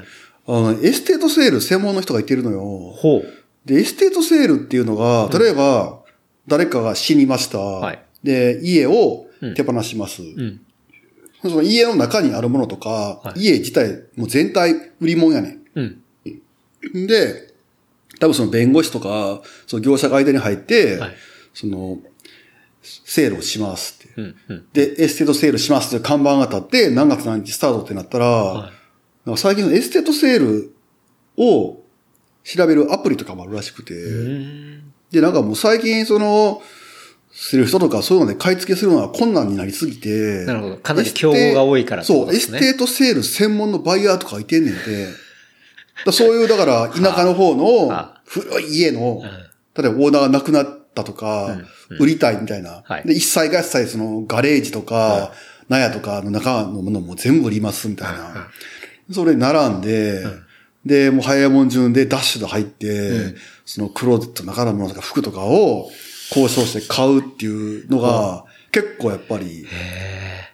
[SPEAKER 3] あの、 estate sale 専門の人がいてるのよ。
[SPEAKER 2] ほう。
[SPEAKER 3] で、 estate sale っていうのが、例えば、誰かが死にました。
[SPEAKER 2] はい
[SPEAKER 3] で、家を手放します。
[SPEAKER 2] うん。
[SPEAKER 3] その家の中にあるものとか、
[SPEAKER 2] はい
[SPEAKER 3] 家自体、もう全体売り物やね
[SPEAKER 2] うん。
[SPEAKER 3] ん。で、多分その弁護士とか、その業者が間に入って、
[SPEAKER 2] はい
[SPEAKER 3] その、セールをしますって。
[SPEAKER 2] うん。うん。
[SPEAKER 3] で、 estate sale しますって看板が立って、何月何日スタートってなったら、
[SPEAKER 2] はい
[SPEAKER 3] なんか最近の estate sale を調べるアプリとかもあるらしくて、
[SPEAKER 2] うん。
[SPEAKER 3] で、なんかもう最近その、する人とかそういうので買い付けするのは困難になりすぎて。
[SPEAKER 2] なるほど。かなり競合が多いからってこ
[SPEAKER 3] そう、 estate sale 専門のバイヤーとかいてんねんて。だそういう、だから、田舎の方の
[SPEAKER 2] は
[SPEAKER 3] 古い家の
[SPEAKER 2] うん、
[SPEAKER 3] 例えばオーナーが亡くなったとか、売りたいみたいな。
[SPEAKER 2] はい
[SPEAKER 3] で、一切合切そのガレージとか、納屋とかの中のものも全部売りますみたいな。それに並んで、で、もう早いもん順でダッシュで入って、そのクローゼットの中のものとか服とかを交渉して買うっていうのが、結構やっぱり、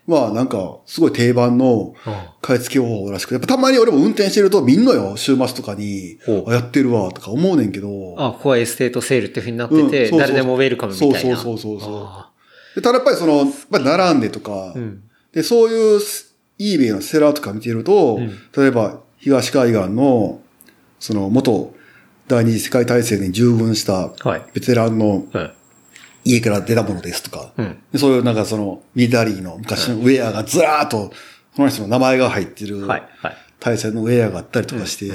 [SPEAKER 3] まあなんか、すごい定番の買い付け方法らしくて、やっぱたまに俺も運転してると見んのよ、週末とかにやってるわ、とか思うねんけど。
[SPEAKER 2] あ、ここはエステートセールっていう風になって
[SPEAKER 3] うん
[SPEAKER 2] て、誰でもウェルカムみたいな。
[SPEAKER 3] そうそうそうそうただやっぱりその、やっぱり並んでとか、
[SPEAKER 2] ん。
[SPEAKER 3] で、そういう eBay のセラーとか見てると、例えば東海岸の、その元第二次世界大戦に従軍した
[SPEAKER 2] はい。
[SPEAKER 3] ベテランの
[SPEAKER 2] ーうん。
[SPEAKER 3] 家から出たものですとか、
[SPEAKER 2] うん。
[SPEAKER 3] でそういうなんかそのミリタリーの昔のウェアがずらーっと、その人の名前が入ってる
[SPEAKER 2] はい、はい。
[SPEAKER 3] 大戦のウェアがあったりとかして、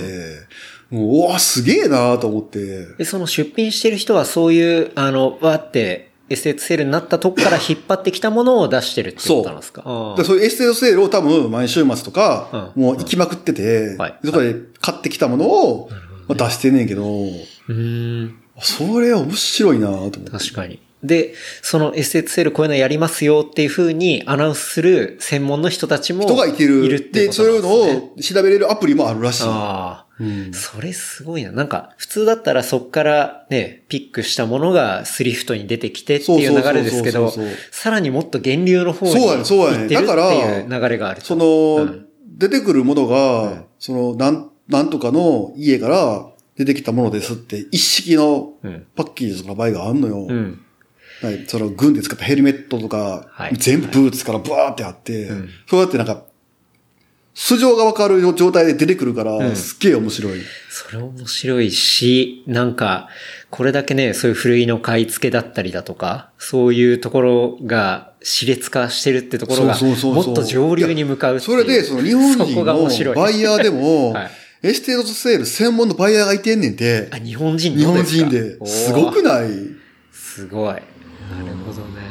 [SPEAKER 3] もう、うわ、すげえなーと思って、
[SPEAKER 2] で、その出品してる人はそういう、あの、わーって、 estate sale になったとこから 引っ張ってきたものを出してるってことなんですか？あー。
[SPEAKER 3] でそういう estate sale を多分毎週末とか、
[SPEAKER 2] うん。
[SPEAKER 3] もう行きまくってて、
[SPEAKER 2] はい。
[SPEAKER 3] そこで買ってきたものをまあ出してんねんけど、
[SPEAKER 2] うーん。
[SPEAKER 3] それは面白いなと思って。
[SPEAKER 2] 確かに。で、そのエステートセールこういうのやりますよっていう風にアナウンスする専門の人たちも
[SPEAKER 3] 人がいてる。
[SPEAKER 2] いるって
[SPEAKER 3] で、
[SPEAKER 2] こと
[SPEAKER 3] そういうの。を調べれるアプリもあるらしい。
[SPEAKER 2] ああ、
[SPEAKER 3] うん
[SPEAKER 2] それすごいな。なんか、普通だったらそっからね、ピックしたものがスリフトに出てきてっていう流れですけどさらにもっと源流の方に
[SPEAKER 3] そうやねそうやね
[SPEAKER 2] 行ってるって
[SPEAKER 3] だから
[SPEAKER 2] いう流れがあると。
[SPEAKER 3] その、
[SPEAKER 2] うん
[SPEAKER 3] 出てくるものが、その、なん、なんとかの家から出てきたものですって、一式の
[SPEAKER 2] うん
[SPEAKER 3] パッケージとかの場合があんのよ。
[SPEAKER 2] うん。
[SPEAKER 3] はい、その軍で使ったヘルメットとか、
[SPEAKER 2] はい。
[SPEAKER 3] 全部ブーツからブワーってあって、
[SPEAKER 2] ん。
[SPEAKER 3] そうやってなんか、素性がわかる状態で出てくるから、
[SPEAKER 2] うん。
[SPEAKER 3] すっげえ面白い。
[SPEAKER 2] それ面白いし、なんか、これだけね、そういう古いの買い付けだったりだとか、そういうところが熾烈化してるってところが、もっと上流に向かう
[SPEAKER 3] それで、その日本
[SPEAKER 2] そ
[SPEAKER 3] 人。のバイヤーでも、
[SPEAKER 2] はい。
[SPEAKER 3] エステートセール専門のバイヤーがいてんねんて。
[SPEAKER 2] あ、、日本人
[SPEAKER 3] 日本
[SPEAKER 2] のですか？
[SPEAKER 3] 人で。すごくない？
[SPEAKER 2] すごい。なるほどね。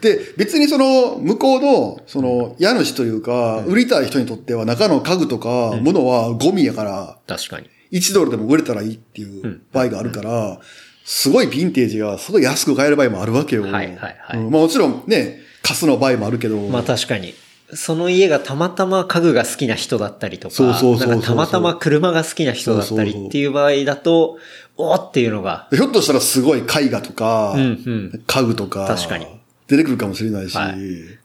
[SPEAKER 3] で、別にその、向こうの、その、家主というか、売りたい人にとっては中の家具とか、物はゴミやから、
[SPEAKER 2] 確かに。
[SPEAKER 3] 1ドルでも売れたらいいっていう場合があるから、すごいヴィンテージがすごい安く買える場合もあるわけよ。
[SPEAKER 2] はいはいはい
[SPEAKER 3] うんまあもちろんね、貸すの場合もあるけど。
[SPEAKER 2] まあ確かに。その家がたまたま家具が好きな人だったりとか、
[SPEAKER 3] そうそうそう
[SPEAKER 2] たまたま車が好きな人だったりっていう場合だと、おーっていうのが、
[SPEAKER 3] ひょっとしたらすごい絵画とか、
[SPEAKER 2] うんうん。
[SPEAKER 3] 家具とか、
[SPEAKER 2] 確かに
[SPEAKER 3] 出てくるかもしれないし、
[SPEAKER 2] はい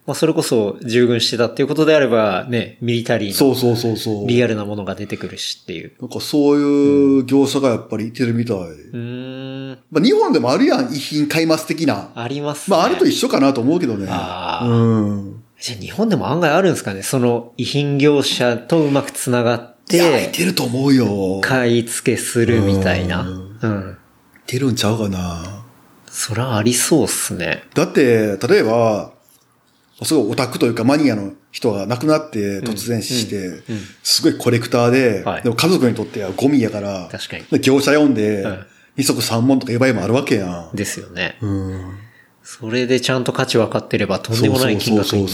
[SPEAKER 2] まあそれこそ従軍してたっていうことであれば、ね、ミリタリーの
[SPEAKER 3] そうそうそうそう。
[SPEAKER 2] リアルなものが出てくるしっていう。
[SPEAKER 3] なんかそういう業者がやっぱりいてるみたい。
[SPEAKER 2] うーん。
[SPEAKER 3] まあ日本でもあるやん、遺品買います的な。
[SPEAKER 2] ありますね。
[SPEAKER 3] まああれと一緒かなと思うけどね。
[SPEAKER 2] あー
[SPEAKER 3] うん。
[SPEAKER 2] じゃあ日本でも案外あるんですかねその遺品業者とうまくつながっ
[SPEAKER 3] いや、い
[SPEAKER 2] て、
[SPEAKER 3] てると思うよ。い
[SPEAKER 2] 買い付けするみたいな。
[SPEAKER 3] う
[SPEAKER 2] うん。
[SPEAKER 3] てるんちゃうかな。
[SPEAKER 2] そらありそうっすね。
[SPEAKER 3] だって、例えば、すごいオタクというかマニアの人が亡くなって突然死して、すごいコレクターで、
[SPEAKER 2] はい
[SPEAKER 3] でも家族にとってはゴミやから、
[SPEAKER 2] 確かに
[SPEAKER 3] で業者読んで、
[SPEAKER 2] うん
[SPEAKER 3] 二足三門とかいう場合もあるわけやん。
[SPEAKER 2] ですよね。
[SPEAKER 3] うん。
[SPEAKER 2] それでちゃんと価値分かってればとんでもない金額に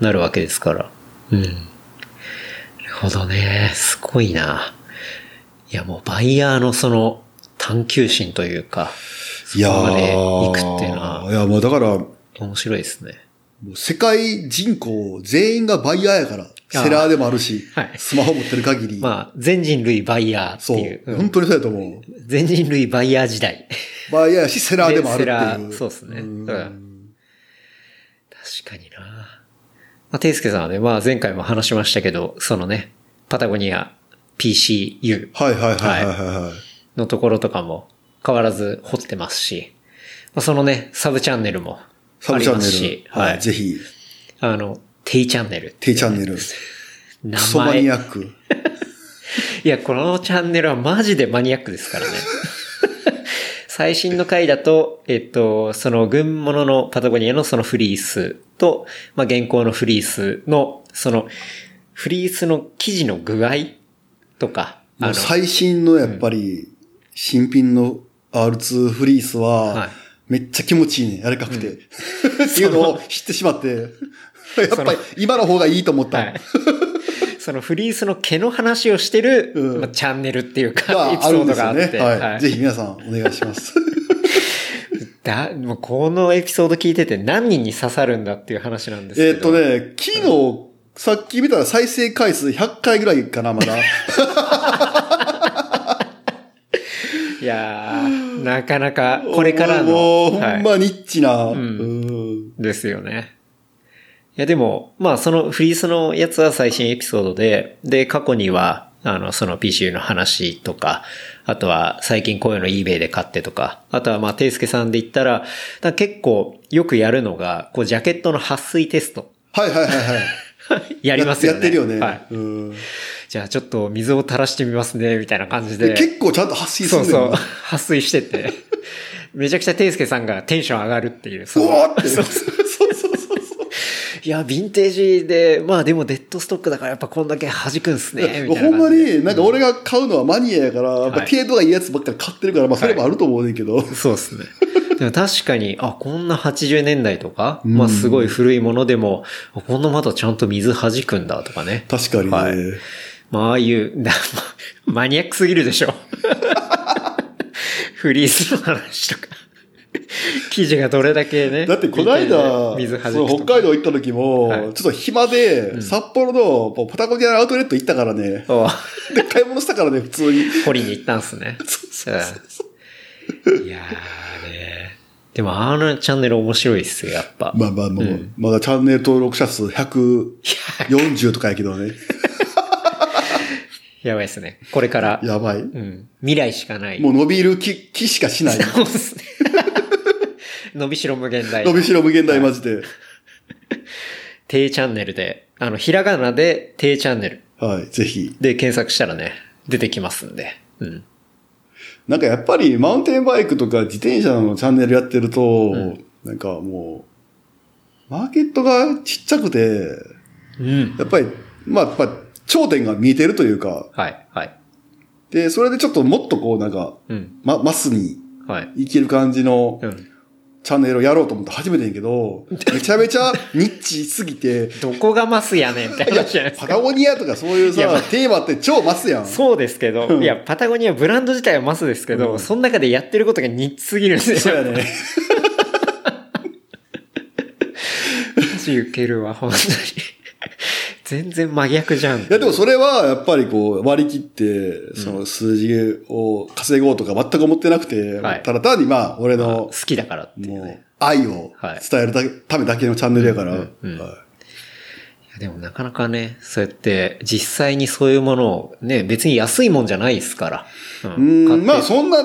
[SPEAKER 2] なるわけですから。うん。ほどね。すごいな。いやもうバイヤーのその探求心というか、そ
[SPEAKER 3] いや
[SPEAKER 2] こまで
[SPEAKER 3] ー
[SPEAKER 2] 行くっていうのは、
[SPEAKER 3] いや、もうだから、も
[SPEAKER 2] 面白いですね。
[SPEAKER 3] う世界人口全員がバイヤーやから、セラーでもあるし、
[SPEAKER 2] はい
[SPEAKER 3] スマホ持ってる限り。
[SPEAKER 2] まあ、全人類バイヤーって
[SPEAKER 3] そう、
[SPEAKER 2] いう。うん
[SPEAKER 3] 本当にそうやと思う。
[SPEAKER 2] 全人類バイヤー時代。
[SPEAKER 3] バイヤーやし、セラーでもあるって
[SPEAKER 2] セラー
[SPEAKER 3] いう。
[SPEAKER 2] そうですね
[SPEAKER 3] ん
[SPEAKER 2] うん確かにな。まあ、ていすけさんはね、まあ前回も話しましたけど、そのね、パタゴニア PCU
[SPEAKER 3] はいはいはいはいはいはい。
[SPEAKER 2] のところとかも変わらず掘ってますし、まあ、そのね、サブチャンネルもあり
[SPEAKER 3] サブチャンネ
[SPEAKER 2] ますし、
[SPEAKER 3] ル。はい。ぜひ、
[SPEAKER 2] あの、テイチャンネル。
[SPEAKER 3] テイチャンネル。
[SPEAKER 2] 名
[SPEAKER 3] クソマニアック。
[SPEAKER 2] いや、このチャンネルはマジでマニアックですからね。最新の回だと、えっと、その軍物のパタゴニアのそのフリースと、まあ、現行のフリースの、その、フリースの生地の具合とか、あの、
[SPEAKER 3] 最新のやっぱり、新品の R2 フリース
[SPEAKER 2] は、
[SPEAKER 3] はいめっちゃ気持ちいいね、柔らかくて。っていうのを知ってしまって、やっぱり今の方がいいと思った。
[SPEAKER 2] はい。そのフリースの毛の話をしてる、
[SPEAKER 3] うん
[SPEAKER 2] まあ、チャンネルっていうか、
[SPEAKER 3] が
[SPEAKER 2] エピソードがあって。
[SPEAKER 3] よね。はい。
[SPEAKER 2] はい
[SPEAKER 3] ぜひ皆さんお願いします。
[SPEAKER 2] だ、もうこのエピソード聞いてて何人に刺さるんだっていう話なんですけど。
[SPEAKER 3] えーっとね、昨日、さっき見たら再生回数100回ぐらいかな、まだ。
[SPEAKER 2] いやー、なかなか、これからの。
[SPEAKER 3] もう、ほ
[SPEAKER 2] はい
[SPEAKER 3] んまニッチな。
[SPEAKER 2] ん
[SPEAKER 3] うん
[SPEAKER 2] ですよね。いやでも、まあそのフリースのやつは最新エピソードで、で、過去には、あの、その PCU の話とか、あとは最近こういうの eBay で買ってとか、あとはまあ、ていすけさんで言ったら、ら結構よくやるのが、こうジャケットの撥水テスト。
[SPEAKER 3] はいはいはいはい。
[SPEAKER 2] やりますよね。
[SPEAKER 3] やってるよね。
[SPEAKER 2] はい。
[SPEAKER 3] うん
[SPEAKER 2] じゃあちょっと水を垂らしてみますね、みたいな感じで。
[SPEAKER 3] で結構ちゃんと発信す
[SPEAKER 2] そうそう。撥水してて。めちゃくちゃていすけさんがテンション上がるっていう。そう
[SPEAKER 3] わーって。
[SPEAKER 2] そ
[SPEAKER 3] う
[SPEAKER 2] そう。いや、ヴィンテージで、まあでもデッドストックだからやっぱこんだけ弾くんすね、みたいな
[SPEAKER 3] ほんま。に、なんか俺が買うのはマニアやから、やっぱ
[SPEAKER 2] はい
[SPEAKER 3] 程度がいいやつばっかり買ってるから、まあそれもあると思うねんけど。
[SPEAKER 2] そうですね。でも確かに、あ、こんな80年代とか、まあすごい古いものでも、あこんなまだちゃんと水弾くんだとかね。
[SPEAKER 3] 確かにね。
[SPEAKER 2] はいまあああいう、なマニアックすぎるでしょ。フリースの話とか。記事がどれだけね。
[SPEAKER 3] だってこの間、
[SPEAKER 2] 水弾く
[SPEAKER 3] そう
[SPEAKER 2] とか
[SPEAKER 3] 北海道行った時も、
[SPEAKER 2] はい
[SPEAKER 3] ちょっと暇で、札幌のパタゴニアのアウトレット行ったからね。
[SPEAKER 2] お
[SPEAKER 3] で、買い物したからね、普通に。
[SPEAKER 2] 掘りに行ったんすね。うんいやーね。でもあのチャンネル面白いっすよ、やっぱ。
[SPEAKER 3] まあまあもう、まだチャンネル登録者数140とかやけどね。
[SPEAKER 2] やばいっすね。これから。
[SPEAKER 3] やばい。
[SPEAKER 2] うん。未来しかない。
[SPEAKER 3] もう伸びる気、気しかしない。
[SPEAKER 2] そうっすね。伸びしろ無限大。
[SPEAKER 3] 伸びしろ無限大マジで。
[SPEAKER 2] 低チャンネルで、あの、ひらがなで低チャンネル
[SPEAKER 3] はい、ぜひ。
[SPEAKER 2] で検索したらね、出てきますんで。うん。
[SPEAKER 3] なんかやっぱりマウンテンバイクとか自転車のチャンネルやってると、なんかもう、マーケットがちっちゃくて、
[SPEAKER 2] うん。
[SPEAKER 3] やっぱり、まあ、やっぱ頂点が見えてるというか、
[SPEAKER 2] はい、はい。
[SPEAKER 3] で、それでちょっともっとこうなんか、
[SPEAKER 2] うん。
[SPEAKER 3] ま、マスに
[SPEAKER 2] はい。
[SPEAKER 3] いける感じの
[SPEAKER 2] うん。
[SPEAKER 3] チャンネルをやろうと思って始めてんけど、めちゃめちゃニッチすぎて、
[SPEAKER 2] どこがマスやねんって話じゃないですか。
[SPEAKER 3] パタゴニアとかそういう
[SPEAKER 2] いやま
[SPEAKER 3] テーマって超マスやん。
[SPEAKER 2] そうですけど、いや、パタゴニアブランド自体はマスですけど、
[SPEAKER 3] うん
[SPEAKER 2] その中でやってることがニッチすぎるんですよ。
[SPEAKER 3] そうやね。
[SPEAKER 2] マジウケるわ、本当に。全然真逆じゃん。
[SPEAKER 3] いやでもそれはやっぱりこう割り切って、その数字を稼ごうとか全く思ってなくて、
[SPEAKER 2] はい
[SPEAKER 3] ただ単にまあ俺の
[SPEAKER 2] 好きだからっていう
[SPEAKER 3] もう
[SPEAKER 2] ね。
[SPEAKER 3] 愛を伝えるためだけのチャンネルやから。
[SPEAKER 2] でもなかなかね、そうやって実際にそういうものをね、別に安いもんじゃないですから。う
[SPEAKER 3] うん
[SPEAKER 2] 買って
[SPEAKER 3] まあそんな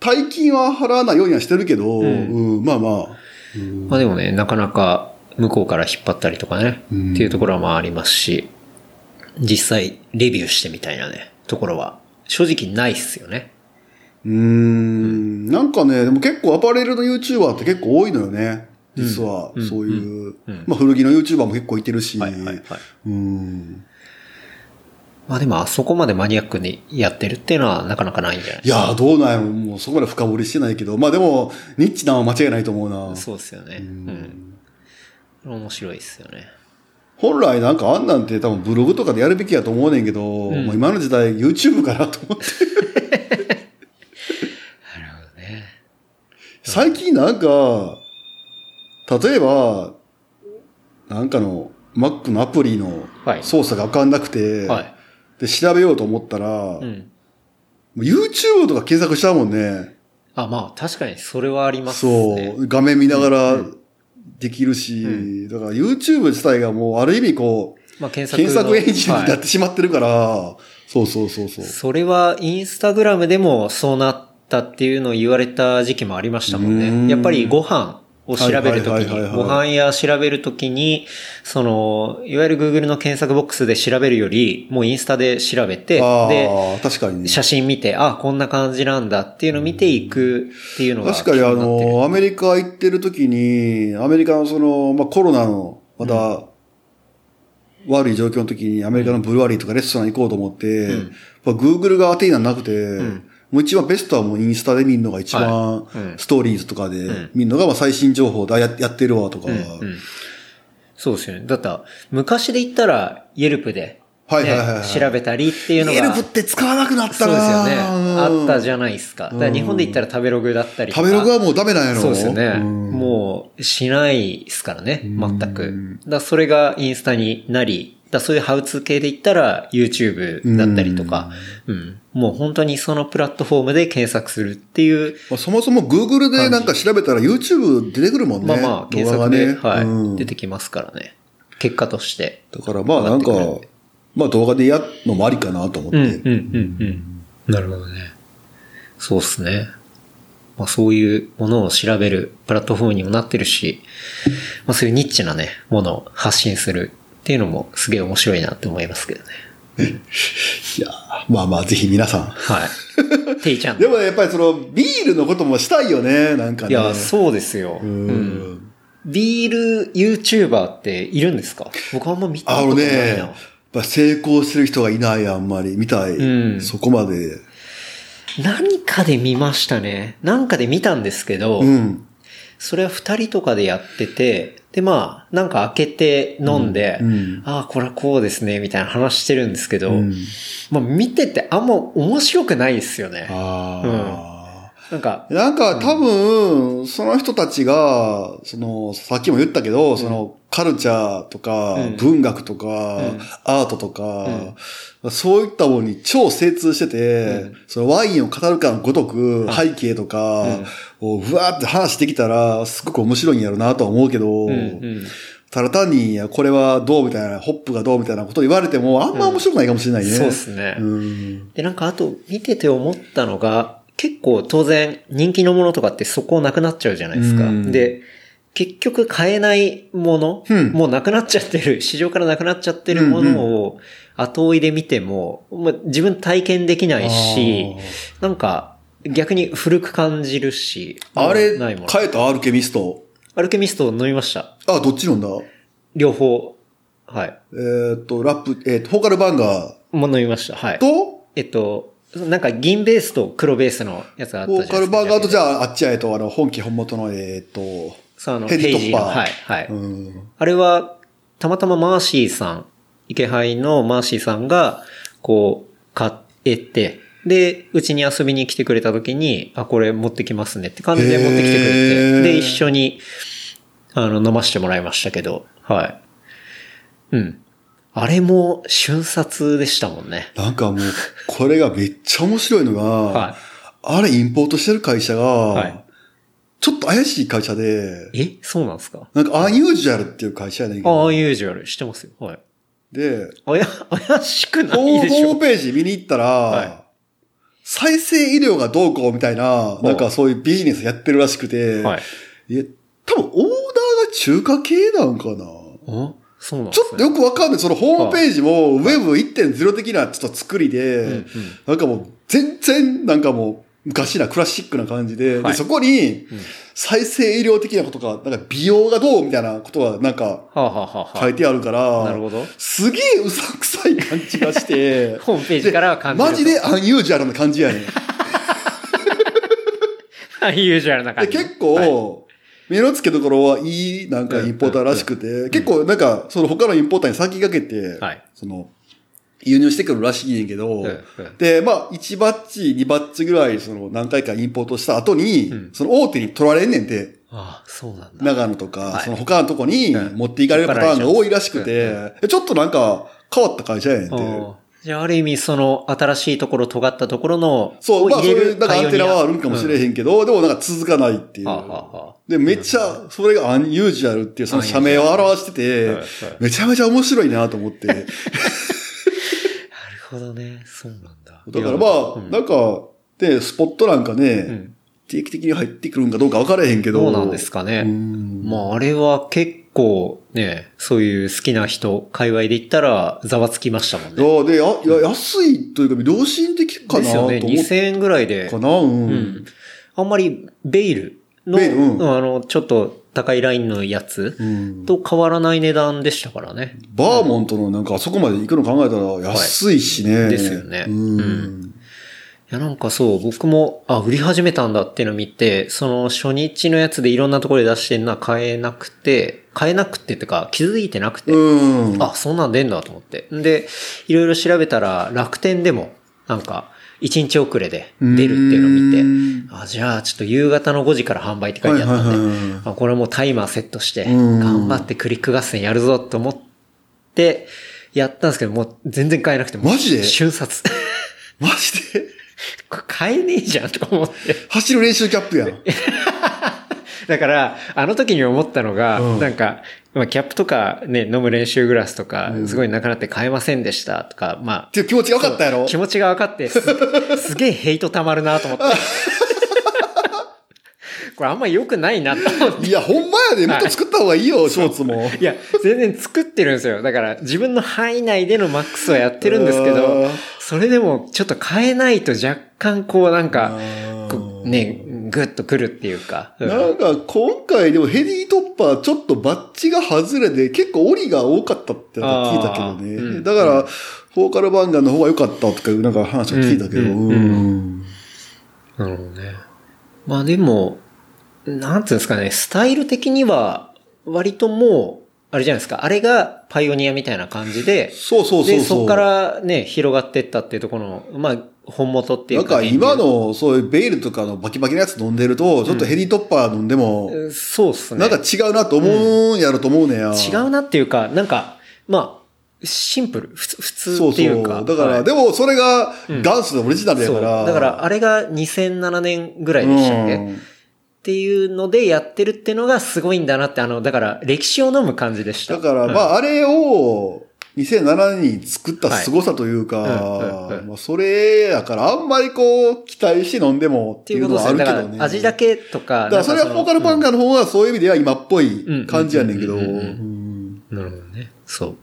[SPEAKER 3] 大金は払わないようにはしてるけど、うんまあまあ。
[SPEAKER 2] まあでもね、なかなか向こうから引っ張ったりとかね、
[SPEAKER 3] うん
[SPEAKER 2] っていうところはまあありますし、実際レビューしてみたいなね、ところは正直ないっすよね。
[SPEAKER 3] うーん、なんかね、でも結構アパレルの YouTuber って結構多いのよね。実は、そういう、まあ古着の YouTuber も結構いてるし。
[SPEAKER 2] はいはいはい。
[SPEAKER 3] うん。
[SPEAKER 2] まあでもあそこまでマニアックにやってるっていうのはなかなかないんじゃない
[SPEAKER 3] いやー、どうなんやろもうそこまで深掘りしてないけど。まあでも、ニッチなのは間違いないと思うな。
[SPEAKER 2] そうですよね。うん。面白いですよね。
[SPEAKER 3] 本来なんかあんなんて多分ブログとかでやるべきやと思うねんけど、もう今の時代 YouTube かなと思って。
[SPEAKER 2] なるほどね。
[SPEAKER 3] 最近なんか、例えば、なんかの Mac のアプリの
[SPEAKER 2] はい
[SPEAKER 3] 操作がわかんなくて、
[SPEAKER 2] はい。
[SPEAKER 3] で調べようと思ったら、も
[SPEAKER 2] うん。
[SPEAKER 3] う YouTube とか検索しちゃうもんね。
[SPEAKER 2] あ、まあ確かにそれはあります
[SPEAKER 3] そ
[SPEAKER 2] ね。
[SPEAKER 3] う、画面見ながらできるし、だから YouTube 自体がもうある意味こう、
[SPEAKER 2] まあ検索の
[SPEAKER 3] 検索エンジンになっ
[SPEAKER 2] はい
[SPEAKER 3] てしまってるから、そうそうそうそう。
[SPEAKER 2] それはインスタグラムでもそうなったっていうのを言われた時期もありましたもん
[SPEAKER 3] うーん
[SPEAKER 2] ね。やっぱりご飯を調べるときに、ご飯や調べるときに、その、いわゆる Google の検索ボックスで調べるより、もうインスタで調べて、
[SPEAKER 3] あ
[SPEAKER 2] で、
[SPEAKER 3] あ、確かにね。
[SPEAKER 2] 写真見て、あ、こんな感じなんだっていうのを見ていくっていうのが
[SPEAKER 3] 確かにあの、アメリカ行ってる時に、アメリカのその、まあ、コロナの、また、悪い状況の時にアメリカのブルワリーとかレストラン行こうと思って、やっぱ Google が当てにならなくて、もう一番ベストはもうインスタで見るのが一番、ストーリーズとかで見るのが、まあ最新情報だ、ややってるわとか。
[SPEAKER 2] うんそうですよね。だったら、昔で言ったら、イェルプで、
[SPEAKER 3] はいはいはいはい
[SPEAKER 2] ね調べたりっていうのが。
[SPEAKER 3] エルプって使わなくなったな
[SPEAKER 2] そうですよね。あったじ
[SPEAKER 3] ゃ
[SPEAKER 2] ゃないですか。だから日本で言ったら食べログだったりとか。
[SPEAKER 3] 食べログはもうダメなんやろ
[SPEAKER 2] そうですよね。
[SPEAKER 3] ん
[SPEAKER 2] もう、しないですからね、全く。だそれがインスタになり、だそういうハウツー系で言ったら YouTube だったりとか、うん。もう本当にそのプラットフォームで検索するっていう、
[SPEAKER 3] まあ、そもそも Google でなんか調べたら YouTube 出てくるもんね。
[SPEAKER 2] まあまあ、検索で、
[SPEAKER 3] がね。
[SPEAKER 2] はい、
[SPEAKER 3] うん
[SPEAKER 2] 出てきますからね。結果として。
[SPEAKER 3] だからまあなんかまあ動画でやるのもありかなと思って。
[SPEAKER 2] うん、うん、うん、うん。なるほどね。そうっすね。まあそういうものを調べるプラットフォームにもなってるし、まあそういうニッチなね、ものを発信するっていうのもすげえ面白いなって思いますけどね。
[SPEAKER 3] いやーまあまあぜひ皆さん。
[SPEAKER 2] はい。ていちゃん。
[SPEAKER 3] でもやっぱりそのビールのこともしたいよね、なんかね。
[SPEAKER 2] いや、そうですよ。
[SPEAKER 3] う
[SPEAKER 2] うん。
[SPEAKER 3] ん。
[SPEAKER 2] ビール YouTuber っているんですか？僕あんま見た
[SPEAKER 3] あの
[SPEAKER 2] ことないな。
[SPEAKER 3] ね、やっぱ成功してる人がいない、あんまり。見たい。
[SPEAKER 2] うん
[SPEAKER 3] そこまで。
[SPEAKER 2] 何かで見ましたね。なんかで見たんですけど、
[SPEAKER 3] うん。
[SPEAKER 2] それは二人とかでやってて、で、まあ、なんか開けて飲んで、
[SPEAKER 3] うんうん。
[SPEAKER 2] ああ、これはこうですね、みたいな話してるんですけど、
[SPEAKER 3] うん。
[SPEAKER 2] まあ見ててあんま面白くないですよね。
[SPEAKER 3] あ
[SPEAKER 2] なんか
[SPEAKER 3] あ。、なんか多分、その人たちが、その、さっきも言ったけど、その、カルチャーとか
[SPEAKER 2] うん、
[SPEAKER 3] 文学とか、
[SPEAKER 2] うん
[SPEAKER 3] アートとか、そういったものに超精通してて、
[SPEAKER 2] うん
[SPEAKER 3] そのワインを語るかのごとく、背景とかをふわーって話してきたら、すごく面白いんやろうなとは思うけど、ただ単に、これはどうみたいな、ホップがどうみたいなこと言われても、あんま面白くないかもしれないね。
[SPEAKER 2] そうですね。
[SPEAKER 3] うん。
[SPEAKER 2] で、なんかあと見てて思ったのが、結構当然人気のものとかってそこなくなっちゃうじゃないですか。
[SPEAKER 3] うん
[SPEAKER 2] で、結局買えないもの、
[SPEAKER 3] うん
[SPEAKER 2] もうなくなっちゃってる、市場からなくなっちゃってるものを後追いで見ても、まあ、自分体験できないし、なんか逆に古く感じるし、
[SPEAKER 3] あれ、
[SPEAKER 2] ないもの。
[SPEAKER 3] 変えた？アルケミスト？
[SPEAKER 2] アルケミスト飲みました。
[SPEAKER 3] あ、どっち飲んだ？
[SPEAKER 2] 両方。はい。
[SPEAKER 3] えーっと、ラップ、えーっと、フォーカルバンガ
[SPEAKER 2] もう飲みました。はい
[SPEAKER 3] ー。と、
[SPEAKER 2] えっと、なんか銀ベースと黒ベースのやつがあったじゃないですか。
[SPEAKER 3] カルバンガーとじ
[SPEAKER 2] あ、
[SPEAKER 3] ゃあ、あっちは、えと、あの、本家本元の、えーっと、
[SPEAKER 2] その、
[SPEAKER 3] ヘ
[SPEAKER 2] ページの。
[SPEAKER 3] リートッパー。
[SPEAKER 2] はい、はい。
[SPEAKER 3] うん。
[SPEAKER 2] あれは、たまたまマーシーさん、池杯のマーシーさんが、こう、買えて、で、うちに遊びに来てくれた時に、あ、これ持ってきますねって感じで持ってきてくれ
[SPEAKER 3] へ
[SPEAKER 2] て、
[SPEAKER 3] ー
[SPEAKER 2] で、一緒に、あの、飲ませてもらいましたけど、はい。うん。あれも瞬殺でしたもんね。
[SPEAKER 3] なんかもう、これがめっちゃ面白いのが、
[SPEAKER 2] は
[SPEAKER 3] あれインポートしてる会社が、
[SPEAKER 2] はい
[SPEAKER 3] ちょっと怪しい会社で、
[SPEAKER 2] い。え？そうなんですか？
[SPEAKER 3] なんかアンユージュアルっていう会社やねんけ
[SPEAKER 2] ああ、
[SPEAKER 3] ど、
[SPEAKER 2] ユージュアル。知ってますよ。はい。
[SPEAKER 3] で、
[SPEAKER 2] あや、怪しくないでしょ
[SPEAKER 3] ホームページ見に行ったら、
[SPEAKER 2] はい
[SPEAKER 3] 再生医療がどうこうみたいな、なんかそういうビジネスやってるらしくて、
[SPEAKER 2] はい。
[SPEAKER 3] いや、多分オーダーが中華系なんかな。
[SPEAKER 2] おそうなんで
[SPEAKER 3] ちょっ。とよくわかんない。そのホームページも Web1.0 的なちょっと作りで、
[SPEAKER 2] うんうん
[SPEAKER 3] なんかもう全然なんかもう昔なクラシックな感じで、
[SPEAKER 2] はい
[SPEAKER 3] でそこに
[SPEAKER 2] うん
[SPEAKER 3] 再生医療的なことが、なんか美容がどうみたいなことはなんか
[SPEAKER 2] はあ、はあはあはあ、
[SPEAKER 3] 書いてあるから、
[SPEAKER 2] なるほど。
[SPEAKER 3] すげえうさくさい感じがして、
[SPEAKER 2] ホームページからは感じ。
[SPEAKER 3] マジでアンユージュアルな感じやねん。
[SPEAKER 2] ユージュアルな感
[SPEAKER 3] で、
[SPEAKER 2] じ。
[SPEAKER 3] 結構、目の付けどころはいい、なんかインポーターらしくて、結構なんか、その他のインポーターに先駆けて、
[SPEAKER 2] はい。
[SPEAKER 3] その、輸入してくるらしいねんけど、で、まあ、1バッチ、2バッチぐらい、その、何回かインポートした後に、
[SPEAKER 2] うん。
[SPEAKER 3] その大手に取られんねんて、
[SPEAKER 2] ああ、そうなんだ。
[SPEAKER 3] 長野とか、
[SPEAKER 2] はい。
[SPEAKER 3] その他のとこに
[SPEAKER 2] うん
[SPEAKER 3] 持っていかれるパターンが多いらしく
[SPEAKER 2] うん。
[SPEAKER 3] て、ちょっとなんか、変わった会社やねんて。
[SPEAKER 2] じゃあ、ある意味、その、新しいところ、尖ったところの、
[SPEAKER 3] そう、まあ、そういう、なんか
[SPEAKER 2] ア
[SPEAKER 3] アンテナはあるんかもしれへんけど、でもなんか続かないっていう。
[SPEAKER 2] はあはあはあ
[SPEAKER 3] で、めっちゃ、それがアンユージュアルっていうその社名を表してて
[SPEAKER 2] はいはい、
[SPEAKER 3] めちゃめちゃ面白いなと思って。だか
[SPEAKER 2] なるほどね。そうなんだ。
[SPEAKER 3] らまあ、
[SPEAKER 2] うん
[SPEAKER 3] なんか、で、スポットなんかね、
[SPEAKER 2] うん
[SPEAKER 3] 定期的に入ってくるんかどうか分からへんけど。
[SPEAKER 2] どうなんですかね。
[SPEAKER 3] うん
[SPEAKER 2] まあ、あれは結構ね、そういう好きな人、界隈で言ったら、ざわつきましたもんね。
[SPEAKER 3] いやで、や、いや安いというか、良心的かなと思っ
[SPEAKER 2] ですよね。2000円ぐらいで
[SPEAKER 3] か。な、うん。
[SPEAKER 2] うん。あんまり、ベイルの、
[SPEAKER 3] ベイルうん
[SPEAKER 2] あの、ちょっと高いラインのやつ
[SPEAKER 3] うん
[SPEAKER 2] と変わらない値段でしたからね。
[SPEAKER 3] バーモントのなんかあそこまで行くの考えたら安いしね。
[SPEAKER 2] ですよね
[SPEAKER 3] うん。
[SPEAKER 2] や、なんかそう、僕も、あ、売り始めたんだっていうのを見て、その初日のやつでいろんなところで出してるのは買えなくて、買えなくてってか気づいてなくて、
[SPEAKER 3] うん。
[SPEAKER 2] あ、そんなん出んだと思って。で、いろいろ調べたら楽天でも、なんか、1日遅れで出るっていうのを見て、あ、じゃあちょっと夕方の5時から販売って書いてあったんで、
[SPEAKER 3] はいはいはい
[SPEAKER 2] これもうタイマーセットして、
[SPEAKER 3] ん
[SPEAKER 2] 頑張ってクリック合戦やるぞと思って、やったんですけど、もう全然買えなくて、
[SPEAKER 3] マジで？
[SPEAKER 2] 瞬殺。
[SPEAKER 3] マジで？
[SPEAKER 2] 買えねえじゃんとか思って。
[SPEAKER 3] 走る練習キャップやん。
[SPEAKER 2] だから、あの時に思ったのが、
[SPEAKER 3] うん
[SPEAKER 2] なんか、まあ、キャップとかね、飲む練習グラスとか、すごいなくなって買えませんでしたとか、まあ
[SPEAKER 3] っ、ていう気持ちが分かったやろ？
[SPEAKER 2] 気持ちが分かって、すすげえヘイト溜まるなと思って。これあんま良くないなと思って。
[SPEAKER 3] いや、ほんまやで。もっと作った方がいいよ、ショーツも。
[SPEAKER 2] いや、全然作ってるんですよ。だから、自分の範囲内でのマックスはやってるんですけ
[SPEAKER 3] う
[SPEAKER 2] ど
[SPEAKER 3] ん、
[SPEAKER 2] それでもちょっと変えないと若干こうなんかね、グッとくるっていうか。うん
[SPEAKER 3] なんか、今回でもヘビートッパーちょっとバッチが外れで結構折りが多かったって聞いたけどね。
[SPEAKER 2] うん
[SPEAKER 3] だから、フォーカルバンガーの方が良かったとかいうなんか話を聞いたけど。
[SPEAKER 2] なるほどね。まあでも、なんていうんですかね、スタイル的には、割ともう、あれじゃないですか、あれがパイオニアみたいな感じで、
[SPEAKER 3] そうそうそうそう。
[SPEAKER 2] で、そこからね、広がってったっていうところの、まあ、本元ってい
[SPEAKER 3] な
[SPEAKER 2] うんか。
[SPEAKER 3] か今のそういうベールとかのバキバキなやつ飲んでると、ちょっとヘリートッパー飲んでも、
[SPEAKER 2] 原理そうっすね。
[SPEAKER 3] なんか違うなと思うんやろと思うねや。
[SPEAKER 2] 違うなっていうか、なんか、まあ、シンプル、普通
[SPEAKER 3] そうそ
[SPEAKER 2] っていうか。
[SPEAKER 3] う。だから、
[SPEAKER 2] はい
[SPEAKER 3] でもそれがダンスのオリジナルや
[SPEAKER 2] そう。
[SPEAKER 3] から。
[SPEAKER 2] だから、あれが2007年ぐらいでしたっけ、
[SPEAKER 3] うん
[SPEAKER 2] っていうのでやってるっていうのがすごいんだなって、あの、だから歴史を飲む感じでした。
[SPEAKER 3] だから、
[SPEAKER 2] うん
[SPEAKER 3] まあ、あれを、2007年に作った凄さというか、それやから、あんまりこう、期待して飲んでもっ
[SPEAKER 2] ってていう
[SPEAKER 3] のはあるけどね。
[SPEAKER 2] 味だけとか。
[SPEAKER 3] だからそれはフォーカルバン
[SPEAKER 2] ガ
[SPEAKER 3] ガーの方はそういう意味では今っぽい感じやねんけど。
[SPEAKER 2] なるほどね。そう。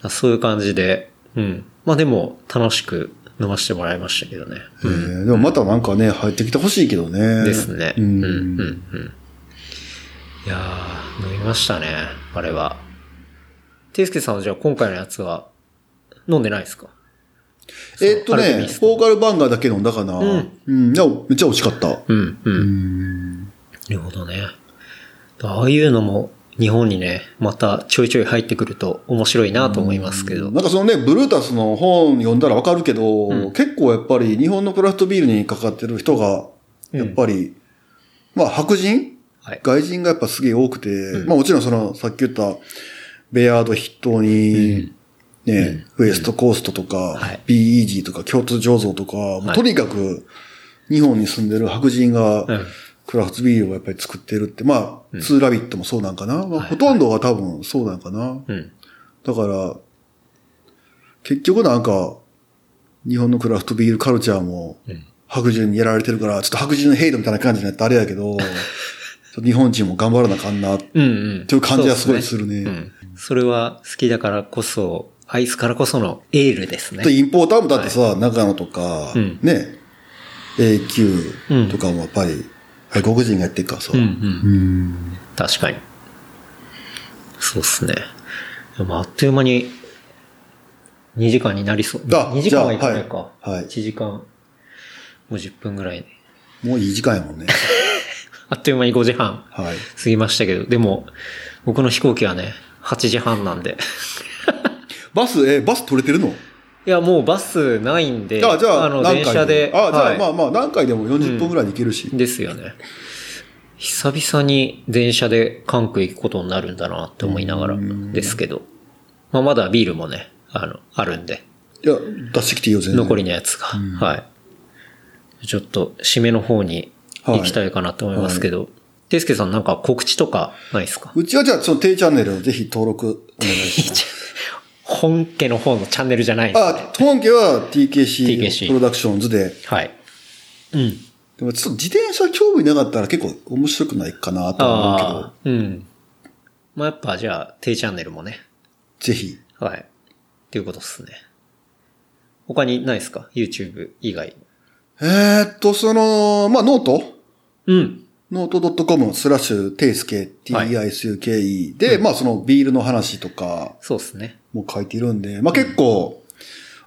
[SPEAKER 2] あそういう感じで、うん。まあでも、楽しく飲ませてもらいましたけどね。
[SPEAKER 3] えーでもまたなんかね、入ってきてほしいけどね。
[SPEAKER 2] ですね。
[SPEAKER 3] う
[SPEAKER 2] うん、うん、
[SPEAKER 3] ん。
[SPEAKER 2] うん。いやー、飲みましたね。あれは。ていすけさんはじゃあ今回のやつは、飲んでないですか？
[SPEAKER 3] えーっとね、
[SPEAKER 2] アルケミスト
[SPEAKER 3] フォーカルバンガーだけ飲んだかな。
[SPEAKER 2] うん
[SPEAKER 3] うん。めっちゃ美味しかった。
[SPEAKER 2] うん、う。
[SPEAKER 3] うんん。
[SPEAKER 2] なるほどね。ああいうのも日本にね、またちょいちょい入ってくると面白いなと思いますけど。
[SPEAKER 3] なんかそのね、ブルータスの本読んだらわかるけど、
[SPEAKER 2] うん。
[SPEAKER 3] 結構やっぱり日本のクラフトビールにかかってる人が、やっぱり、まあ白人？
[SPEAKER 2] はい。
[SPEAKER 3] 外人がやっぱすげえ多くて、
[SPEAKER 2] ん。
[SPEAKER 3] まあもちろんその、さっき言った、ベアード筆頭に、ね、ウエストコーストとか、
[SPEAKER 2] はい。
[SPEAKER 3] b イージーとか、京都醸造とか、
[SPEAKER 2] はい。
[SPEAKER 3] とにかく、日本に住んでる白人が
[SPEAKER 2] うん、
[SPEAKER 3] クラフトビールをやっぱり作ってるって、まあ、ツーラビットもそうなんかな。まあ、ほとんどは多分そうなんかな。
[SPEAKER 2] うん。
[SPEAKER 3] だから、結局なんか、日本のクラフトビールカルチャーも
[SPEAKER 2] うん、
[SPEAKER 3] 白人にやられてるから、ちょっと白人のヘイトみたいな感じになってあれやけど、日本人も頑張らなあかんな、って。いう感じはすごいするね。
[SPEAKER 2] うん。それは好きだからこそ、アイスからこそのエールですね
[SPEAKER 3] で、。インポーターもだってさ、長野とか、
[SPEAKER 2] うん
[SPEAKER 3] ね、AQ とかもやっぱり、外国人がやってるからさ。
[SPEAKER 2] うんうん。
[SPEAKER 3] うん
[SPEAKER 2] 確かに。そうっすね。でもあっという間に、2時間になりそう。
[SPEAKER 3] あ
[SPEAKER 2] 2時間はいかないか。
[SPEAKER 3] はいはい
[SPEAKER 2] 1時間50分ぐらいで。
[SPEAKER 3] もういい時間やもんね。
[SPEAKER 2] あっという間に5時半
[SPEAKER 3] はい。
[SPEAKER 2] 過ぎましたけど、でも、僕の飛行機はね、8時半なんで。
[SPEAKER 3] バス、え、バス取れてるの？
[SPEAKER 2] いや、もうバスないんで、
[SPEAKER 3] あ、じゃあ、
[SPEAKER 2] の、
[SPEAKER 3] 何回
[SPEAKER 2] 電車で。
[SPEAKER 3] あ、じゃあ、
[SPEAKER 2] はい
[SPEAKER 3] まあまあ、何回でも40分ぐらいで行けるし。
[SPEAKER 2] ですよね。久々に電車で関空行くことになるんだなって思いながらですけど。まあまだビールもね、あの、あるんで、
[SPEAKER 3] いや、出してきていいよ、全然。
[SPEAKER 2] 残りのやつが。はい。ちょっと、締めの方に行きたいかなと思いますけど、ていすけさんなんか告知とかないですか？
[SPEAKER 3] うちはじゃあ、その低チャンネルをぜひ登録お願いします。
[SPEAKER 2] 本家の方のチャンネルじゃないですね。
[SPEAKER 3] あ、本家は TKC プロダクションズで、
[SPEAKER 2] はい。うん。
[SPEAKER 3] でもちょっと自転車興味なかったら結構面白くないかなとは思うけど
[SPEAKER 2] ああ、、うん。まあやっぱじゃあ、低チャンネルもね。
[SPEAKER 3] ぜひ。
[SPEAKER 2] はい。っていうことっすね。他にないですか ?YouTube 以外。
[SPEAKER 3] えーっと、その、まあ、ノート？
[SPEAKER 2] うん。
[SPEAKER 3] ノート .com スラッシュテイスケ TEISUKE で、まあそのビールの話とか
[SPEAKER 2] そうっすね。
[SPEAKER 3] も書いているんで、まあ結構、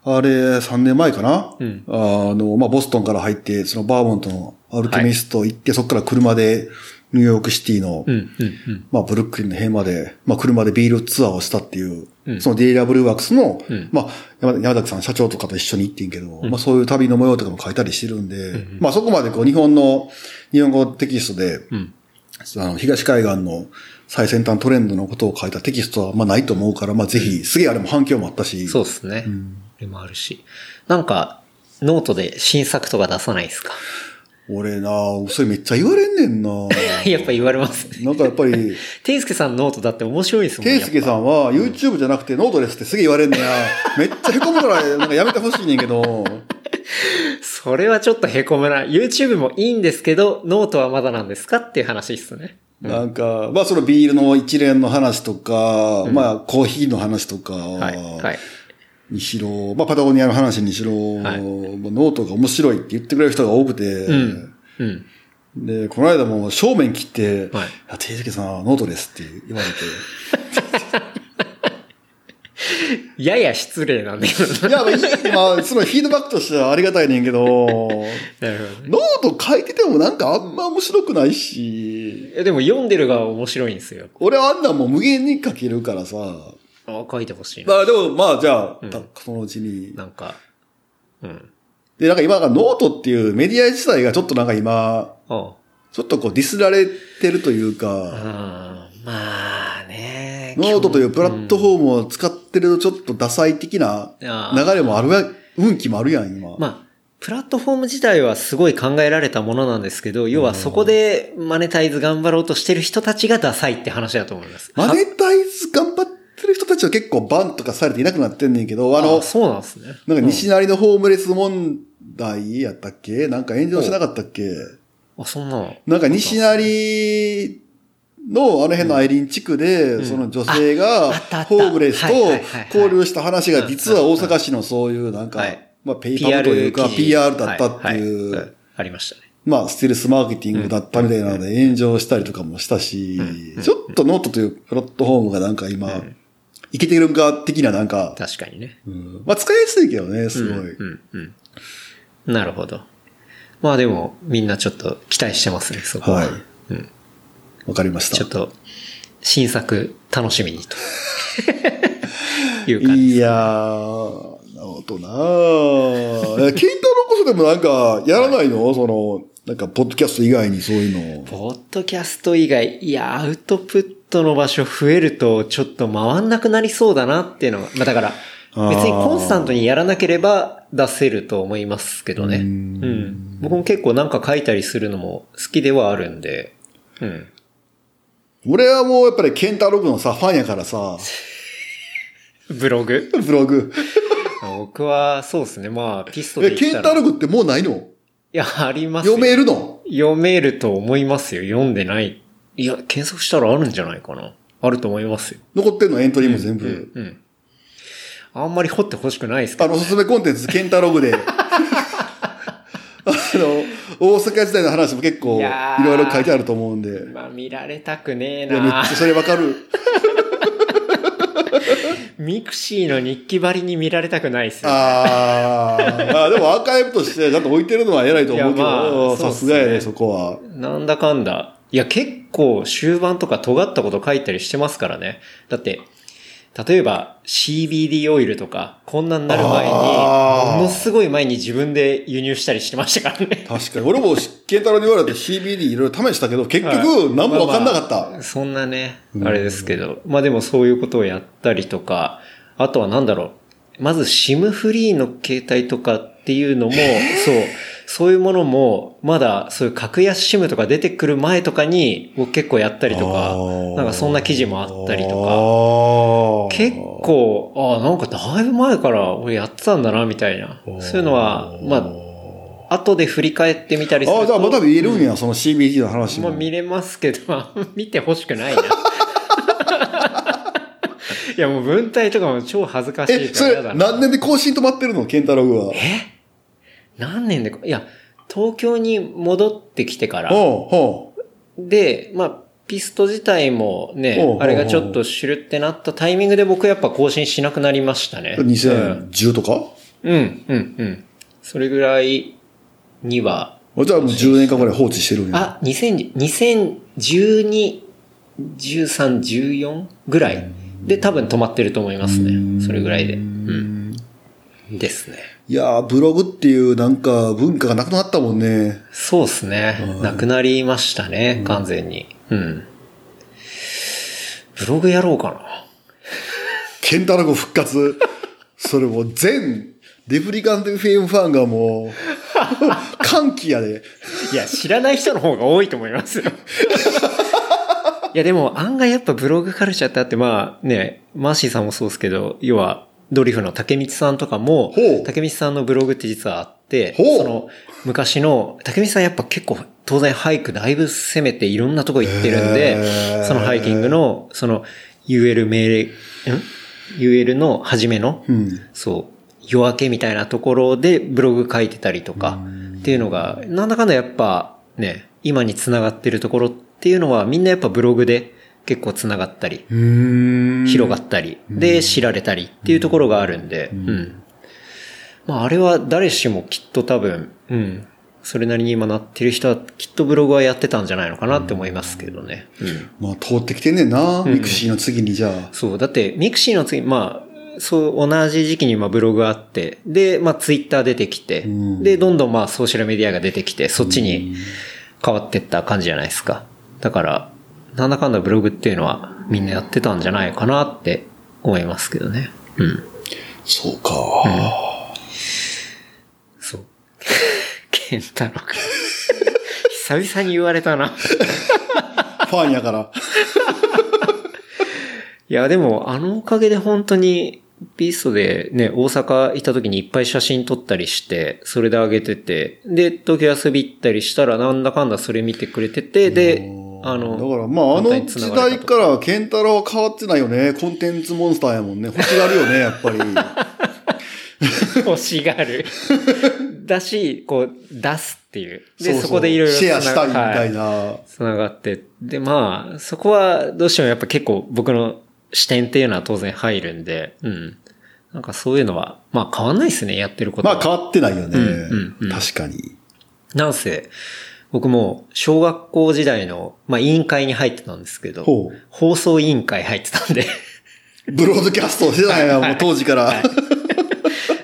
[SPEAKER 3] あれ、3年前かな、
[SPEAKER 2] うん。
[SPEAKER 3] あの、まあ、ボストンから入って、そのバーモントのアルケミスト行って、そこから車でニューヨークシティの、
[SPEAKER 2] うん、うん、うん。
[SPEAKER 3] まあ、ブルックリンの辺まで、まあ、車でビールツアーをしたっていう、
[SPEAKER 2] うん。
[SPEAKER 3] そのブルーワークスの、
[SPEAKER 2] うん。
[SPEAKER 3] まあ、山、山崎さん社長とかと一緒に行ってんけど、まあ、そういう旅の模様とかも書いたりしてるんで、まあ、そこまでこう、日本の、日本語テキストで、
[SPEAKER 2] うん。
[SPEAKER 3] あの、東海岸の最先端トレンドのことを書いたテキストは、まあ、ないと思うから、まあ、ぜひ、すげえあれも反響もあったし、
[SPEAKER 2] そうですね。でもあるし。なんか、ノートで新作とか出さないですか？
[SPEAKER 3] 俺なそれめっちゃ言われんねんな
[SPEAKER 2] やっぱ言われますね。
[SPEAKER 3] なんかやっぱり、
[SPEAKER 2] ていすけさんのノートだって面白いですもん
[SPEAKER 3] ケイスケさんは YouTube じゃなくてノートですってすげえ言われんねや。めっちゃへこむから、なんかやめてほしいねんけど、
[SPEAKER 2] それはちょっと凹むな。YouTube もいいんですけど、ノートはまだなんですかっていう話ですね。
[SPEAKER 3] なんか、まあそのビールの一連の話とか、まあコーヒーの話とか、
[SPEAKER 2] はい。はい。
[SPEAKER 3] にしろ、まあパタゴニアの話にしろ、
[SPEAKER 2] はい
[SPEAKER 3] ノートが面白いって言ってくれる人が多くて、
[SPEAKER 2] うん。うん。
[SPEAKER 3] で、この間も正面切って、
[SPEAKER 2] はい
[SPEAKER 3] いや、ていさん、ノートですって言われて、
[SPEAKER 2] やや失礼なんだけど
[SPEAKER 3] いや、まあそのフィードバックとしてはありがたいねんけど、
[SPEAKER 2] な。なるほどね。
[SPEAKER 3] ノート書いててもなんかあんま面白くないし、
[SPEAKER 2] えでも読んでる側面白いんですよ。
[SPEAKER 3] 俺はあんなんもう無限に書けるからさ。
[SPEAKER 2] あ書いてほしいな。
[SPEAKER 3] まあでも、まあじゃあ、
[SPEAKER 2] ま
[SPEAKER 3] たそのうちに。
[SPEAKER 2] なんか、うん。
[SPEAKER 3] で、なんか今がノートっていうメディア自体がちょっとなんか今、
[SPEAKER 2] あ
[SPEAKER 3] ちょっとこうディスられてるというか、
[SPEAKER 2] あまあね。
[SPEAKER 3] ノートというプラットフォームを使ってるとちょっとダサい的な
[SPEAKER 2] あ
[SPEAKER 3] 流れもあるや、運気もあるやん、今。
[SPEAKER 2] まあ、プラットフォーム自体はすごい考えられたものなんですけど、要はそこでマネタイズ頑張ろうとしてる人たちがダサいって話だと思います。
[SPEAKER 3] マネタイズ頑張ってる人たちは結構バンとかされていなくなってんねんけど、あの
[SPEAKER 2] あ、そうなんですね。
[SPEAKER 3] なんか西成のホームレス問題やったっけ？なんか炎上しなかったっけ？
[SPEAKER 2] あ、そんなの。
[SPEAKER 3] なんか西成のあの辺のあいりん地区で、その女性がホームレスと交流した話が実は大阪市のそういうなんか
[SPEAKER 2] はい、
[SPEAKER 3] まあペイパーというか PR だったってい
[SPEAKER 2] うありましたね。
[SPEAKER 3] まあステルスマーケティングだったみたいなので炎上したりとかもしたし、ちょっとノートというプラットフォームがなんか今、いけてるんか的ななんか、
[SPEAKER 2] 確かにね。
[SPEAKER 3] うんまあ使いやすいけどね、すごい。
[SPEAKER 2] うん、うん。なるほど。まあでも、みんなちょっと期待してますね、そこは。
[SPEAKER 3] はい
[SPEAKER 2] うん。
[SPEAKER 3] わかりました
[SPEAKER 2] ちょっ。と、新作楽しみにと。いう感じ。
[SPEAKER 3] いやー、なるほどなー。えケンタロウこそでもなんか、やらないの、その、なんか、ポッドキャスト以外にそういうの。
[SPEAKER 2] ポッドキャスト以外、いや、アウトプットの場所増えると、ちょっと回んなくなりそうだなっていうのが、まあだから、別にコンスタントにやらなければ出せると思いますけどね。
[SPEAKER 3] う
[SPEAKER 2] うんん。僕も結構なんか書いたりするのも好きではあるんで、うん。
[SPEAKER 3] 俺はもうやっぱりケンタロウのさ、ファンやからさ、
[SPEAKER 2] ブログ？
[SPEAKER 3] ブログ。
[SPEAKER 2] 僕は、そうですね。まあ、ピスト
[SPEAKER 3] え、
[SPEAKER 2] できたら。
[SPEAKER 3] ケンタロウってもうないの？
[SPEAKER 2] いや、ありますよ。
[SPEAKER 3] 読めるの？
[SPEAKER 2] 読めると思いますよ。読んでない。いや、検索したらあるんじゃないかな。あると思いますよ。
[SPEAKER 3] 残ってんの？エントリーも全部。
[SPEAKER 2] うん。うん。あんまり掘ってほしくないですけ
[SPEAKER 3] あの、
[SPEAKER 2] ど。
[SPEAKER 3] おすすめコンテンツ、ケンタログで。あの、大阪時代の話も結構、いろいろ書いてあると思うんで。い
[SPEAKER 2] まあ、見られたくねえ
[SPEAKER 3] や、めっちゃ
[SPEAKER 2] な
[SPEAKER 3] それわかる。
[SPEAKER 2] mixi の日記ばりに見られたくないっすよ。
[SPEAKER 3] あーまあ、でもアーカイブとしてちゃんと置いてるのは偉いと思うけど、さすがやね、そこは。
[SPEAKER 2] なんだかんだ。いや、結構終盤とか尖ったこと書いたりしてますからね。だって、例えば CBD オイルとか、こんなになる前に、ものすごい前に自分で輸入したりしてましたからね。
[SPEAKER 3] 確かに。俺も、ケンタロウに言われて CBD いろいろ試したけど、結局、何もわかんなかった。
[SPEAKER 2] まあまあそんなね、あれですけど。まあでもそういうことをやったりとか、あとはなんだろう。まず SIM フリーの携帯とかっていうのも、そう、そういうものも、まだそういう格安 SIM とか出てくる前とかに、僕結構やったりとかなんかそんな記事もあったりとか、結構、ああ、なんかだいぶ前から俺やってたんだな、みたいな。そういうのは、まあ、後で振り返ってみたりすると。
[SPEAKER 3] ああ、じゃあまた見えるんや、その CBD の話も。
[SPEAKER 2] まあ見れますけど、まあ見てほしくないな。いやもう文体とかも超恥ずかし
[SPEAKER 3] え、
[SPEAKER 2] い
[SPEAKER 3] それ
[SPEAKER 2] から嫌だな。
[SPEAKER 3] 何年で更新止まってるのケンタロウは。
[SPEAKER 2] 何年でか、いや、東京に戻ってきてから。で、まあ、ピスト自体もねあれがちょっとシュルってなったタイミングで僕やっぱ更新しなくなりましたね。
[SPEAKER 3] う。
[SPEAKER 2] うん
[SPEAKER 3] 2010とか、
[SPEAKER 2] いうん、うん、うん。それぐらいには、
[SPEAKER 3] じゃあもう10年間ぐらい放置してるんや。
[SPEAKER 2] あ、2000 2012、13、14ぐらいで多分止まってると思いますね。それぐらいで。うん。ですね。
[SPEAKER 3] いやー、ブログっていうなんか文化がなくなったもんね。
[SPEAKER 2] そうですね。なくなりましたね、完全に。うん。ブログやろうかな。
[SPEAKER 3] ケンタロウ復活。それもう全、レプリカント FM ファンがもう、歓喜やで。
[SPEAKER 2] いや、知らない人の方が多いと思いますよ。いや、でも案外やっぱブログカルチャーってあって、まあね、マーシーさんもそうですけど、要は、ドリフの竹光さんとかも竹光さんのブログって実はあって、その、昔の、竹光さんやっぱ結構、当然ハイクだいぶ攻めていろんなとこ行ってるん
[SPEAKER 3] へ
[SPEAKER 2] で
[SPEAKER 3] ー、
[SPEAKER 2] そのハイキングの、その、UL 命令、ん ?UL の初めの、
[SPEAKER 3] うん。
[SPEAKER 2] そう、夜明けみたいなところでブログ書いてたりとかっていうのが、なんだかんだやっぱね、今に繋がってるところっていうのはみんなやっぱブログで結構繋がったり。広がったり、で知られたりっていうところがあるんで、うん。まああれは誰しもきっと多分、うん。それなりに今なってる人はきっとブログはやってたんじゃないのかなって思いますけどね。うん。
[SPEAKER 3] まあ通ってきてんねんな、 mixi の次にじゃあ。
[SPEAKER 2] そう、だって、 mixi の次、まあ、そう、同じ時期にまあブログがあって、で、まあツイッター出てきて、
[SPEAKER 3] うん
[SPEAKER 2] で、どんどんまあソーシャルメディアが出てきて、そっちに変わってった感じじゃないですか。だから、なんだかんだブログっていうのはみんなやってたんじゃないかなって思いますけどね。うん。
[SPEAKER 3] そうか。
[SPEAKER 2] そう。ケンタロウ君。久々に言われたな。
[SPEAKER 3] ファンやから。
[SPEAKER 2] いや、でも、あのおかげで本当に、ビーストでね、大阪行った時にいっぱい写真撮ったりして、それで上げてて、で、東京遊び行ったりしたら、なんだかんだそれ見てくれてて、で、あの、
[SPEAKER 3] だからまああの時代からケンタロウは変わってないよね。コンテンツモンスターやもんね。欲しがるよね、やっぱり。
[SPEAKER 2] 欲しがる。だし、こう、出すっていう。で、
[SPEAKER 3] そ
[SPEAKER 2] こでいろいろ
[SPEAKER 3] シェアしたいみたい
[SPEAKER 2] な。
[SPEAKER 3] な。
[SPEAKER 2] はい繋がって。で、まあ、そこはどうしてもやっぱ結構僕の視点っていうのは当然入るんで、うん。なんかそういうのは、まあ変わんないですね、やってることは。
[SPEAKER 3] まあ変わってないよね。
[SPEAKER 2] うんうん
[SPEAKER 3] 確かに。
[SPEAKER 2] なんせ、僕も小学校時代の、まあ委員会に入ってたんですけど
[SPEAKER 3] ほう、
[SPEAKER 2] 放送委員会入ってたんで、
[SPEAKER 3] ブロードキャストしてたんや、もう当時から。
[SPEAKER 2] だか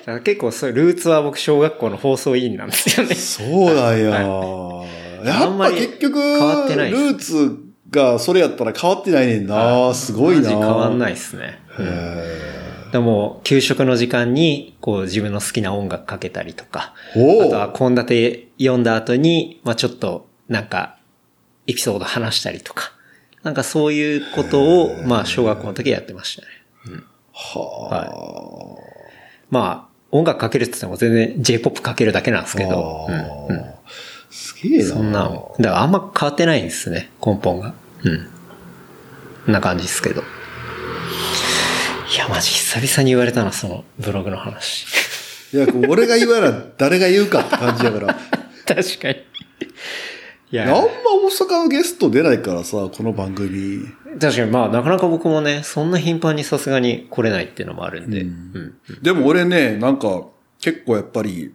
[SPEAKER 2] ら結構そういうルーツは僕小学校の放送委員なんですよね。
[SPEAKER 3] そうだよ。やっぱ
[SPEAKER 2] あんまり
[SPEAKER 3] 結局、
[SPEAKER 2] 変わってない
[SPEAKER 3] ル
[SPEAKER 2] です
[SPEAKER 3] ーツがそれやったら変わってないねんな。すごいな。
[SPEAKER 2] マジ変わんないですね。うん
[SPEAKER 3] へ
[SPEAKER 2] でも、給食の時間に、こう自分の好きな音楽かけたりとか、あとは献立読んだ後に、まあちょっと、なんか、エピソード話したりとか、なんかそういうことを、まあ小学校の時やってましたね。
[SPEAKER 3] ーは
[SPEAKER 2] まあ、音楽かけるって言っても全然 J-POP かけるだけなんですけ
[SPEAKER 3] あ。
[SPEAKER 2] ど、
[SPEAKER 3] すげえな。
[SPEAKER 2] そんな、だからあんま変わってないんですね、根本が。うんな感じですけど。いや、マジ久々に言われたな、そのブログの話。
[SPEAKER 3] いや、俺が言わな誰が言うかって感じやから。
[SPEAKER 2] 確かに。いや、
[SPEAKER 3] あんま大阪のゲスト出ないからさ、この番組。
[SPEAKER 2] 確かにまあ、なかなか僕もね、そんな頻繁にさすがに来れないっていうのもあるんで。うん。
[SPEAKER 3] でも俺ね、なんか、結構やっぱり、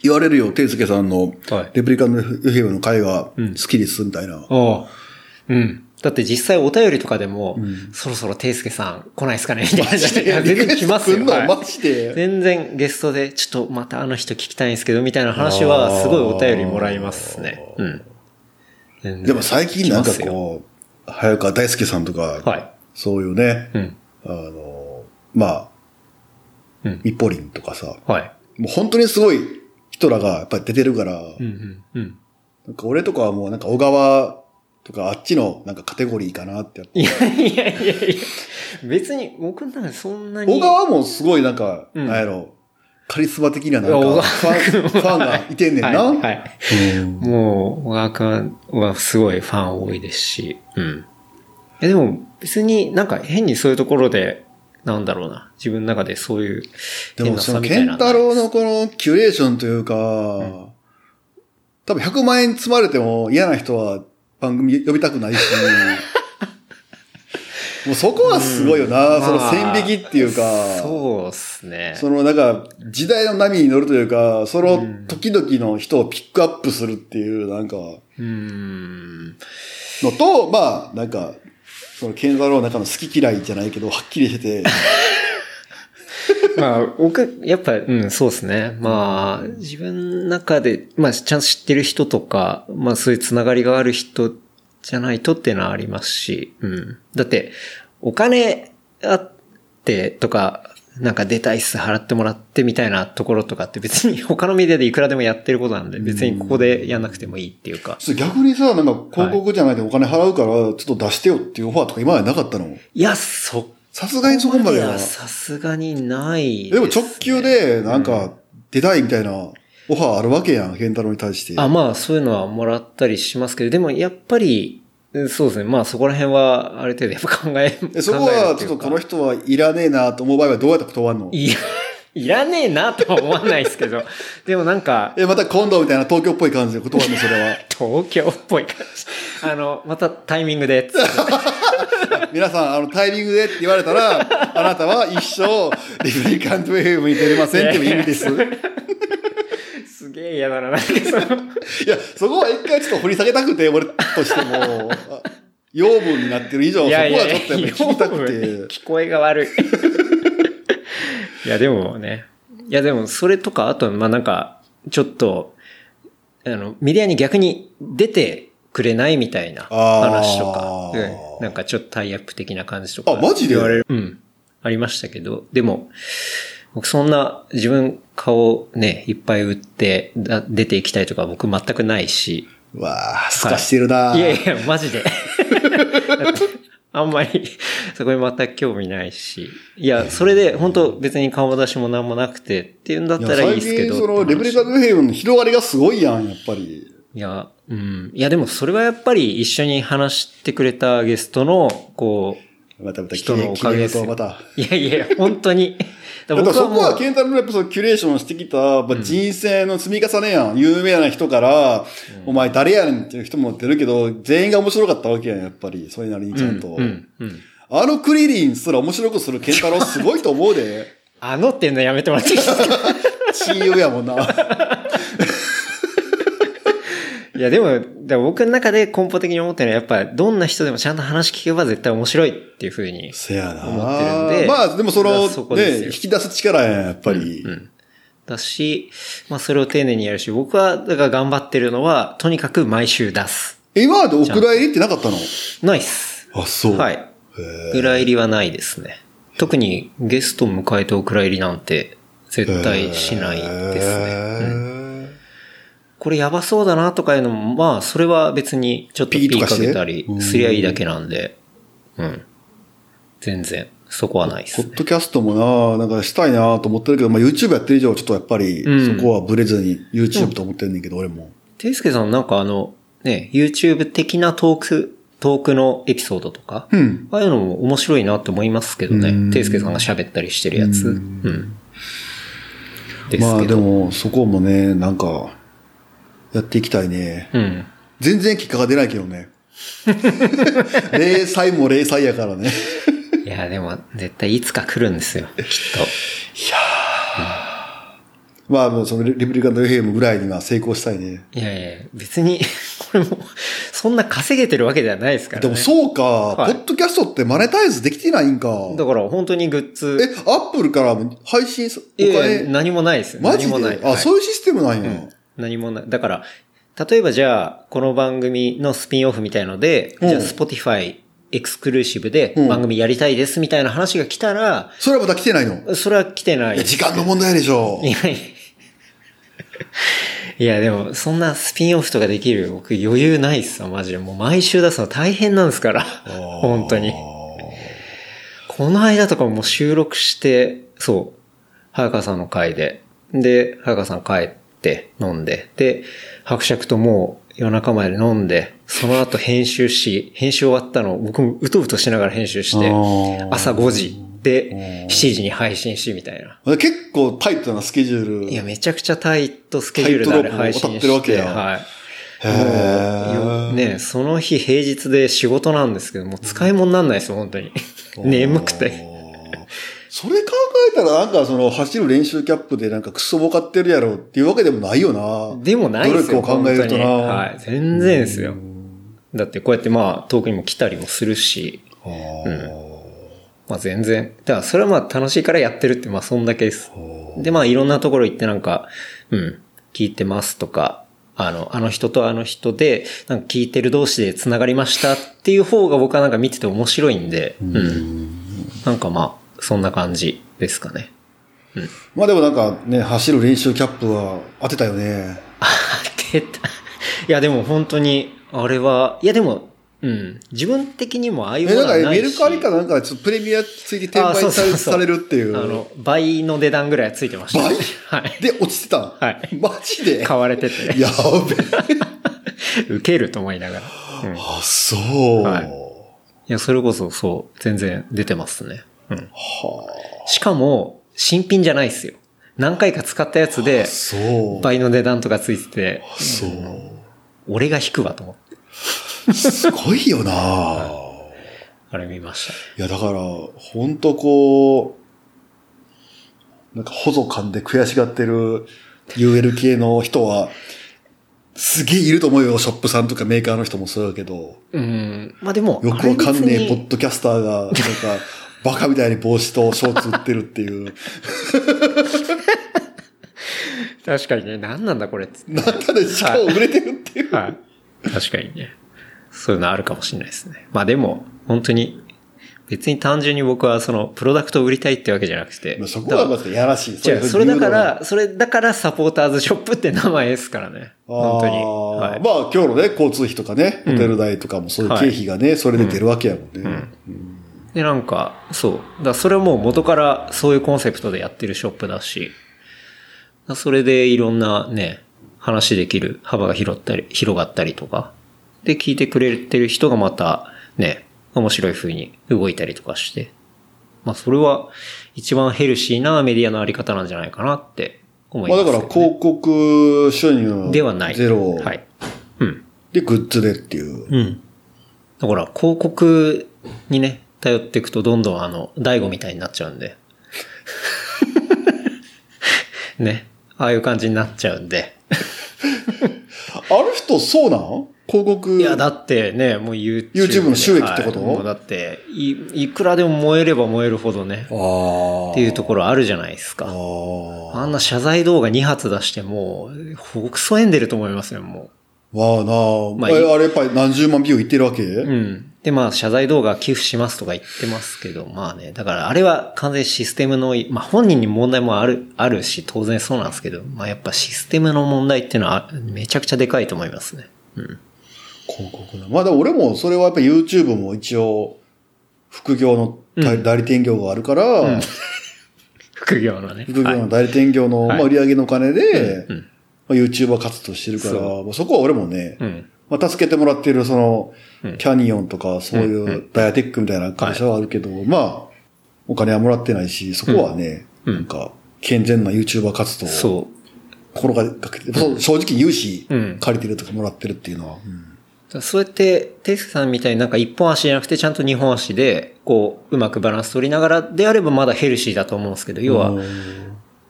[SPEAKER 3] 言われるよ、ていすけさんの
[SPEAKER 2] はい、
[SPEAKER 3] レプリカンの FM の会が好きです、みたいな。
[SPEAKER 2] ああ。うん。だって実際お便りとかでも、そろそろていすけさん来ないですかね？みたいな。い や全然来ますよ。はい全然ゲストで、ちょっとまたあの人聞きたいんですけど、みたいな話はすごいお便りもらいますね。うん。
[SPEAKER 3] でも最近なんかこう、早川大輔さんとか、
[SPEAKER 2] はい。
[SPEAKER 3] そういうね、
[SPEAKER 2] うん。
[SPEAKER 3] あの、まあ、
[SPEAKER 2] うん
[SPEAKER 3] ミポリンとかさ、
[SPEAKER 2] はい。
[SPEAKER 3] もう本当にすごい人らがやっぱり出てるから、
[SPEAKER 2] うんうんうん。
[SPEAKER 3] なんか俺とかはもうなんか小川とかあっちのなんかカテゴリーかなってやって。
[SPEAKER 2] いやいやいやいや、別に僕の中でそんなに。
[SPEAKER 3] 小川もすごいなんか、
[SPEAKER 2] うん
[SPEAKER 3] なんやろ、カリスマ的にはなんか、ファン、ファンがいてんねんな。
[SPEAKER 2] はい。はい
[SPEAKER 3] うん
[SPEAKER 2] もう、小川くんはすごいファン多いですし、うん。え、でも別になんか変にそういうところで、なんだろうな。自分の中でそういう変な
[SPEAKER 3] でもその、ケンタロウのこのキュレーションというか、多分100万円積まれても嫌な人は番組呼びたくないし、もうそこはすごいよな、
[SPEAKER 2] うん。
[SPEAKER 3] その
[SPEAKER 2] まあ
[SPEAKER 3] 線引きっていうか、
[SPEAKER 2] そうっすね。
[SPEAKER 3] そのなんか、時代の波に乗るというか、その時々の人をピックアップするっていう、なんか、
[SPEAKER 2] うーん。
[SPEAKER 3] のと、まあ、なんか、その、ケンザロウの中の好き嫌いじゃないけど、はっきりしてて、
[SPEAKER 2] まあ、僕、やっぱ、うん、そうですね。まあ、自分の中で、まあ、ちゃんと知ってる人とか、まあ、そういうつながりがある人じゃないとっていうのはありますし、うん。だって、お金あってとか、なんか出たいっす、払ってもらってみたいなところとかって別に 他のメディアでいくらでもやってることなんで、別にここでやんなくてもいいっていうか。
[SPEAKER 3] ちょっと逆にさ、なんか広告じゃないでお金払うから、ちょっと出してよっていうオファーとか今までなかったの？
[SPEAKER 2] いや、そ
[SPEAKER 3] さすがにそこまでは。
[SPEAKER 2] いやさすがにない
[SPEAKER 3] でも
[SPEAKER 2] すね
[SPEAKER 3] 直球で、なんか、出たいみたいなオファーあるわけやん、ケンタロウに対して。
[SPEAKER 2] あ、まあ、そういうのはもらったりしますけど、でもやっぱり、うんそうですね。まあ、そこら辺は、ある程度やっぱ考え、
[SPEAKER 3] えそこは、ちょっとこの人はいらねえなと思う場合はどうやって断るの？
[SPEAKER 2] いや、いらねえなとは思わないですけど、でもなんか、
[SPEAKER 3] え、また今度みたいな東京っぽい感じで断るの、それは。
[SPEAKER 2] 東京っぽい感じ。あの、またタイミングで、
[SPEAKER 3] 皆さん、あの、タイミングでって言われたら、あなたは一生、リフリカントウェーブに出れませんっていう意味です。い
[SPEAKER 2] すげえ嫌だな、なんかその、
[SPEAKER 3] や、そこは一回ちょっと掘り下げたくて、俺としても、あ養分になってる以上、そこはちょっとやっぱり聞きたくて。
[SPEAKER 2] 聞こえが悪い。いや、でもね。いや、でも、それとか、あと、まあ、なんか、ちょっと、あの、メディアに逆に出てくれないみたいな話とかうんなんかちょっとタイアップ的な感じとか。
[SPEAKER 3] あマジで？
[SPEAKER 2] 言われる。うん。ありましたけど、でも、僕そんな自分顔ね、いっぱい売ってだ出ていきたいとか僕全くないし、
[SPEAKER 3] うわあ、すかしてるな、
[SPEAKER 2] いやいや、マジで。あんまり、そこに全く興味ないし。いや、それで、本当別に顔出しもなんもなくてっていうんだったらいい
[SPEAKER 3] 最
[SPEAKER 2] ですけど。
[SPEAKER 3] 近、その、レブリカドヘイブンの広がりがすごいやん、やっぱり。
[SPEAKER 2] いや、うん。いや、でもそれはやっぱり一緒に話してくれたゲストの、こ
[SPEAKER 3] またまた、
[SPEAKER 2] 人のおかげです
[SPEAKER 3] また。
[SPEAKER 2] う、いやいや、本当に。だ
[SPEAKER 3] だからそこは、ケンタロウのやっぱそのキュレーションしてきた、まあ、人生の積み重ねやん。有名な人から、お前誰やねんっていう人も出るけど、全員が面白かったわけやん、やっぱり。それなりにちゃんと。
[SPEAKER 2] うん、うん。
[SPEAKER 3] あのクリリンすら面白くするケンタロウすごいと思うで。
[SPEAKER 2] あのっていうのやめてもらっていいですか？
[SPEAKER 3] 親友やもんな。
[SPEAKER 2] いや、でも、だから僕の中で根本的に思ってるのは、やっぱ、どんな人でもちゃんと話聞けば絶対面白いっていうふうに。
[SPEAKER 3] せやな。
[SPEAKER 2] 思ってるんで
[SPEAKER 3] まあ、でもその、
[SPEAKER 2] そ
[SPEAKER 3] ね、
[SPEAKER 2] よ
[SPEAKER 3] 引き出す力やん、やっぱり。
[SPEAKER 2] うん。だし、まあ、それを丁寧にやるし、僕は、だから頑張ってるのは、とにかく毎週出す。
[SPEAKER 3] 今までお蔵入りってなかったの？
[SPEAKER 2] ナイス。
[SPEAKER 3] あ、そう。
[SPEAKER 2] はい。
[SPEAKER 3] へ
[SPEAKER 2] 裏入りはないですね。特にゲストを迎えてお蔵入りなんて絶対しないですね。うんこれやばそうだなとかいうのも、まあ、それは別にちょっとピーかけたりすりゃいいだけなんで、うん。全然、そこはないですね。
[SPEAKER 3] ポッドキャストもな、なんかしたいなと思ってるけど、まあ YouTube やってる以上、ちょっとやっぱり、
[SPEAKER 2] うん
[SPEAKER 3] そこはブレずに YouTube と思ってんねんけど、俺も。
[SPEAKER 2] ていすけさんなんかあの、ね、YouTube 的なトーク、トークのエピソードとか、
[SPEAKER 3] うん。
[SPEAKER 2] ああいうのも面白いなって思いますけど
[SPEAKER 3] うん
[SPEAKER 2] ね。ていすけさんが喋ったりしてるやつ。うん。です
[SPEAKER 3] まあ。でも、そこもね、なんか、やっていきたいね。
[SPEAKER 2] うん。
[SPEAKER 3] 全然結果が出ないけどね。零細も零細やからね。
[SPEAKER 2] いや、でも、絶対いつか来るんですよ、きっ
[SPEAKER 3] まあもうそのレプリカント FM ぐらいには成功したいね。
[SPEAKER 2] と。いやいや、別に、これも、そんな稼げてるわけではないですからね。
[SPEAKER 3] でもそうか、
[SPEAKER 2] はい
[SPEAKER 3] ポッドキャストってマネタイズできてないんか。
[SPEAKER 2] だから、本当にグッズ。
[SPEAKER 3] え、アップルからも配信す、お
[SPEAKER 2] いやいや
[SPEAKER 3] 金、
[SPEAKER 2] 何もないですよ。
[SPEAKER 3] マジで？あ、
[SPEAKER 2] 何もない。はい
[SPEAKER 3] そういうシステムなんや。
[SPEAKER 2] うん何もない。だから、例えばじゃあ、この番組のスピンオフみたいので、
[SPEAKER 3] うん
[SPEAKER 2] じゃあ、Spotify エクスクルーシブで
[SPEAKER 3] うん
[SPEAKER 2] 番組やりたいですみたいな話が来たら、
[SPEAKER 3] それはまだ来てないの？
[SPEAKER 2] それは来てないい
[SPEAKER 3] や、。時間の問題でしょ。
[SPEAKER 2] いやいや。いや、でも、そんなスピンオフとかできる僕余裕ないっすわ、マジで。もう毎週出すの大変なんですから。本当に。この間とかも収録して、そう、早川さんの回で。で、早川さん帰って飲んで。で、伯爵ともう夜中まで飲んで、その後編集し、編集終わったのを僕もうとうとしながら編集して朝5時で7時に配信しみたいな。
[SPEAKER 3] 結構タイトなスケジュール。
[SPEAKER 2] いや、めちゃくちゃタイトスケジュールであれ配信してて、
[SPEAKER 3] るわけや
[SPEAKER 2] はい。
[SPEAKER 3] へ
[SPEAKER 2] ね、その日平日で仕事なんですけど、もう使い物になんないですよ、本当に。眠くて。
[SPEAKER 3] それ考えたらなんかその走る練習キャップでなんかクソ儲かってるやろっていうわけでもないよな。
[SPEAKER 2] でもないですよ。
[SPEAKER 3] 努力を考えるとな
[SPEAKER 2] はい。全然ですよ。だってこうやってまあ遠くにも来たりもするし、
[SPEAKER 3] あー
[SPEAKER 2] まあ全然。だからそれはまあ楽しいからやってるってまあそんだけです。でまあいろんなところ行ってなんか、うん、聞いてますとか、あの、あの人とあの人で、なんか聞いてる同士で繋がりましたっていう方が僕はなんか見てて面白いんで、うん。なんかまあ、そんな感じですかね。
[SPEAKER 3] まあでもなんかね、走る練習キャップは当てたよね。
[SPEAKER 2] 当てた。いやでも本当に、あれは、いやでも、うん。自分的にもああいう
[SPEAKER 3] え、
[SPEAKER 2] も
[SPEAKER 3] なんか
[SPEAKER 2] のはないし。
[SPEAKER 3] メルカリかなんかちょっとプレミアついて転売されるっていう。
[SPEAKER 2] あの、倍の値段ぐらいついてました。
[SPEAKER 3] 倍？
[SPEAKER 2] はい。
[SPEAKER 3] で、落ちてた？ん
[SPEAKER 2] はい
[SPEAKER 3] マジで？
[SPEAKER 2] 買われてて、
[SPEAKER 3] やべえ。
[SPEAKER 2] 受けると思いながら。うん。い
[SPEAKER 3] あ、そう。
[SPEAKER 2] はいや、それこそそう、全然出てますね。うん。
[SPEAKER 3] は
[SPEAKER 2] しかも、新品じゃないですよ。何回か使ったやつで
[SPEAKER 3] あ、、そう。
[SPEAKER 2] 倍の値段とかついてて、
[SPEAKER 3] そう。
[SPEAKER 2] 俺が引くわと思って、
[SPEAKER 3] すごいよな
[SPEAKER 2] あれ見ました。
[SPEAKER 3] いや、だから、ほんとこう、なんか、細感で悔しがってる UL 系の人は、すげえいると思うよ。ショップさんとかメーカーの人もそうだけど。
[SPEAKER 2] うん。まあでも、
[SPEAKER 3] よくわかんねえポッドキャスターが、なんか、バカみたいに帽子とショーツ売ってるっていう。
[SPEAKER 2] 確かにね、何なんだこれっつって。
[SPEAKER 3] なんだでしかも売れてるっていう。
[SPEAKER 2] はい。確かにね。そういうのあるかもしれないですね。まあでも、本当に、別に単純に僕はその、プロダクトを売りたいってわけじゃなくて。
[SPEAKER 3] そこはまずやらしい。
[SPEAKER 2] じゃあ、それだから、それだからサポーターズショップって名前ですからね。本当に。はい。
[SPEAKER 3] まあ今日のね、交通費とかね、ホテル代とかもそういう経費がね、それで出るわけやもんね。
[SPEAKER 2] で、なんか、そう。だそれはもう元からそういうコンセプトでやってるショップだし、だそれでいろんなね、話できる幅が広ったり、広がったりとか、で、聞いてくれてる人がまた、ね、面白い風に動いたりとかして、まあそれは一番ヘルシーなメディアのあり方なんじゃないかなって思い
[SPEAKER 3] まあ
[SPEAKER 2] ます、
[SPEAKER 3] だから広告収入
[SPEAKER 2] ではない。
[SPEAKER 3] ゼロ
[SPEAKER 2] はい。うん。
[SPEAKER 3] でグッズでっていう。
[SPEAKER 2] うん。だから、広告にね、頼っていくとどんどんあの、大悟みたいになっちゃうんで。ね。ああいう感じになっちゃうんで。
[SPEAKER 3] ある人そうなん？広告。
[SPEAKER 2] いや、だってね、もう YouTube で。
[SPEAKER 3] YouTube の収益ってこと？
[SPEAKER 2] はいもうだって、い、いくらでも燃えれば燃えるほどね、
[SPEAKER 3] ああ。
[SPEAKER 2] っていうところあるじゃないですか。
[SPEAKER 3] あ
[SPEAKER 2] んな謝罪動画2発出しても、ほくそえんでると思いますよ、も
[SPEAKER 3] わあなあ。
[SPEAKER 2] まあ
[SPEAKER 3] あれ、やっぱり何十万ビューいってるわけ、
[SPEAKER 2] う。うん。で、まあ、謝罪動画寄付しますとか言ってますけど、まあね、だからあれは完全にシステムの、まあ本人に問題もある、あるし、当然そうなんですけど、まあやっぱシステムの問題っていうのはめちゃくちゃでかいと思いますね。うん。
[SPEAKER 3] 広告な。まあでも俺もそれはやっぱ YouTube も一応、副業の代代理店業があるから、
[SPEAKER 2] 副業のね。
[SPEAKER 3] 副業
[SPEAKER 2] はい
[SPEAKER 3] の代理店業の、
[SPEAKER 2] はい
[SPEAKER 3] まあ、売り上げのお金で、
[SPEAKER 2] うん。
[SPEAKER 3] まあ、YouTuber 活動してるから、
[SPEAKER 2] そ
[SPEAKER 3] まあそこは俺もね、
[SPEAKER 2] うん。
[SPEAKER 3] まあ、助けてもらってるその、
[SPEAKER 2] うん。
[SPEAKER 3] キャニオンとかそういうダイアテックみたいな会社はあるけど、まあ、お金はもらってないし、そこはね、
[SPEAKER 2] うん。
[SPEAKER 3] なんか、健全な YouTuber 活動を
[SPEAKER 2] そ
[SPEAKER 3] 心がけて、そう正直融資
[SPEAKER 2] うん。
[SPEAKER 3] 借りてるとかもらってるっていうのは、うん。
[SPEAKER 2] う。そうやって、テイスケさんみたいになんか一本足じゃなくてちゃんと二本足で、こう、うまくバランス取りながらであればまだヘルシーだと思うんですけど、要は、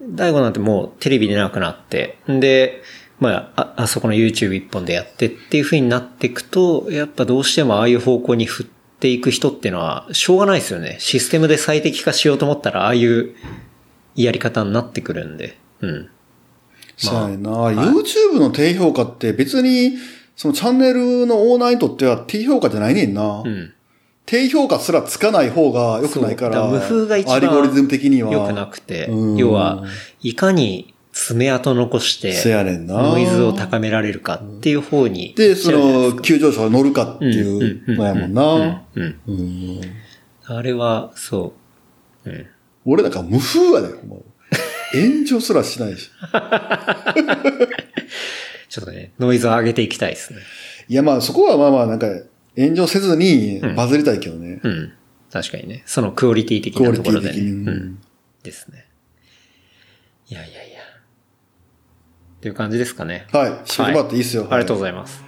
[SPEAKER 2] 大悟なんてもうテレビ出なくなって、で、まあ、あ、あそこの YouTube 一本でやってっていう風になっていくと、やっぱどうしてもああいう方向に振っていく人っていうのは、しょうがないですよね。システムで最適化しようと思ったら、ああいうやり方になってくるんで。うん。
[SPEAKER 3] そうやねんな、YouTube の低評価って別に、そのチャンネルのオーナーにとっては低評価じゃないねんな。
[SPEAKER 2] うん。
[SPEAKER 3] 低評価すらつかない方が良くないから、
[SPEAKER 2] 無風が一番
[SPEAKER 3] アルゴリズム的には。
[SPEAKER 2] 良くなくて
[SPEAKER 3] うん、
[SPEAKER 2] 要は、いかに爪痕残して、
[SPEAKER 3] せやねんな。
[SPEAKER 2] ノイズを高められるかっていう方に。
[SPEAKER 3] で、その、
[SPEAKER 2] う
[SPEAKER 3] 急上昇が乗るかっていうのやもんな。
[SPEAKER 2] ん。うん。
[SPEAKER 3] うん
[SPEAKER 2] あれは、そう。うん。
[SPEAKER 3] 俺なんか無風やで、もう。炎上すらしないし。
[SPEAKER 2] ちょっとね、ノイズを上げていきたいですね。
[SPEAKER 3] いやまあそこはまあまあなんか、炎上せずにバズりたいけどね。
[SPEAKER 2] うん。確かにね。そのクオリティ的
[SPEAKER 3] クオリ
[SPEAKER 2] なところでね。
[SPEAKER 3] ティ的に。
[SPEAKER 2] うん。ですね。いやいや。っていう感じですかね。
[SPEAKER 3] はい。締めてもらっていいっすよ。
[SPEAKER 2] ありがとうご
[SPEAKER 3] はい
[SPEAKER 2] ざいます。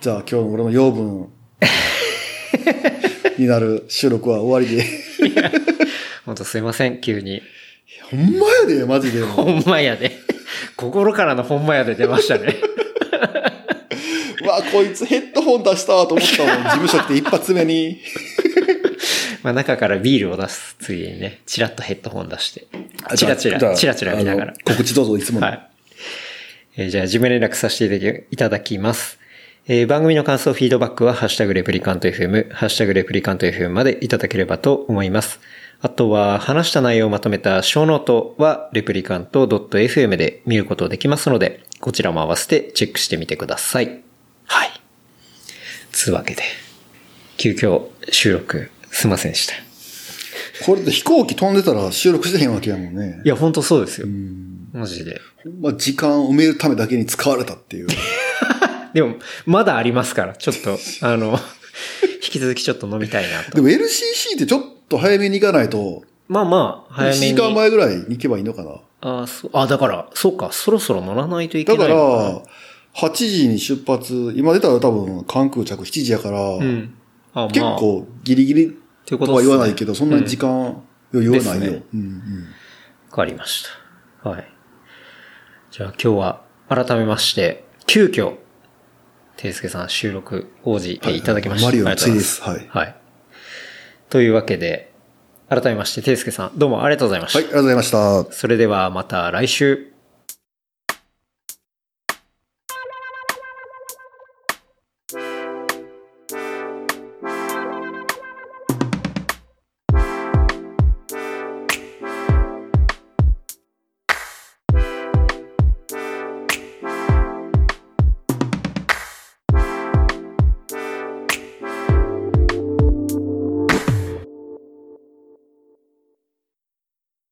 [SPEAKER 3] じゃあ今日の俺の養分 になる収録は終わりで。
[SPEAKER 2] 本当すいません、急に。
[SPEAKER 3] ほんまやで、マジで。
[SPEAKER 2] ほんまやで。心からのほんまやで出ましたね。
[SPEAKER 3] うわ、こいつヘッドホン出したと思ったもん。事務所来て一発目に。
[SPEAKER 2] まあ中からビールを出すついでにね、チラッとヘッドホン出して。
[SPEAKER 3] あ
[SPEAKER 2] チラチラ、チラチラ見ながら。
[SPEAKER 3] 告知どうぞ、いつもの。
[SPEAKER 2] はい。えーじゃあ、事務連絡させていただきます。えー番組の感想、フィードバックは、ハッシュタグレプリカント FM、ハッシュタグレプリカント FM までいただければと思います。あとは、話した内容をまとめたショーノートは、 replicant.fm で見ることできますので、こちらも合わせてチェックしてみてください。はい。つうわけで、急遽収録、すいませんでした。
[SPEAKER 3] これで飛行機飛んでたら収録してへんわけやもんね
[SPEAKER 2] い。や、ほんとそうですよ。マジで。
[SPEAKER 3] ほんま時間を埋めるためだけに使われたっていう。
[SPEAKER 2] でも、まだありますから、ちょっと、あの、引き続きちょっと飲みたいなと。
[SPEAKER 3] でも LCC ってちょっと早めに行かないと、
[SPEAKER 2] まあまあ、早め
[SPEAKER 3] 1
[SPEAKER 2] に。
[SPEAKER 3] 時間前ぐらいに行けばいいのかな。
[SPEAKER 2] あそうあ、だから、そうか、そろそろ乗らないといけ
[SPEAKER 3] だか
[SPEAKER 2] ないのな。
[SPEAKER 3] ら、8時に出発、今出たら多分関空着7時やから、
[SPEAKER 2] うん。あ、まあ、
[SPEAKER 3] 結構ギリギリ
[SPEAKER 2] ということね
[SPEAKER 3] は言わないけど、そんなに時間余裕はないよ。
[SPEAKER 2] ですね
[SPEAKER 3] うんうん
[SPEAKER 2] わかりました。はい。じゃあ今日は、改めまして、急遽、ていすけさん収録応じていただきました。
[SPEAKER 3] はいはいマリオの
[SPEAKER 2] ありがとうございます
[SPEAKER 3] つい
[SPEAKER 2] はい。というわけで、改めまして、ていすけさん、どうもありがとうございました。
[SPEAKER 3] はい、ありがとうございました。
[SPEAKER 2] それではまた来週。